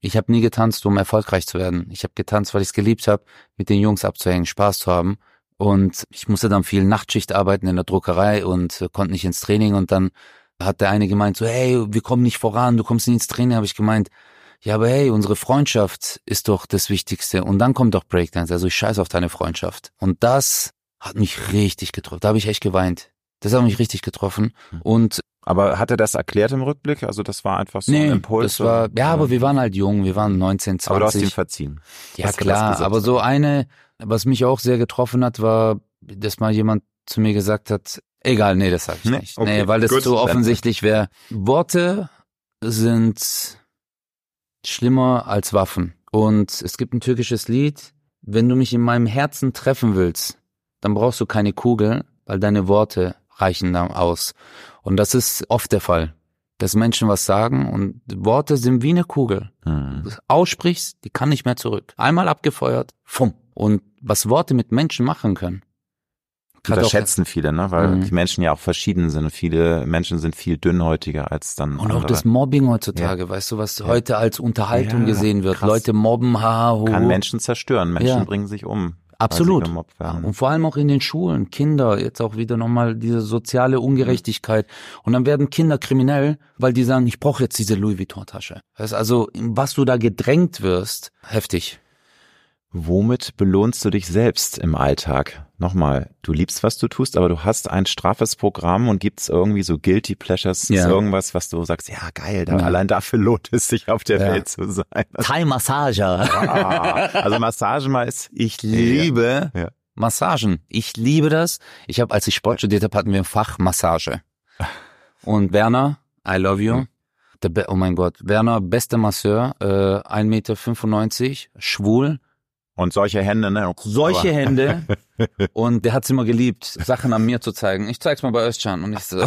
Ich habe nie getanzt, um erfolgreich zu werden. Ich habe getanzt, weil ich es geliebt habe, mit den Jungs abzuhängen, Spaß zu haben. Und ich musste dann viel Nachtschicht arbeiten in der Druckerei und äh, konnte nicht ins Training. Und dann hat der eine gemeint, so, hey, wir kommen nicht voran, du kommst nicht ins Training. Habe ich gemeint, ja, aber hey, unsere Freundschaft ist doch das Wichtigste. Und dann kommt doch Breakdance. Also ich scheiß auf deine Freundschaft. Und das hat mich richtig getroffen. Da habe ich echt geweint. Das hat mich richtig getroffen. Hm. Und aber hat er das erklärt im Rückblick? Also das war einfach so nee, ein Impuls? Das war, ja, aber wir waren halt jung, wir waren 19, 20. Aber du hast ihm verziehen. Ja, klar, aber so eine, was mich auch sehr getroffen hat, war, dass mal jemand zu mir gesagt hat, egal, nee, das sag ich nee, nicht. Okay, nee, weil das gut, so offensichtlich wäre. Worte sind schlimmer als Waffen. Und es gibt ein türkisches Lied, wenn du mich in meinem Herzen treffen willst, dann brauchst du keine Kugel, weil deine Worte reichen dann aus. Und das ist oft der Fall, dass Menschen was sagen und Worte sind wie eine Kugel. Mhm. Du aussprichst, die kann nicht mehr zurück. Einmal abgefeuert, fumm. Und was Worte mit Menschen machen können. Unterschätzen viele, ne? Weil mhm. die Menschen ja auch verschieden sind. viele Menschen sind viel dünnhäutiger als dann. Und andere. auch das Mobbing heutzutage, ja. weißt du, was ja. heute als Unterhaltung ja, gesehen wird. Krass. Leute mobben, ha, ho. Kann Menschen zerstören. Menschen bringen sich um. Absolut. Und vor allem auch in den Schulen, Kinder, jetzt auch wieder nochmal diese soziale Ungerechtigkeit. Und dann werden Kinder kriminell, weil die sagen, ich brauche jetzt diese Louis Vuitton-Tasche. Also, was du da gedrängt wirst, heftig. Womit belohnst du dich selbst im Alltag? Nochmal, du liebst, was du tust, aber du hast ein straffes Programm und gibt's irgendwie so Guilty Pleasures, ja. irgendwas, was du sagst, ja geil, da, ja. allein dafür lohnt es sich auf der ja. Welt zu sein. Thai-Massage. Ah, also Massage mal ist... Ich liebe Massagen. Ich liebe das. Ich habe, als ich Sport studiert habe, hatten wir ein Fach Massage. Und Werner, I love you. Oh mein Gott, Werner, bester Masseur, äh, 1,95 Meter, schwul, und solche Hände, ne? Solche Hände. [laughs] Und der hat's immer geliebt, Sachen an mir zu zeigen. Ich zeig's mal bei Özcan und ich so.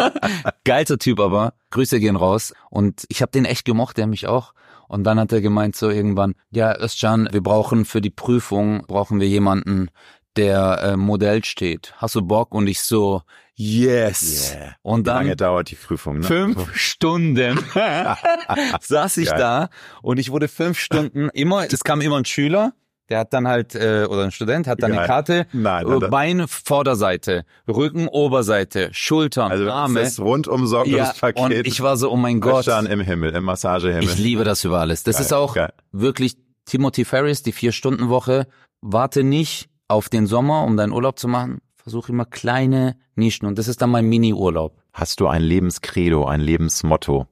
[laughs] Geilster Typ aber. Grüße gehen raus. Und ich habe den echt gemocht, der mich auch. Und dann hat er gemeint so irgendwann, ja, Özcan, wir brauchen für die Prüfung, brauchen wir jemanden, der äh, Modell steht. Hast du Bock? Und ich so, yes. Yeah. Und dann Wie lange dauert die Prüfung? Ne? Fünf [laughs] Stunden saß ich Geil. da und ich wurde fünf Stunden immer, es kam immer ein Schüler, der hat dann halt, äh, oder ein Student hat dann Geil. eine Karte, nein, nein, Bein, Vorderseite, Rücken, Oberseite, Schultern, also Arme. Das rundum sorglos ja, Und ich war so, oh mein Gott. im Himmel, im Massagehimmel. Ich liebe das über alles. Das Geil. ist auch Geil. wirklich Timothy Ferris, die Vier-Stunden-Woche. Warte nicht auf den Sommer, um deinen Urlaub zu machen. Versuche immer kleine Nischen und das ist dann mein Mini-Urlaub. Hast du ein Lebenskredo, ein Lebensmotto?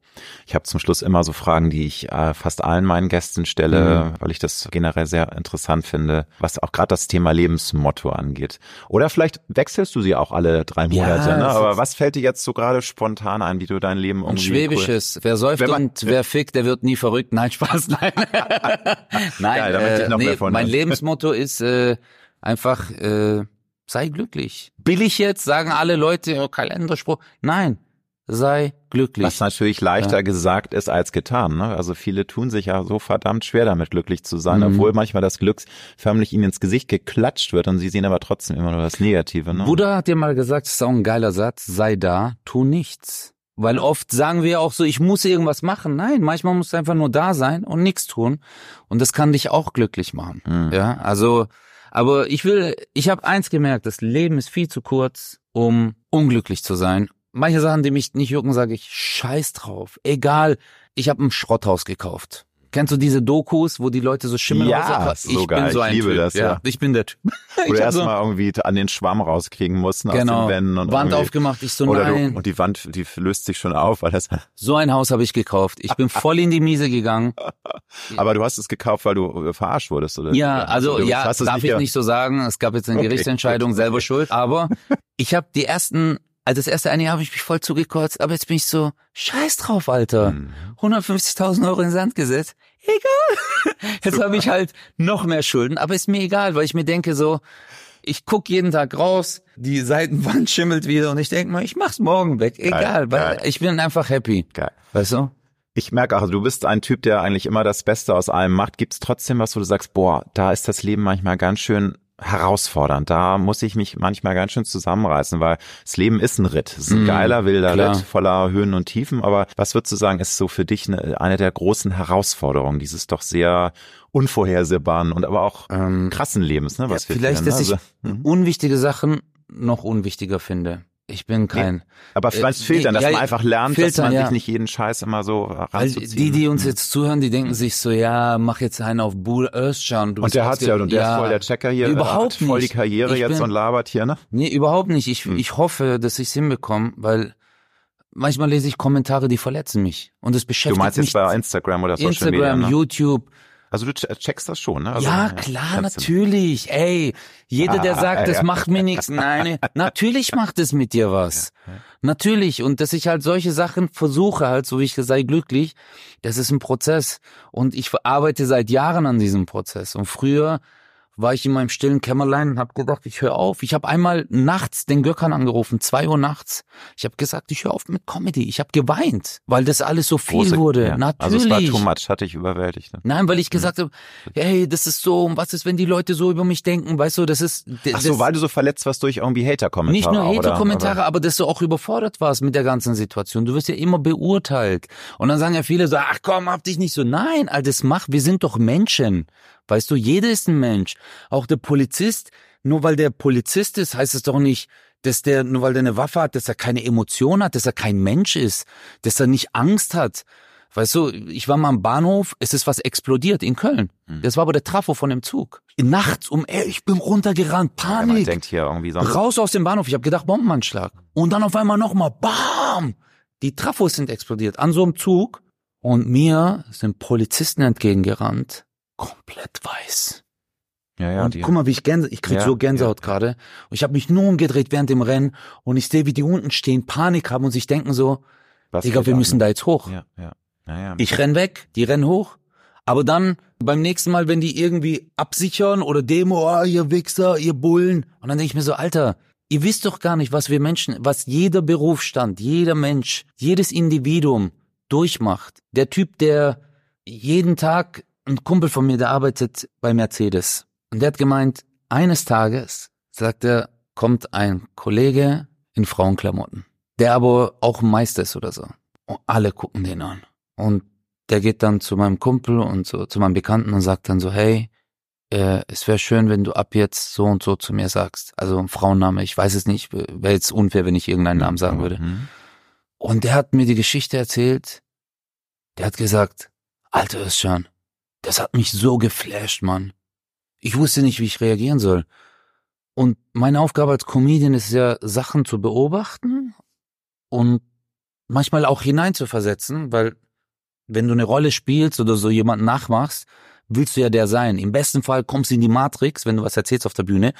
Ich habe zum Schluss immer so Fragen, die ich äh, fast allen meinen Gästen stelle, mhm. weil ich das generell sehr interessant finde, was auch gerade das Thema Lebensmotto angeht. Oder vielleicht wechselst du sie auch alle drei Monate, ja, ne? aber was fällt dir jetzt so gerade spontan ein, wie du dein Leben irgendwie... Und Schwäbisches, cool. wer säuft man, und wer fickt, der wird nie verrückt. Nein, Spaß, [laughs] nein. [laughs] nein, Geil, äh, nee, mein Lebensmotto ist äh, einfach... Äh, sei glücklich. Billig jetzt, sagen alle Leute, oh, Kalenderspruch. Nein, sei glücklich. Was natürlich leichter ja. gesagt ist als getan. Ne? Also viele tun sich ja so verdammt schwer damit glücklich zu sein, mhm. obwohl manchmal das Glück förmlich ihnen ins Gesicht geklatscht wird und sie sehen aber trotzdem immer nur das Negative. Ne? Buddha hat dir mal gesagt, das ist auch ein geiler Satz, sei da, tu nichts. Weil oft sagen wir auch so, ich muss irgendwas machen. Nein, manchmal musst du einfach nur da sein und nichts tun. Und das kann dich auch glücklich machen. Mhm. Ja, also, aber ich will, ich habe eins gemerkt, das Leben ist viel zu kurz, um unglücklich zu sein manche Sachen, die mich nicht jucken, sage ich, scheiß drauf. Egal, ich habe ein Schrotthaus gekauft. Kennst du diese Dokus, wo die Leute so Schimmel Ja, ich sogar. bin so ein ich liebe typ. das, ja. ja. Ich bin der Typ. [laughs] Wo du erstmal so irgendwie an den Schwamm rauskriegen mussten genau. aus den. Wänden. Und Wand aufgemacht, ich so, nein. Du, und die Wand, die löst sich schon auf, weil das... [laughs] So ein Haus habe ich gekauft. Ich bin voll in die Miese gegangen. [laughs] Aber du hast es gekauft, weil du verarscht wurdest, oder? Ja, also, also ja, darf ich nicht so sagen. Es gab jetzt eine okay. Gerichtsentscheidung, selber schuld. Aber ich habe die ersten also das erste eine Jahr habe ich mich voll zugekotzt, aber jetzt bin ich so, scheiß drauf, Alter. Mhm. 150.000 Euro in den Sand gesetzt. Egal. [laughs] Jetzt habe ich halt noch mehr Schulden, aber ist mir egal, weil ich mir denke so, ich guck jeden Tag raus, die Seitenwand [laughs] schimmelt wieder und ich denke mal, ich mach's morgen weg. Egal, geil, weil geil. ich bin einfach happy. Geil. Weißt du? Ich merke auch, du bist ein Typ, der eigentlich immer das Beste aus allem macht. Gibt's trotzdem was, wo du sagst, boah, da ist das Leben manchmal ganz schön herausfordernd. Da muss ich mich manchmal ganz schön zusammenreißen, weil das Leben ist ein Ritt. Es ist ein mm, geiler, wilder klar. Ritt voller Höhen und Tiefen. Aber was würdest du sagen, ist so für dich eine, eine der großen Herausforderungen, dieses doch sehr unvorhersehbaren und aber auch ähm, krassen Lebens, ne? Was ja, vielleicht, führen, dass ne? ich also, unwichtige Sachen noch unwichtiger finde. Ich bin kein. Nee, aber vielleicht äh, fehlt dann, dass ja, man einfach lernt, dass man ja. sich nicht jeden Scheiß immer so ranzuziehen. Also die, die uns jetzt zuhören, die denken sich so, ja, mach jetzt einen auf Bull Özcan. Und der hat's ja, und der ja, ist voll der Checker hier. Überhaupt nicht. Voll die Karriere ich jetzt bin, und labert hier, ne? Nee, überhaupt nicht. Ich, hm. ich hoffe, dass ich's hinbekomme, weil manchmal lese ich Kommentare, die verletzen mich. Und das beschäftigt mich. Du meinst jetzt bei Instagram oder Social Instagram, Media? Instagram, YouTube. Also du checkst das schon, ne? Also, ja, klar, natürlich. Ey, jeder, der ah, sagt, das ja. macht mir nichts, nein, [laughs] natürlich macht es mit dir was. Ja, ja. Natürlich. Und dass ich halt solche Sachen versuche, halt, so wie ich sei glücklich, das ist ein Prozess. Und ich arbeite seit Jahren an diesem Prozess. Und früher war ich in meinem stillen Kämmerlein und habe gedacht, ich höre auf. Ich habe einmal nachts den Göckern angerufen, zwei Uhr nachts. Ich habe gesagt, ich höre auf mit Comedy. Ich habe geweint, weil das alles so viel Große, wurde. Ja. Natürlich. Also es war too much, hatte ich überwältigt. Ne? Nein, weil ich gesagt habe, hey, das ist so, was ist, wenn die Leute so über mich denken, weißt du, das ist... Das, Ach so, weil du so verletzt warst durch irgendwie Hater-Kommentare. Nicht nur Hater-Kommentare, aber, aber dass du auch überfordert warst mit der ganzen Situation. Du wirst ja immer beurteilt. Und dann sagen ja viele so, ach komm, hab dich nicht so. Nein, all das mach, wir sind doch Menschen. Weißt du, jeder ist ein Mensch. Auch der Polizist, nur weil der Polizist ist, heißt es doch nicht, dass der, nur weil der eine Waffe hat, dass er keine Emotion hat, dass er kein Mensch ist, dass er nicht Angst hat. Weißt du, ich war mal am Bahnhof, es ist was explodiert in Köln. Hm. Das war aber der Trafo von dem Zug. Nachts um, ey, ich bin runtergerannt, Panik. Ja, man denkt hier irgendwie sonst. Raus aus dem Bahnhof, ich habe gedacht Bombenanschlag. Und dann auf einmal nochmal, bam! Die Trafos sind explodiert an so einem Zug. Und mir sind Polizisten entgegengerannt komplett weiß. Ja, ja, und die, guck mal, wie ich Gänse, ich krieg ja, so Gänsehaut ja, gerade. Und ich habe mich nur umgedreht während dem Rennen und ich sehe, wie die unten stehen, Panik haben und sich denken so, Was Digga, wir müssen da jetzt hoch. Ja, ja. Ja, ja. Ich renn weg, die rennen hoch. Aber dann beim nächsten Mal, wenn die irgendwie absichern oder Demo, oh, ihr Wichser, ihr Bullen. Und dann denke ich mir so, Alter, ihr wisst doch gar nicht, was wir Menschen, was jeder Berufsstand, jeder Mensch, jedes Individuum durchmacht. Der Typ, der jeden Tag ein Kumpel von mir, der arbeitet bei Mercedes. Und der hat gemeint, eines Tages, sagt er, kommt ein Kollege in Frauenklamotten, der aber auch ein Meister ist oder so. Und alle gucken den an. Und der geht dann zu meinem Kumpel und so, zu meinem Bekannten und sagt dann so, hey, äh, es wäre schön, wenn du ab jetzt so und so zu mir sagst. Also ein Frauenname, ich weiß es nicht, wäre jetzt unfair, wenn ich irgendeinen Namen sagen würde. Mhm. Und der hat mir die Geschichte erzählt. Der hat gesagt, Alter Özcan, das hat mich so geflasht, Mann. Ich wusste nicht, wie ich reagieren soll. Und meine Aufgabe als Comedian ist ja, Sachen zu beobachten und manchmal auch hineinzuversetzen, weil wenn du eine Rolle spielst oder so jemanden nachmachst, willst du ja der sein. Im besten Fall kommst du in die Matrix, wenn du was erzählst auf der Bühne,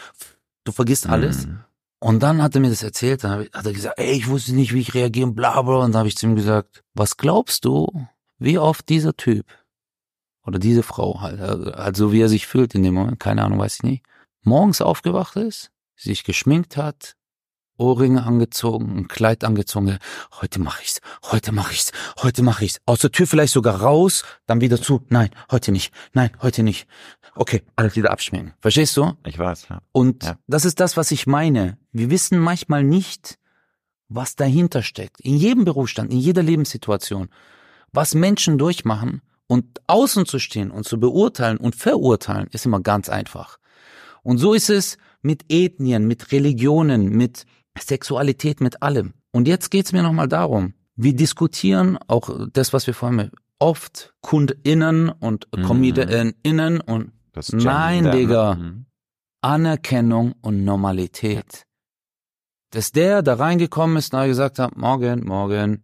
du vergisst alles. Mhm. Und dann hat er mir das erzählt, dann hat er gesagt, ey, ich wusste nicht, wie ich reagieren, bla bla. Und dann habe ich zu ihm gesagt, was glaubst du, wie oft dieser Typ oder diese Frau halt, also wie er sich fühlt in dem Moment, keine Ahnung, weiß ich nicht, morgens aufgewacht ist, sich geschminkt hat, Ohrringe angezogen, ein Kleid angezogen. Heute mache ich's, heute mache ich's, heute mache ich's. Aus der Tür vielleicht sogar raus, dann wieder zu. Nein, heute nicht. Nein, heute nicht. Okay, alles wieder abschminken. Verstehst du? Ich weiß, ja. Und ja. das ist das, was ich meine. Wir wissen manchmal nicht, was dahinter steckt. In jedem Berufsstand, in jeder Lebenssituation. Was Menschen durchmachen und außen zu stehen und zu beurteilen und verurteilen, ist immer ganz einfach. Und so ist es mit Ethnien, mit Religionen, mit Sexualität mit allem. Und jetzt geht's mir nochmal darum, wir diskutieren auch das, was wir vorhin oft KundInnen und mhm. ComedianInnen und das nein, ne? Digga, mhm. Anerkennung und Normalität. Dass der da reingekommen ist und gesagt hat, morgen, morgen,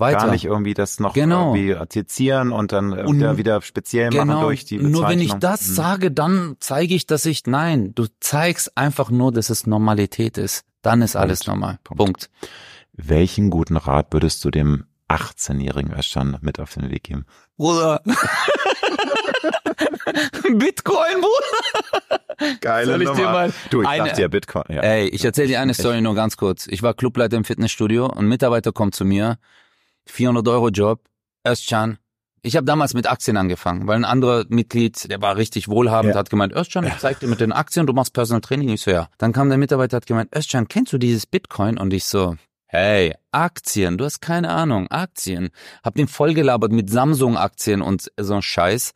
weiter. Gar nicht irgendwie das noch genau. irgendwie sezieren und dann und wieder, wieder speziell genau. machen durch die Bezeichnung. Nur wenn ich das mhm. sage, dann zeige ich, dass ich, nein, du zeigst einfach nur, dass es Normalität ist. Dann ist alles Punkt. normal. Punkt. Punkt. Welchen guten Rat würdest du dem 18-jährigen Özcan mit auf den Weg geben? Bruder. [laughs] Bitcoin, Bruder. Geile Soll ich Nummer. Dir mal du, ich eine, dachte ja Bitcoin. Ja. Ey, ich erzähle dir eine Story nur ganz kurz. Ich war Clubleiter im Fitnessstudio und ein Mitarbeiter kommt zu mir 400 Euro Job, Özcan. Ich habe damals mit Aktien angefangen, weil ein anderer Mitglied, der war richtig wohlhabend, ja. hat gemeint, Özcan, ich zeig dir mit den Aktien, du machst Personal Training. Ich so, ja. Dann kam der Mitarbeiter, hat gemeint, Özcan, kennst du dieses Bitcoin? Und ich so, hey, Aktien, du hast keine Ahnung, Aktien. Hab den vollgelabert mit Samsung-Aktien und so ein Scheiß.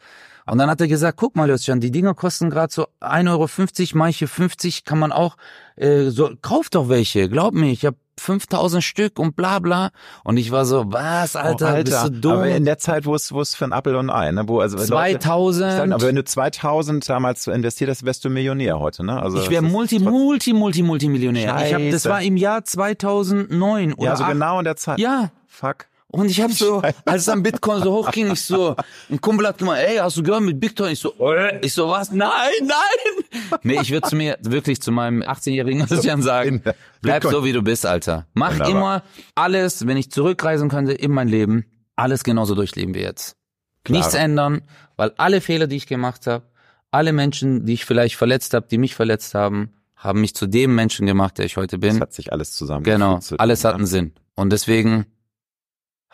Und dann hat er gesagt, guck mal, Özcan, die Dinger kosten gerade so 1,50 Euro, manche 50 kann man auch, äh, so, kauf doch welche, glaub mir, ich habe 5000 Stück und bla bla. Und ich war so, was, Alter, oh, Alter. bist du dumm? Aber in der Zeit, wo es, wo es für ein Apple und ein Ei, ne? Wo, also, 2000. Leute, sag, aber wenn du 2000 damals investiert hast, wärst du Millionär heute, ne? Also, ich wäre Multi, Multi, Multi, Multimillionär. Scheiße. Ich hab, das war im Jahr 2009 oder Ja, so 8. genau in der Zeit. Ja. Fuck. Und ich habe so, als dann Bitcoin so hochging, ich so, ein Kumpel hat gemeint, ey, hast du gehört mit Bitcoin? Ich so, äh. ich so, was? Nein, nein! Nee, ich würde zu mir, wirklich zu meinem 18-jährigen [laughs] Christian sagen, bleib so wie du bist, Alter. Mach Wunderbar. immer alles, wenn ich zurückreisen könnte in mein Leben, alles genauso durchleben wie jetzt. Klar. Nichts ändern, weil alle Fehler, die ich gemacht habe, alle Menschen, die ich vielleicht verletzt habe, die mich verletzt haben, haben mich zu dem Menschen gemacht, der ich heute bin. Das hat sich alles zusammen. Genau, alles hat einen Sinn. Und deswegen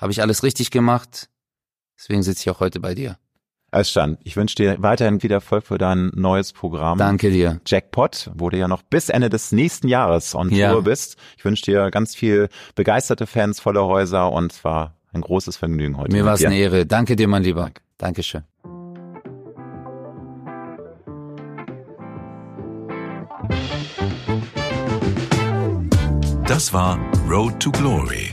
habe ich alles richtig gemacht. Deswegen sitze ich auch heute bei dir. Özcan, ich wünsche dir weiterhin viel Erfolg für dein neues Programm. Danke dir. Jackpot, wo du ja noch bis Ende des nächsten Jahres on ja. Tour bist. Ich wünsche dir ganz viel begeisterte Fans, volle Häuser und es war ein großes Vergnügen heute. Mir war es eine Ehre. Danke dir, mein Lieber. Danke. Dankeschön. Das war Road to Glory